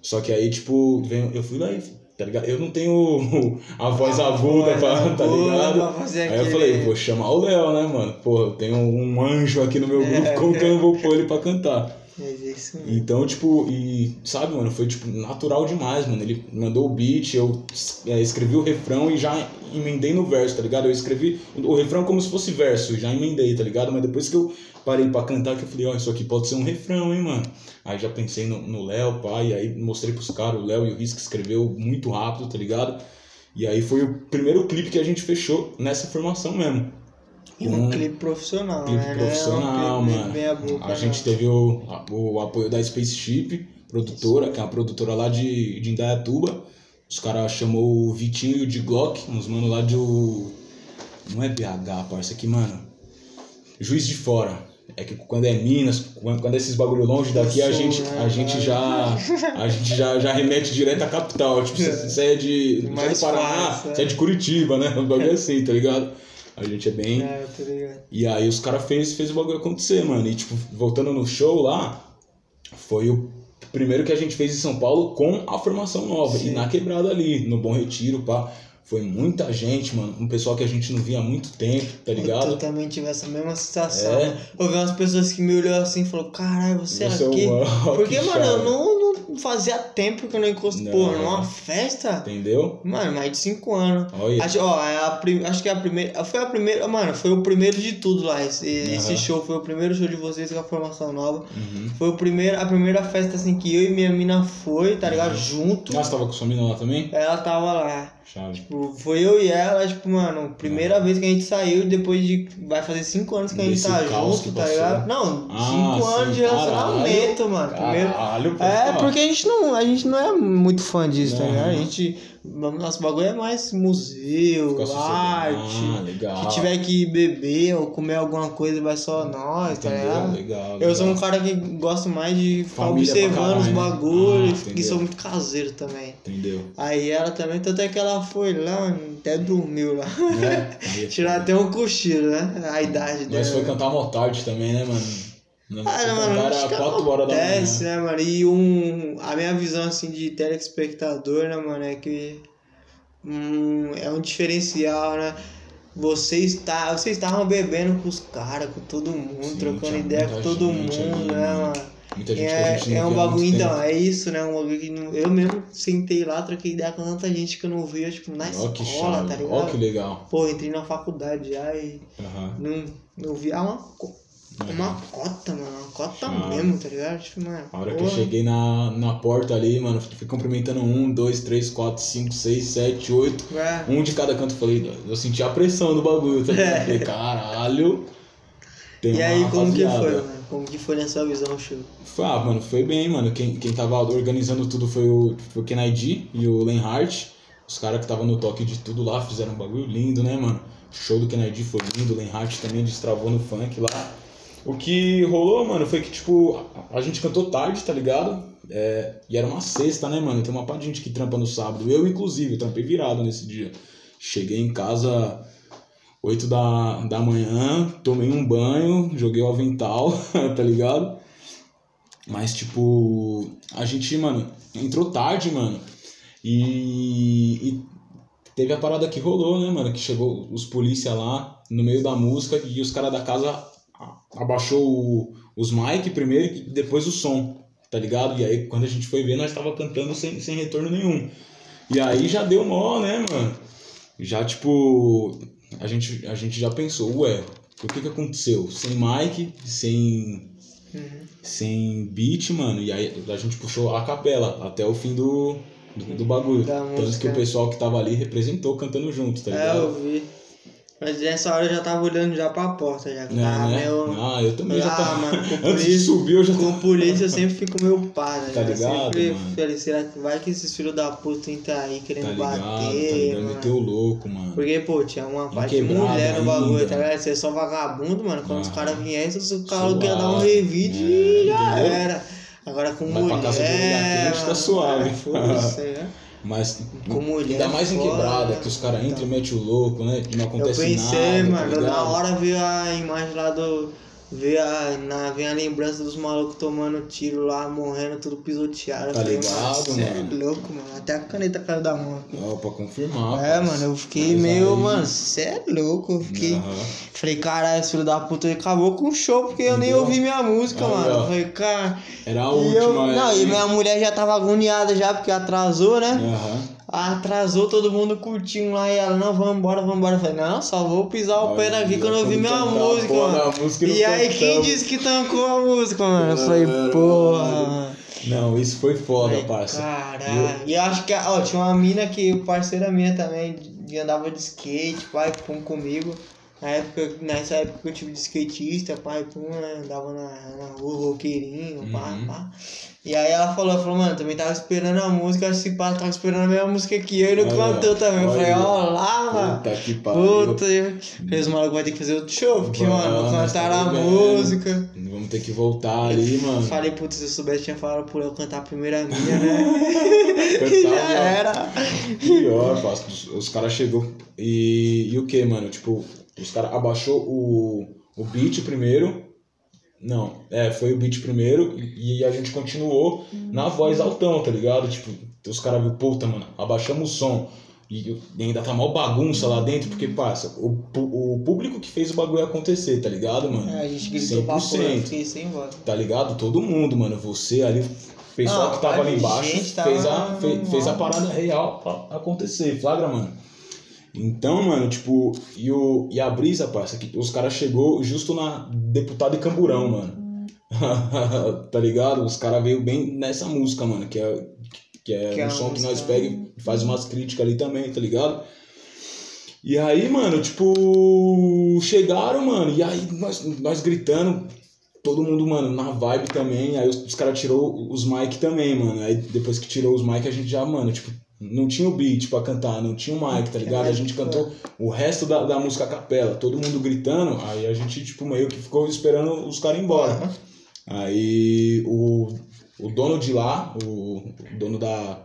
Só que aí, tipo, vem- eu fui lá e. Tá ligado? Eu não tenho a voz aguda, pra, tá ligado? pra Aí eu falei, vou chamar o Léo, né, mano? Pô, eu tenho um anjo aqui no meu grupo, como que eu não vou pôr ele pra cantar? Mas é isso mesmo. Então, tipo, e sabe, mano, foi tipo natural demais, mano. Ele mandou o beat, eu é, escrevi o refrão e já emendei no verso, tá ligado? Eu escrevi o refrão como se fosse verso, já emendei, tá ligado? Mas depois que eu parei pra cantar, que eu falei, ó, isso aqui pode ser um refrão, hein, mano. Aí já pensei no Léo, pai, aí mostrei pros caras, o Léo e o Riz que escreveu muito rápido, tá ligado? E aí foi o primeiro clipe que a gente fechou nessa formação mesmo. E um Um clipe profissional, clipe né? profissional, um clipe mano. Bem a boca, A né? gente teve o, o apoio da Spaceship, produtora, que é uma produtora lá de, de Indaiatuba. Os caras chamou o Vitinho e o de Glock, uns mano lá do. Não é BH, parça, aqui, mano. Juiz de Fora. É que quando é Minas, quando, é esses bagulho longe daqui, a gente, né? a gente já. A gente já, já remete direto à capital. Tipo, você é de. Você é do Paraná, você é é. de Curitiba, né? Um bagulho assim, tá ligado? A gente é bem. É, tá ligado? E aí os caras fez, fez o bagulho acontecer, mano. E tipo, voltando no show lá, foi o primeiro que a gente fez em São Paulo com a formação nova. E na quebrada ali, no Bom Retiro, pá. Foi muita gente, mano. Um pessoal que a gente não via há muito tempo, tá Eu ligado? também tive essa mesma sensação. É. né? Eu vi umas pessoas que me olhou assim e falou, caralho, você, Você é aqui. o maior Porque, que mano, eu não fazia tempo que eu não encosto, Não. pô, numa festa. Entendeu? Mano, mais de cinco anos. Olha. Acho, ó, é a prim... acho que é a primeira. Foi a primeira. Mano, foi o primeiro de tudo lá. Esse, esse Aham. show foi o primeiro show de vocês com a formação nova. Uhum. Foi o primeiro, a primeira festa assim que eu e minha mina foi, tá ligado? Junto. Ah, você tava com sua mina lá também? Ela tava lá. Chave. Tipo, foi eu e ela, tipo, mano, primeira vez que a gente saiu depois de. Vai fazer cinco anos que a gente Desse tá junto, tá ligado? Não, Ah, cinco sim, anos de relacionamento, mano. Primeiro. Caralho, É, tá. porque a gente não, a gente não é muito fã disso, tá ligado? A gente. Nosso bagulho é mais museu, arte. Ah, legal. Se tiver que beber ou comer alguma coisa, vai só nós, tá Entendeu? ligado? Legal, Eu sou um legal. cara que gosto mais de ficar observando os bagulhos Ah, e entendeu. sou muito caseiro também. Entendeu? Aí ela também, tanto é que ela foi lá, até dormiu lá. É Tirar até um cochilo, né? A idade dela. Nós foi cantar tarde também, né, mano? Ah, não, mano, acho era que 4 horas da manhã. né, mano? E um, a minha visão, assim, de telespectador, né, mano, é que hum, é um diferencial, né? Vocês tá, vocês estavam bebendo com os caras, com todo mundo, Sim, trocando ideia com todo gente mundo, né, mano. Muita gente que a gente É, não é um bagulho, então, tempo. é isso, né? Um bagulho que não- eu mesmo sentei lá, troquei ideia com tanta gente que eu não via, tipo, na escola, chave, tá ligado? ó que legal. Pô, entrei na faculdade já e Aham. não, não via uma, co- uma cota, mano. Uma cota Chave. mesmo, tá ligado? Tipo, mano. A hora que eu porra. cheguei na, na porta ali, mano, fui cumprimentando um, dois, três, quatro, cinco, seis, sete, oito. É. Um de cada canto, falei, eu senti a pressão do bagulho, tá ligado? Falei, caralho. Tem E uma aí, como que rapaziada. foi, mano? Como que foi na sua visão, show? Foi, ah, mano, foi bem, mano. Quem, quem tava organizando tudo foi o, foi o Ken ID e o Lenhart. Os caras que estavam no toque de tudo lá fizeram um bagulho lindo, né, mano? O show do Ken ID foi lindo, o Lenhart também destravou no funk lá. O que rolou, mano, foi que, tipo, a, gente cantou tarde, tá ligado? É, e era uma sexta, né, mano? Tem uma parte de gente que trampa no sábado. Eu, inclusive, trampei virado nesse dia. Cheguei em casa 8 da, da manhã, tomei um banho, joguei o avental, tá ligado? Mas, tipo, a gente, mano, entrou tarde, mano. E, e teve a parada que rolou, né, mano? Que chegou os polícia lá no meio da música e os caras da casa abaixou o- os mic primeiro e depois o som, tá ligado? E aí quando a gente foi ver, nós tava cantando sem, sem retorno nenhum. E aí já deu mó, né, mano? Já, tipo, a gente, a gente já pensou, ué, o que que aconteceu? Sem mic, sem Uhum. sem beat, mano, e aí a gente puxou a capela até o fim do, do, do bagulho. Da Tanto música. que o pessoal que tava ali representou cantando junto, tá É, ligado? eu vi. Mas nessa hora eu já tava olhando já pra porta, já. Né, Ah, né? meu... Ah, eu também já Ah, tava. mano, com Antes de polícia- subir, eu já Com tava. polícia eu sempre fico meio pá, né? Tá já? ligado, Sempre mano? falei, será que vai que esses filhos da puta entram aí Tá querendo ligado, tá bater, ligado? mano. Meteu louco, mano. Porque, pô, tinha uma parte de mulher no bagulho, tá ligado? Você é só vagabundo, mano. Quando os Aham. caras viessem, o cara ia dar um Suave, revide é, e já entendeu? era. Agora com Vai pra mulher. casa de mulher tá mano, suave. é, Foda-se, né? Mas Com mulher ainda mais em fora, quebrada, que os caras entram e metem o louco, né? Que não Eu acontece pensei, nada. mano, tá na hora veio a imagem lá do. Veio a, na, vem a lembrança dos malucos tomando tiro lá, morrendo, tudo pisoteado. Tá ligado, cê é mano? louco, mano. Até a caneta caiu da mão aqui. Ó, pra confirmar. É, mano, eu fiquei Mas meio, aí- mano, cê é louco. Eu fiquei. Aham. Falei, caralho, esse filho da puta acabou com o show porque eu nem ouvi minha música, mano. Eu falei, cara. Era a última. eu, não, é. e minha mulher já tava agoniada já porque atrasou, né? Aham. Atrasou todo mundo curtindo lá e ela, não, vamos embora, vamos embora. Eu falei, não, só vou pisar o pé daqui quando eu ouvir minha música, porra mano. música E aí, quem disse que tancou a música, mano? Eu falei, porra, mano. Não, isso foi foda, Falei, parça. Caralho. E eu acho que, ó, tinha uma mina que, parceira minha também, de andava de skate, pai, pum comigo. Na época, nessa época eu tive de skatista, pai, pum, né? Andava na, na rua, roqueirinho, pá, Uhum. pá. E aí ela falou, ela falou, mano, também tava esperando a música, acho que pá tava esperando a mesma música que eu e não cantou também. Eu falei, ó lá, mano. Puta que pariu. Puta, falei, os malucos vão ter que fazer outro show, porque, Vamos, mano, nós cantaram a música. Vamos ter que voltar ali, mano. Falei, putz, se eu soubesse, tinha falado por eu cantar a primeira minha, né? Cantar, Já era. Pior. Os, os caras chegou e. E o que, mano? Tipo, os caras abaixou o, o beat primeiro. Não, é, foi o beat primeiro e, e a gente continuou na voz altão, tá ligado? Tipo, os caras viram, puta, mano, abaixamos o som. E, e ainda tá mal bagunça lá dentro, porque, passa, o, o público que fez o bagulho acontecer, tá ligado, mano? É, a gente gritou pra fora, eu 100%. fiquei sem voz. Tá ligado? Todo mundo, mano. Você ali, o pessoal Não, que tava ali embaixo, fez, a, tava fe- no fez a parada real acontecer, flagra, mano. Então, mano, tipo, e, o, e a brisa, parça, que os caras chegou justo na deputada e camburão, mano. tá ligado? Os caras veio bem nessa música, mano, que é, que é Que é um uma som que nós música- pega e faz umas críticas ali também, tá ligado? E aí, mano, tipo, chegaram, mano, e aí nós, nós gritando, todo mundo, mano, na vibe também, aí os, os caras tirou os mic também, mano. Aí depois que tirou os mic, a gente já, mano, tipo, não tinha o beat pra cantar, não tinha o mic, tá ligado? A gente cantou o resto da, da música a capela, todo mundo gritando, aí a gente, tipo, meio que ficou esperando os caras ir embora. Aí o, o dono de lá, o, o dono da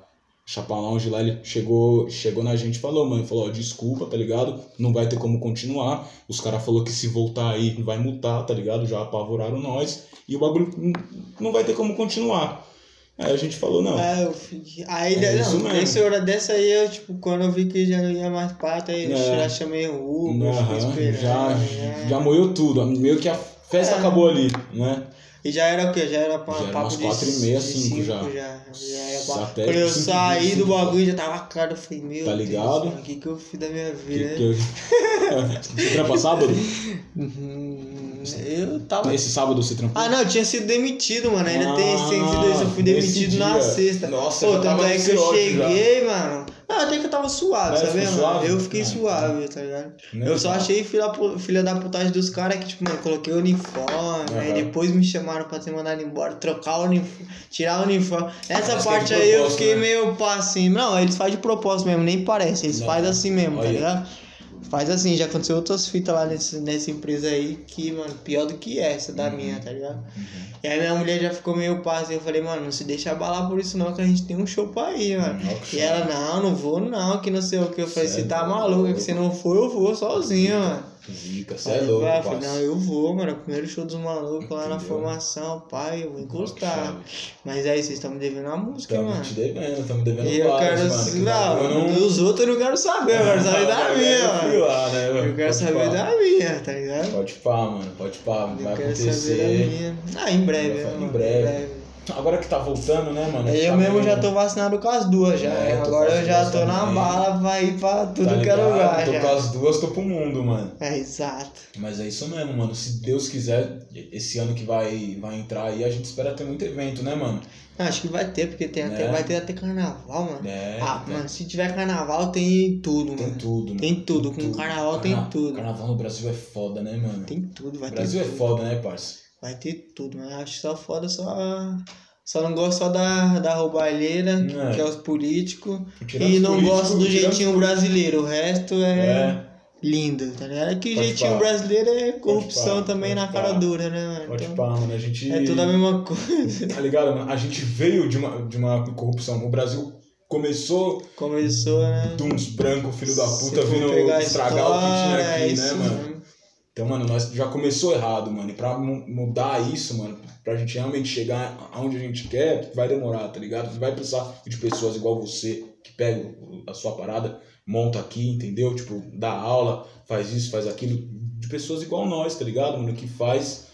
Chapa Lounge lá, ele chegou, chegou na gente e falou, mano, falou, ó, desculpa, tá ligado? Não vai ter como continuar. Os caras falou que se voltar aí vai multar, tá ligado? Já apavoraram nós. E o bagulho não- não vai ter como continuar. Aí a gente falou, não. É, eu fiquei. Aí, É não, esse hora dessa aí, eu, tipo, quando eu vi que já não ia mais pata, aí eu É. já chamei o Aham, esperando. já, né? já moeu tudo. Meio que a festa É. acabou ali, né? E já era o quê? Já era pra, Já papo umas de quatro e meia, de cinco já. já. Já era pra... Até Quando eu saí do bagulho, já tava claro, eu falei, meu Tá Deus, ligado? mano, o que que eu fiz da minha Que, vida, que né? eu... Você trampa sábado? Eu tava... Esse sábado você trampou? Ah, não, eu tinha sido demitido, mano. Ainda Ah, tem sido isso. Eu fui demitido na dia. sexta. Nossa, Pô, tanto é que eu ódio já. cheguei, mano. Ah, até que eu tava suave, É, sabe? mano? suave? Eu fiquei Ah, suave, tá ligado? Né? Eu só achei filha, filha da putagem dos caras que, tipo, mano, coloquei o uniforme, aí Aham. depois me chamaram pra ser mandado embora, trocar o uniforme, tirar o uniforme. Que é parte de aí eu fiquei né? meio pá assim. Não, eles fazem de propósito mesmo, nem parece. Eles Não. fazem assim mesmo, tá Olha. ligado? Faz assim, já aconteceu outras fitas lá nesse, nessa empresa aí que, mano, pior do que essa da Uhum. minha, tá ligado? E aí minha mulher já ficou meio pá assim, eu falei, mano, não se deixa abalar por isso não, que a gente tem um show pra ir, mano. Que E ela, não, não vou não, que não sei o que. Eu falei, Cê você é tá maluco, que você não for, eu vou sozinho, mano. Zica, você é louco, eu falei, não, eu vou, mano. é Primeiro show dos malucos lá na formação, pai, eu vou encostar. Mas aí, vocês estão me devendo a música, Tamo mano. te devendo, tamo devendo E eu vários, quero. mano. que não, bagulho dos outros eu não quero saber, eu quero saber da Eu minha, mano. né, mano? Eu quero Pode saber pá. da minha, tá ligado? Pode pá, mano, pode pá, vai Eu acontecer. Ah, em breve, né, em mano, breve. Agora que tá voltando, né, mano? Eu tá mesmo já tô vacinado com as duas já. É, Agora eu já tô na bala pra ir pra tudo tá que é lugar Tô já. com as duas, tô pro mundo, mano. É, exato. Mas é isso mesmo, mano. Se Deus quiser, esse ano que vai, vai entrar aí, a gente espera ter muito evento, né, mano? Acho que vai ter, porque tem até, É. vai ter até carnaval, mano. É. ah, tem- mano, se tiver carnaval tem tudo, Tem mano. tudo, mano. Tem tudo, com carnaval tem tudo. Carnaval no Brasil é foda, né, mano? Tem tudo, vai o ter Brasil é tudo. foda, né, parça? Vai ter tudo, mas acho só foda só. Só não gosto só da, da roubalheira, É. que é os políticos. E não políticos, gosto do jeitinho os- brasileiro. O resto é, É, lindo, tá ligado? É que o Pode jeitinho brasileiro é corrupção também na cara dura, né, mano? pode Então, mano. A gente. é tudo a mesma coisa. Tá ligado, mano? A gente veio de uma, de uma corrupção. O Brasil começou Começou, né? de uns brancos, filho da puta, vindo estragar o que tinha história, aqui, é né, mano? mesmo. Então, mano, nós já começou errado, mano. E pra mu- mudar isso, mano, pra gente realmente chegar aonde a gente quer, vai demorar, tá ligado? Vai precisar de pessoas igual você, que pega a sua parada, monta aqui, entendeu? Tipo, dá aula, faz isso, faz aquilo. De pessoas igual nós, tá ligado, mano? Que faz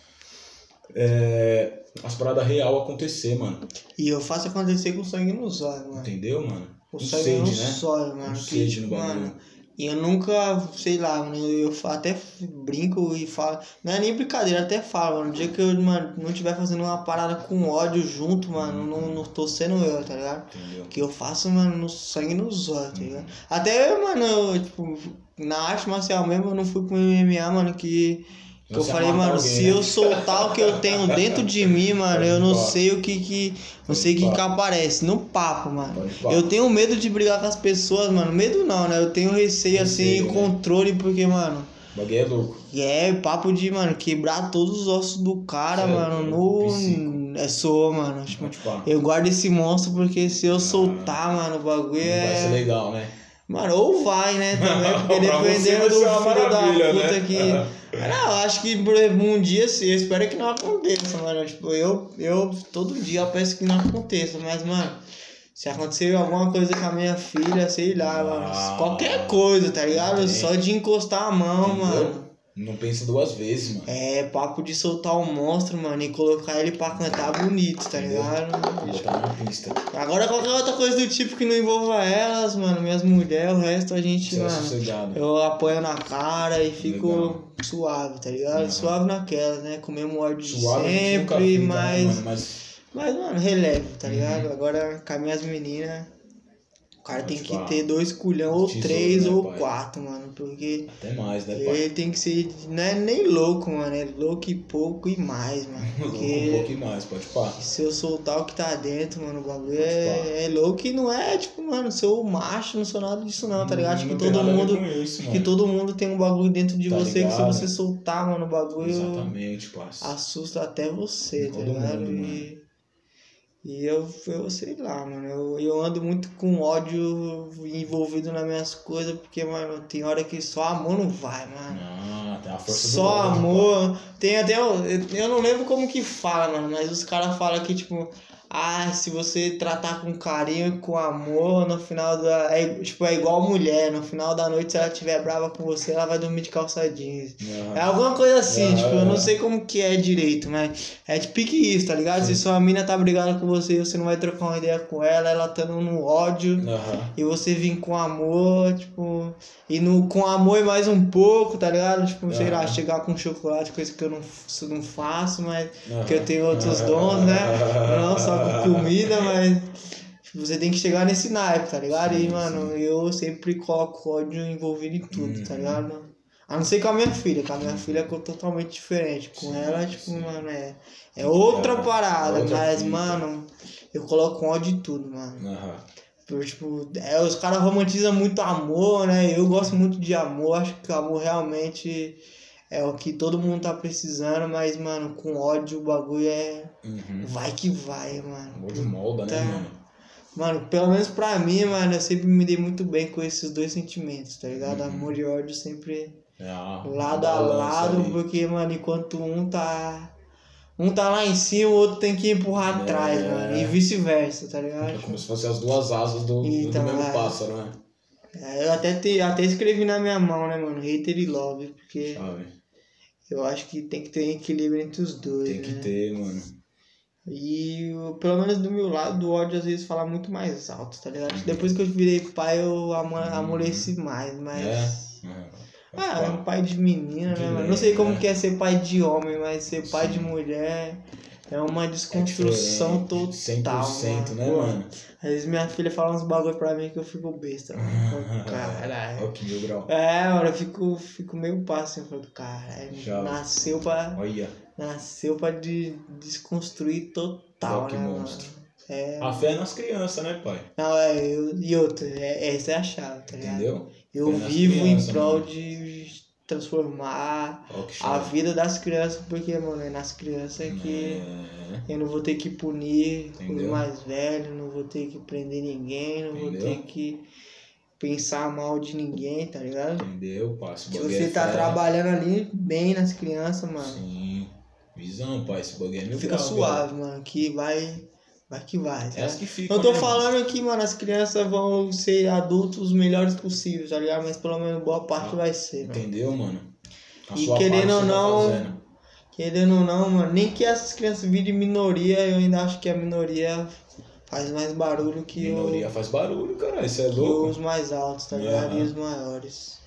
é, as paradas real acontecer, mano. E eu faço acontecer com sangue nos olhos, mano. Entendeu, mano? O Um sangue sede, nos né? olhos, mano. Sede no bagulho. mano, E eu nunca, sei lá, mano, eu, eu até brinco e falo. Não é nem brincadeira, eu até falo, mano. No dia que eu mano, não estiver fazendo uma parada com ódio junto, mano, não, não tô sendo eu, tá ligado? Entendeu? Que eu faço, mano, no sangue nos olhos, tá ligado? Até, mano, eu, tipo, na arte marcial mesmo, eu não fui pro MMA, mano, que. Eu Você ia falei, mano, alguém, se né? eu soltar o que eu tenho dentro de mim, mano, eu não pá. sei o que que. Não sei o que que aparece. No papo, mano. Eu tenho medo de brigar com as pessoas, mano. Medo não, né? Eu tenho receio, assim, né? controle, porque, mano. O bagulho é louco. É papo de, mano, quebrar todos os ossos do cara, é mano, louco, no. É sou, mano. Tipo, eu guardo esse monstro porque se eu soltar, mano, o bagulho Não vai ser é. legal, né? Mano, ou vai, né? Também, porque dependendo do filho da puta né? que. Não, eu acho que um dia sim, eu espero que não aconteça, mano. Tipo, eu, eu todo dia eu peço que não aconteça, mas, mano, se acontecer alguma coisa com a minha filha, sei lá, mano. Ah, qualquer coisa, tá ligado? Só de encostar a mão, mano. Não pensa duas vezes, mano. É papo de soltar o monstro, mano, e colocar ele pra cantar bonito, tá Entendeu? ligado? Botar na pista. Agora qualquer outra coisa do tipo que não envolva elas, mano, minhas mulheres, o resto a gente, Você é mano. sossegado. Eu apoio na cara e fico Legal. suave, tá ligado? Uhum. Suave naquelas, né? Comemos ódio de Suave sempre, né, mas. mano? Mas Mas, mano, relevo, tá Uhum. ligado? Agora, com as minhas meninas, o cara tem que ter dois culhão, ou Tesouro, três, né, ou pai? quatro, mano. Porque até mais, né, pai? ele tem que ser. Não é nem louco, mano. É louco e pouco e mais, mano. Porque. pouquinho mais, pode pá. Se eu soltar o que tá dentro, mano, o bagulho é, é louco e não é, tipo, mano, sou macho, não sou nada disso não, tá ligado? Acho que Não todo mundo. isso, Que todo mundo tem um bagulho dentro de Tá você que se ligado? você soltar, mano, o bagulho Exatamente, parça. assusta até você, tá Todo ligado? mundo, e, e eu, eu sei lá, mano, eu, eu ando muito com ódio envolvido nas minhas coisas, porque, mano, tem hora que só amor não vai, mano. Ah, tem a força Só amor. Tem até. Eu, eu não lembro como que fala, mano, mas os caras falam que, tipo, ah, se você tratar com carinho e com amor, no final da. É, tipo, é igual mulher, no final da noite, se ela estiver brava com você, ela vai dormir de calça jeans. pai. É alguma coisa assim, Ah, tipo, eu não sei como que é direito, mas é tipo pique isso, tá ligado? Se sua mina tá brigando com você, você não vai trocar uma ideia com ela, ela tá no ódio, Aham. e você vir com amor, tipo, e no, com amor e mais um pouco, tá ligado? Tipo, sei lá, chegar com chocolate, coisa que eu não, não faço, mas que eu tenho outros dons, né? Não só comida, mas você tem que chegar nesse naipe, tá ligado? Sim, e, mano, sim. eu sempre coloco ódio envolvido em tudo, tá Uhum. ligado? A não ser com a minha filha, com a minha filha é totalmente diferente. Com ela, tipo, mano, é, é outra É, parada, outra mas, fita. mano, eu coloco ódio em tudo, mano. Por, tipo, é, os caras romantizam muito amor, né? Eu gosto muito de amor, acho que o amor realmente é o que todo mundo tá precisando, mas, mano, com ódio o bagulho é. Uhum. Vai que vai, mano. Ódio molda, né, Tá. mano? Mano, pelo menos pra mim, mano, eu sempre me dei muito bem com esses dois sentimentos, tá ligado? Uhum. Amor e ódio sempre É a lado a lado, ali. porque, mano, enquanto um tá. Um tá lá em cima, o outro tem que empurrar É. atrás, mano. E vice-versa, tá É ligado? como se fossem as duas asas do, do Então, mesmo é. pássaro, né? É, eu até, te, até escrevi na minha mão, né, mano? Hater e love, porque Sabe? Eu acho que tem que ter equilíbrio entre os dois, Tem que né? ter, mano. E pelo menos do meu lado, o ódio às vezes fala muito mais alto, tá ligado? Depois que eu virei pai, eu amo- amoleci mais, mas. É. É. Ah, é um pai de menina, né, mano? Não sei como né? que é ser pai de homem, mas ser pai Sim. de mulher é uma É desconstrução diferente, total. 100%, né, Pô, mano? Às vezes minha filha fala uns bagulho pra mim que eu fico besta, mano. Caralho. Ó, que mil grau. É, mano, eu fico, fico meio passo assim, falando, caralho, nasceu pra, Olha. nasceu pra de, desconstruir total, Ó, que né, mano? monstro. É, A fé é nas crianças, né, pai? não, é, eu, e outra, é, essa é a chave, tá ligado? Entendeu? Eu Fé vivo crianças, em prol mano. de transformar a vida das crianças, porque, mano, é nas crianças que É. eu não vou ter que punir os Entendeu? mais velhos, não vou ter que prender ninguém, não vou Entendeu? ter que pensar mal de ninguém, tá ligado? Entendeu, pai? Esse Se você é tá trabalhando ali bem nas crianças, mano, Sim. Visão, pai. Esse bagulho é mil fica grau, suave, mano, que vai, vai que vai. tá É as que ficam. Não tô né, falando que, mano, as crianças vão ser adultos os melhores possíveis, tá ligado? Mas pelo menos boa parte Ah, vai ser, mano. Entendeu, mano? A E sua querendo ou tá não, fazendo. Querendo ou não, mano, nem que essas crianças virem minoria, eu ainda acho que a minoria faz mais barulho que, o, Minoria faz barulho, cara. Isso é louco. os mais altos, tá ligado? Aham. E os maiores.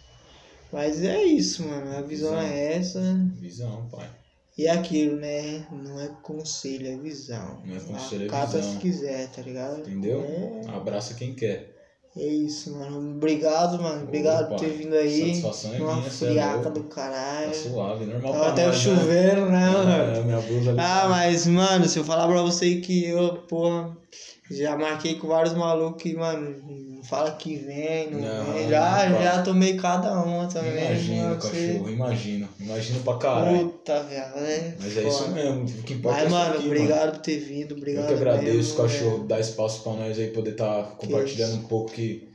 Mas é isso, mano. A visão Visão. é essa. Visão, pai. E é aquilo, né? Não é conselho, é visão. Não é conselho, é Acata visão. se quiser, tá ligado? Entendeu? É, Abraça quem quer. é isso, mano. Obrigado, mano. Obrigado por ter vindo aí. satisfação é minha, cê é friaca louco. do caralho. Tá suave, normal Tava pra até nós, né? chovendo, né, mano? É, minha blusa ali. Ah, mas, mano, se eu falar pra você que eu, porra, já marquei com vários malucos que, mano, fala que vem, não, Não, vem. Já, não, já tomei cada uma também. Imagino, mano, você- cachorro, imagino. Imagino pra caralho. Puta, velho. É Mas é isso foda. mesmo. O que importa Mas, é mano, aqui, obrigado por ter vindo, Eu obrigado que agradeço, mesmo, cachorro, dar espaço pra nós aí poder estar compartilhando isso. um pouco que,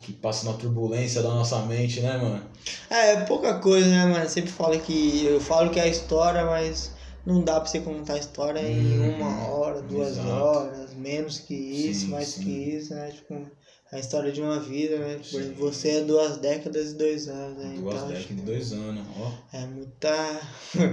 que passa na turbulência da nossa mente, né, mano? É, é pouca coisa, né, mano? Eu sempre falo que. Eu falo que é a história, mas não dá pra você contar a história em Uhum. uma hora, duas Exato. horas, menos que isso, Sim, mais sim. que isso, né? Tipo, a história de uma vida, né? Tipo, você é duas décadas e dois anos, né? Duas então, décadas de dois anos, ó. é muita.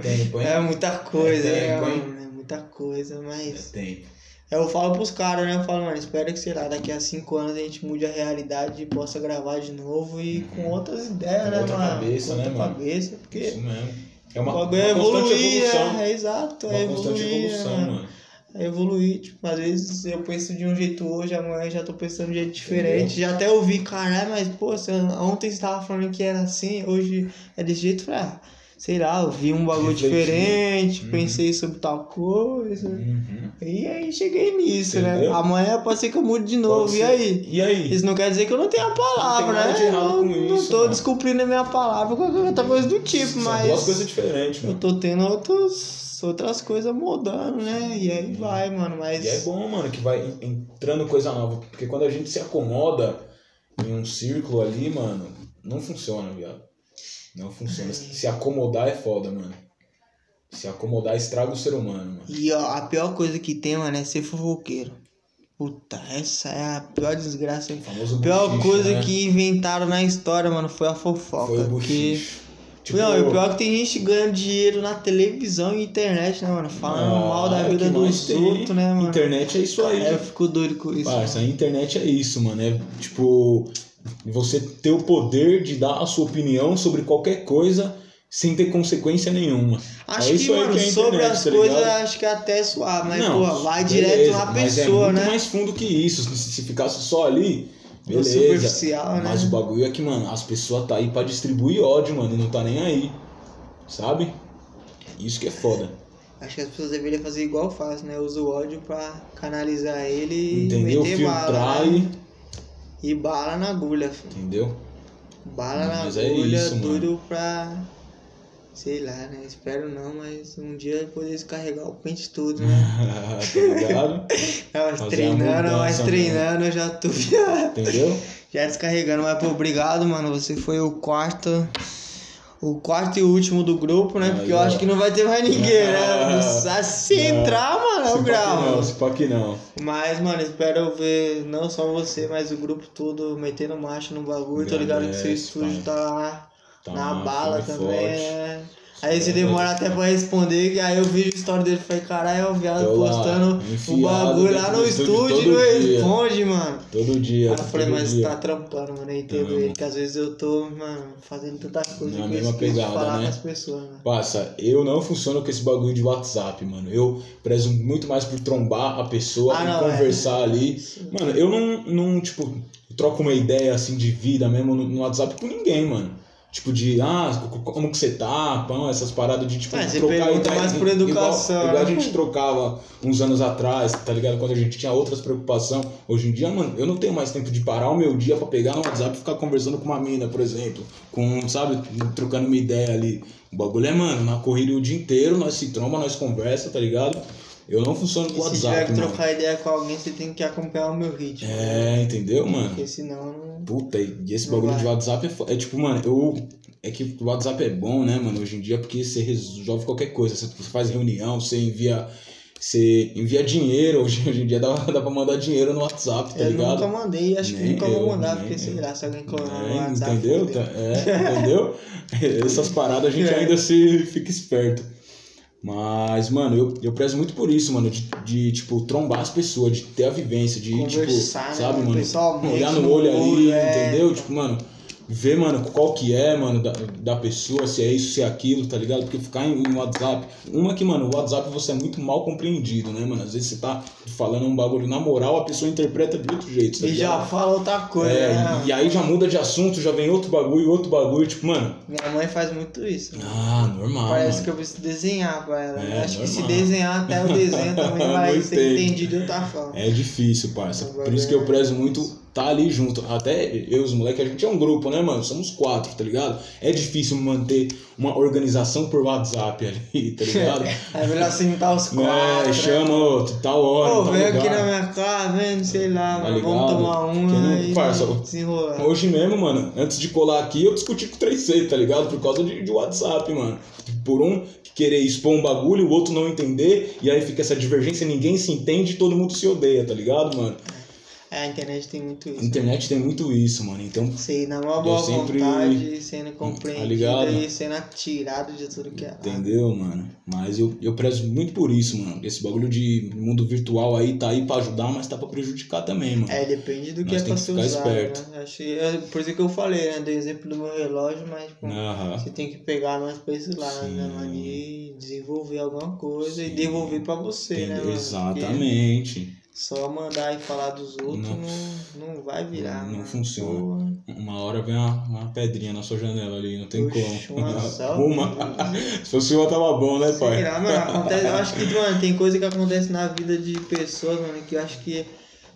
Tempo, hein? É muita coisa, É né, tempo, mano? É muita coisa, É mas. tempo. Eu falo pros caras, né? Eu falo, mano, espero que, sei lá, daqui a cinco anos a gente mude a realidade e possa gravar de novo e com outras ideias, Com né, outra mano? cabeça, com né, outra mano? cabeça, porque Isso mesmo. É uma, uma é constante evoluir, evolução. né? É exato, é Uma constante evoluir, evolução, mano. É evoluir, tipo, às vezes eu penso de um jeito hoje, amanhã já tô pensando de um jeito diferente. Já até ouvi, caralho, mas pô, você, ontem você tava falando que era assim, hoje é desse jeito. Falei, ah, sei lá, eu vi um bagulho Refletir. diferente, Uhum. pensei sobre tal coisa. Uhum. E aí cheguei nisso, Entendeu? né? Amanhã pode ser que eu mude de novo. E aí? E aí? Isso não quer dizer que eu não tenho a palavra, Não tem nada né? de errado eu não isso, tô mano. descumprindo a minha palavra qualquer outra coisa do tipo, São mas. duas coisas diferentes, Eu mano. tô tendo outros, outras coisas mudando, né? E aí vai, mano. Mas. E é bom, mano, que vai en- entrando coisa nova. Porque quando a gente se acomoda em um círculo ali, mano, não funciona, viado. Não funciona. Se acomodar é foda, mano. Se acomodar estraga o ser humano, mano. E ó, a pior coisa que tem, mano, é ser fofoqueiro. Puta, essa é a pior desgraça. O famoso pior buchicho, coisa né? que inventaram na história, mano, foi a fofoca. Foi o porque... buchicho. Tipo, não, e o pior é que tem gente ganhando dinheiro na televisão e internet, né, mano? Falando ah, mal da é vida dos outros, né, mano? Internet é isso aí. Aí eu fico doido com isso. Parça, a internet é isso, mano. É tipo, você ter o poder de dar a sua opinião sobre qualquer coisa sem ter consequência nenhuma. Acho é isso que, aí mano, que é a sobre internet, as tá coisas, acho que é até suave, mas, Não, pô, vai beleza, direto na é pessoa, muito né? mais fundo que isso. Se, se ficasse só ali, beleza. superficial, né? Mas o bagulho é que, mano, as pessoas tá aí pra distribuir ódio, mano, e não tá nem aí. Sabe? Isso que é foda. Acho que as pessoas deveriam fazer igual faz, né? Usa o ódio pra canalizar ele e Entendeu? meter Filtrar bala, né? e. E bala na agulha, filho. Entendeu? Bala na é agulha, mano. duro pra. Sei lá, né? Espero não, mas um dia poder descarregar o pente todo, né? tá ligado? Mas Fazer treinando, mas treinando eu já tô Entendeu? já descarregando. Mas pô, obrigado, mano. Você foi o quarto. O quarto e último do grupo, né? Aí, Porque eu ó. acho que não vai ter mais ninguém, né? Ah, se não. entrar, mano, Se eu gravo. não, se pá que não. Mas, mano, espero ver não só você, mas o grupo todo metendo marcha no bagulho. Tô ligado que seu estúdio tá lá Tá na bala também. forte. é. Aí você É, demora até pra responder, que aí eu vi a história dele e falei, caralho, é o viado Tô lá, postando o bagulho lá no estúdio e não responde, mano. Todo dia. Aí eu falei, mas dia. tá trampando, mano. Eu entendo Não. ele, que às vezes eu tô, mano, fazendo tanta coisa Na que eu pegada, falar né? com as pessoas, mano. Passa, eu não funciono com esse bagulho de WhatsApp, mano. Eu prezo muito mais por trombar a pessoa Ah, e não, é. conversar ali. Mano, eu não, não, tipo, troco uma ideia assim de vida mesmo no WhatsApp com ninguém, mano. Tipo de, ah, co- como que você tá, pão, essas paradas de, tipo, É, você pergunta mais por educação, Igual, igual a né? gente trocava uns anos atrás, tá ligado? Quando a gente tinha outras preocupações. Hoje em dia, mano, eu não tenho mais tempo de parar o meu dia pra pegar no WhatsApp e ficar conversando com uma mina, por exemplo. Com, sabe, trocando uma ideia ali. O bagulho é, mano, na corrida o dia inteiro, nós se tromba, nós conversa, tá ligado? Eu não funciono com o se tiver WhatsApp, que mano. trocar ideia com alguém, você tem que acompanhar o meu ritmo. É, entendeu, mano? Porque senão não. Puta, e esse bagulho vai. de WhatsApp é, é tipo, mano, eu. É que o WhatsApp é bom, né, mano, hoje em dia, porque você resolve qualquer coisa. Você faz reunião, você envia. Você envia dinheiro, hoje, hoje em dia dá, dá pra mandar dinheiro no WhatsApp, tá eu ligado? nunca mandei, acho que Nem nunca vou eu, mandar, nem porque sei eu. lá, se alguém clonar no É, WhatsApp. entendeu? Tá- É, entendeu? Essas paradas a gente É. ainda se fica esperto. Mas, mano, eu, eu prezo muito por isso, mano, de, de, tipo, trombar as pessoas, de ter a vivência, de, Conversar, tipo, né, sabe, mano, olhar no no olho ali, olho, é. entendeu? Tipo, mano, ver, mano, qual que é, mano, da, da pessoa, se é isso, se é aquilo, tá ligado? Porque ficar em, em WhatsApp. Uma que, mano, o WhatsApp você é muito mal compreendido, né, mano? Às vezes você tá falando um bagulho na moral, a pessoa interpreta de outro jeito, tá E já fala outra coisa, É, né? e, e aí já muda de assunto, já vem outro bagulho, outro bagulho, tipo, mano. Minha mãe faz muito isso. Ah, normal. Parece mano. que eu preciso desenhar pra ela. É, Acho que se normal. desenhar até o desenho também vai ser entendido de outra forma. É difícil, parça. Por isso que eu é prezo muito tá ali junto. Até eu e os moleques, a gente é um grupo, né, mano? Somos quatro, tá ligado? É difícil manter uma organização por WhatsApp ali, tá ligado? É melhor sentar os quatro. é, né? chama outro, tal hora, Pô, lugar. aqui na minha casa, vem, sei lá, Tá mano, vamos tomar uma não- e parça. Hoje mesmo, mano, antes de colar aqui, eu discuti com o 3C, tá ligado? Por causa de, de WhatsApp, mano. Por um querer expor um bagulho, o outro não entender, e aí fica essa divergência, ninguém se entende e todo mundo se odeia, tá ligado, mano? É, a internet tem muito isso. A internet tem muito isso, mano. Então, Sei, na maior boa sempre- vontade, sendo compreendido ligado? e sendo atirado de tudo que é. Entendeu, mano? Mas eu, eu prezo muito por isso, mano. Esse bagulho de mundo virtual aí tá aí pra ajudar, mas tá pra prejudicar também, mano. É, depende do que Nós é pra ser usado, né? Acho é por isso que eu falei, né? Dei exemplo do meu relógio, mas tipo, você tem que pegar mais pra esse lado, Sim. né, mano? E desenvolver alguma coisa e devolver pra você, né, Entendeu? mano? Porque Exatamente. Só mandar e falar dos outros Não. não, não, vai virar. Não mano. funciona. Porra. Uma hora vem uma, uma pedrinha na sua janela ali, não tem Oxe, como. uma só? uma. Se fosse uma, tava bom, né, Sei pai? lá, mano, acontece, eu acho que, mano, tem coisa que acontece na vida de pessoas, mano, que eu acho que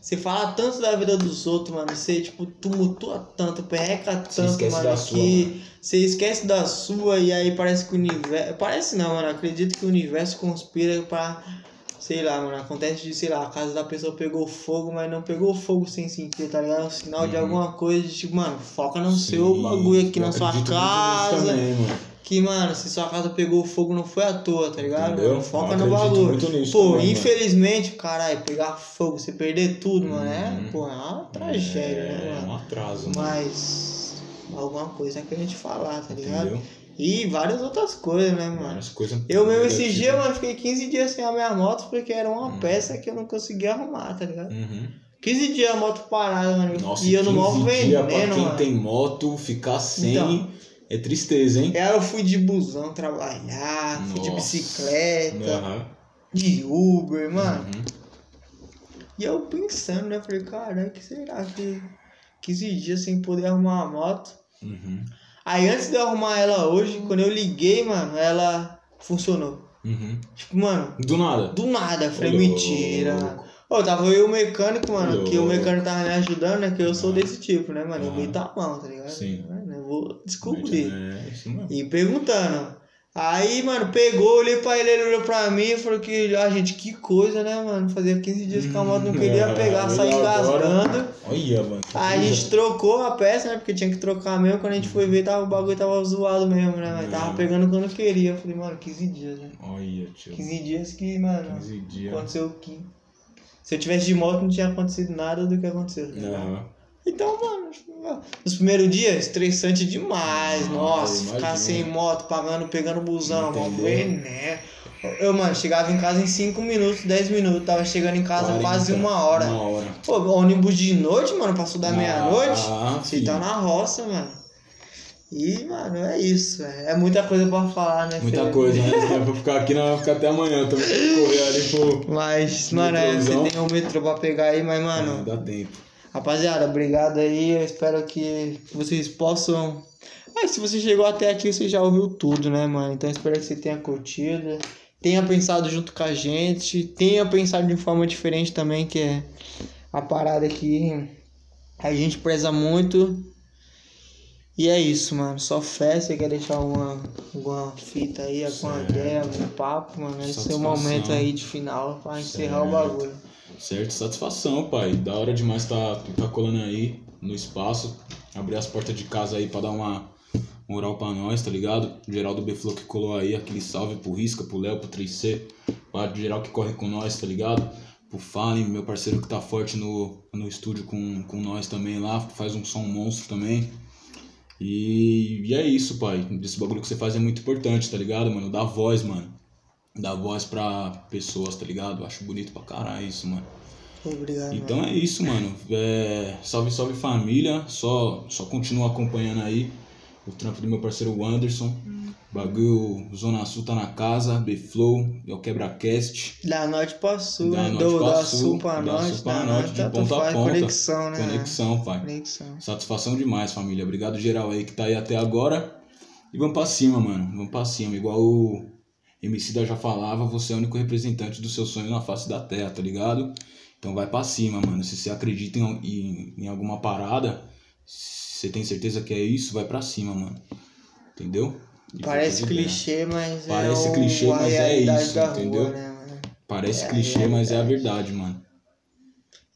você fala tanto da vida dos outros, mano, você, tipo, tumultua tanto, perreca tanto, mano, sua, que mano. você esquece da sua e aí parece que o universo. Parece não, mano, acredito que o universo conspira pra. Sei lá, mano, acontece de, sei lá, a casa da pessoa pegou fogo, mas não pegou fogo sem sentir, tá ligado? É um sinal de Uhum. alguma coisa, de, tipo, mano, foca no Sim, seu bagulho aqui na sua casa. Também, mano. Que, mano, se sua casa pegou fogo não foi à toa, tá ligado? Entendeu? Mano, foca no bagulho. Pô, também, infelizmente, caralho, pegar fogo, você perder tudo, mano, é, Uhum. pô, é uma tragédia, é, né, É um mano? atraso, mano. Mas alguma coisa que a gente falar, tá ligado? Entendeu? E várias outras coisas, né, mano? Várias coisas. Eu mesmo esses negativas. dias, mano, fiquei 15 dias sem a minha moto porque era uma Uhum. peça que eu não conseguia arrumar, tá ligado? Uhum. 15 dias a moto parada, mano. Nossa, e eu no 15 maior dias pra quem mano. tem moto, ficar sem Então. é tristeza, hein? Aí eu fui de busão trabalhar, fui de Nossa. bicicleta. Aham. de Uber, mano. Uhum. E eu pensando, né? Falei, caralho, que será que 15 dias sem poder arrumar uma moto? Uhum. Aí antes de eu arrumar ela hoje, quando eu liguei, mano, ela funcionou. Uhum. Tipo, mano, Do nada. do nada. Eu falei, Ô, mentira, mano. Ô, tava eu e o mecânico, mano, que o mecânico tava me ajudando, né? Que eu sou Ah. desse tipo, né, mano? Eu Ah. meto a mão, tá ligado? Sim. Mano, Eu vou descobrir. É, isso mesmo. E perguntando. Aí, mano, pegou, olhei pra ele, ele olhou pra mim e falou que, ah, gente, que coisa, né, mano? Fazia 15 dias que a moto não queria Hum, pegar, é, agora- engasgando. Olha, mano. Aí a gente trocou a peça, né? Porque tinha que trocar mesmo. Quando a gente foi ver, tava, o bagulho tava zoado mesmo, né? Mas tava Hum. pegando quando queria. Eu falei, mano, 15 dias, né? Olha, tio. 15 dias que, mano, 15 dias. aconteceu o que. Se eu tivesse de moto, não tinha acontecido nada do que aconteceu. tá? Então, mano, nos primeiros dias, estressante demais. Ah, Nossa, eu ficar sem moto, pagando, pegando busão, mó Entendeu? veneno. Eu, mano, chegava em casa em 5 minutos, 10 minutos. Tava chegando em casa 40, quase uma hora. Uma hora. Pô, ônibus de noite, mano, passou da meia-noite. Ah, Você filho. tá na roça, mano. E, mano, é isso. É muita coisa pra falar, né, Muita Felipe? coisa, né? Se for ficar aqui, não vai ficar até amanhã. Tem que correr ali pro. Mas, mano, é, você tem um metrô pra pegar aí, mas, mano, Ah, dá tempo. Rapaziada, obrigado aí. Eu espero que vocês possam. Ah, se você chegou até aqui, você já ouviu tudo, né, mano? Então espero que você tenha curtido, tenha pensado junto com a gente, tenha pensado de forma diferente também, que é a parada que a gente preza muito. E é isso, mano. Só fé. Você quer deixar alguma, alguma fita aí, alguma Certo. ideia, algum papo, mano? Esse é o momento aí de final pra encerrar o bagulho. Certo, satisfação, pai. Da hora demais tá, tá colando aí no espaço. Abrir as portas de casa aí pra dar uma moral pra nós, tá ligado? Geraldo Beflo que colou aí, aquele salve pro Risca, pro Léo, pro 3C, pra geral que corre com nós, tá ligado? Pro Fallen, meu parceiro que tá forte no, no estúdio com, com nós também lá, faz um som monstro também. E, e é isso, pai. Esse bagulho que você faz é muito importante, tá ligado, mano? Dá voz, mano. Dar voz pra pessoas, tá ligado? Acho bonito pra caralho isso, mano. Obrigado. Então mano. é isso, mano. É, salve, salve família. Só, só continua acompanhando aí o trampo do meu parceiro Anderson. Bagulho Zona Sul tá na casa, B-Flow, é o Quebracast. Da norte pra sul, Da né? norte Do, pra da sul, sul pra da norte, sul pra da norte, norte, de tanto ponta a ponta. Conexão, né? Conexão, pai. Conexão. Satisfação demais, família. Obrigado geral aí que tá aí até agora. E vamos pra cima, mano. Vamos pra cima. Igual o Emicida já falava, você é o único representante do seu sonho na face da terra, tá ligado? Então vai pra cima, mano. Se você acredita em, em, em alguma parada, você tem certeza que é isso, vai pra cima, mano. Entendeu? E Parece clichê, mas Parece é o, clichê, a mas é isso, da rua, entendeu? né? Parece É clichê, mas é a verdade, mano.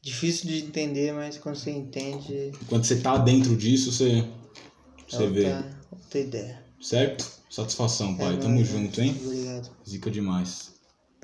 Difícil de entender, mas quando você entende, Quando você tá dentro disso, você, é você vê. outra, outra ideia. Certo? Satisfação, pai. É Tamo junto, hein? Obrigado. Zica demais.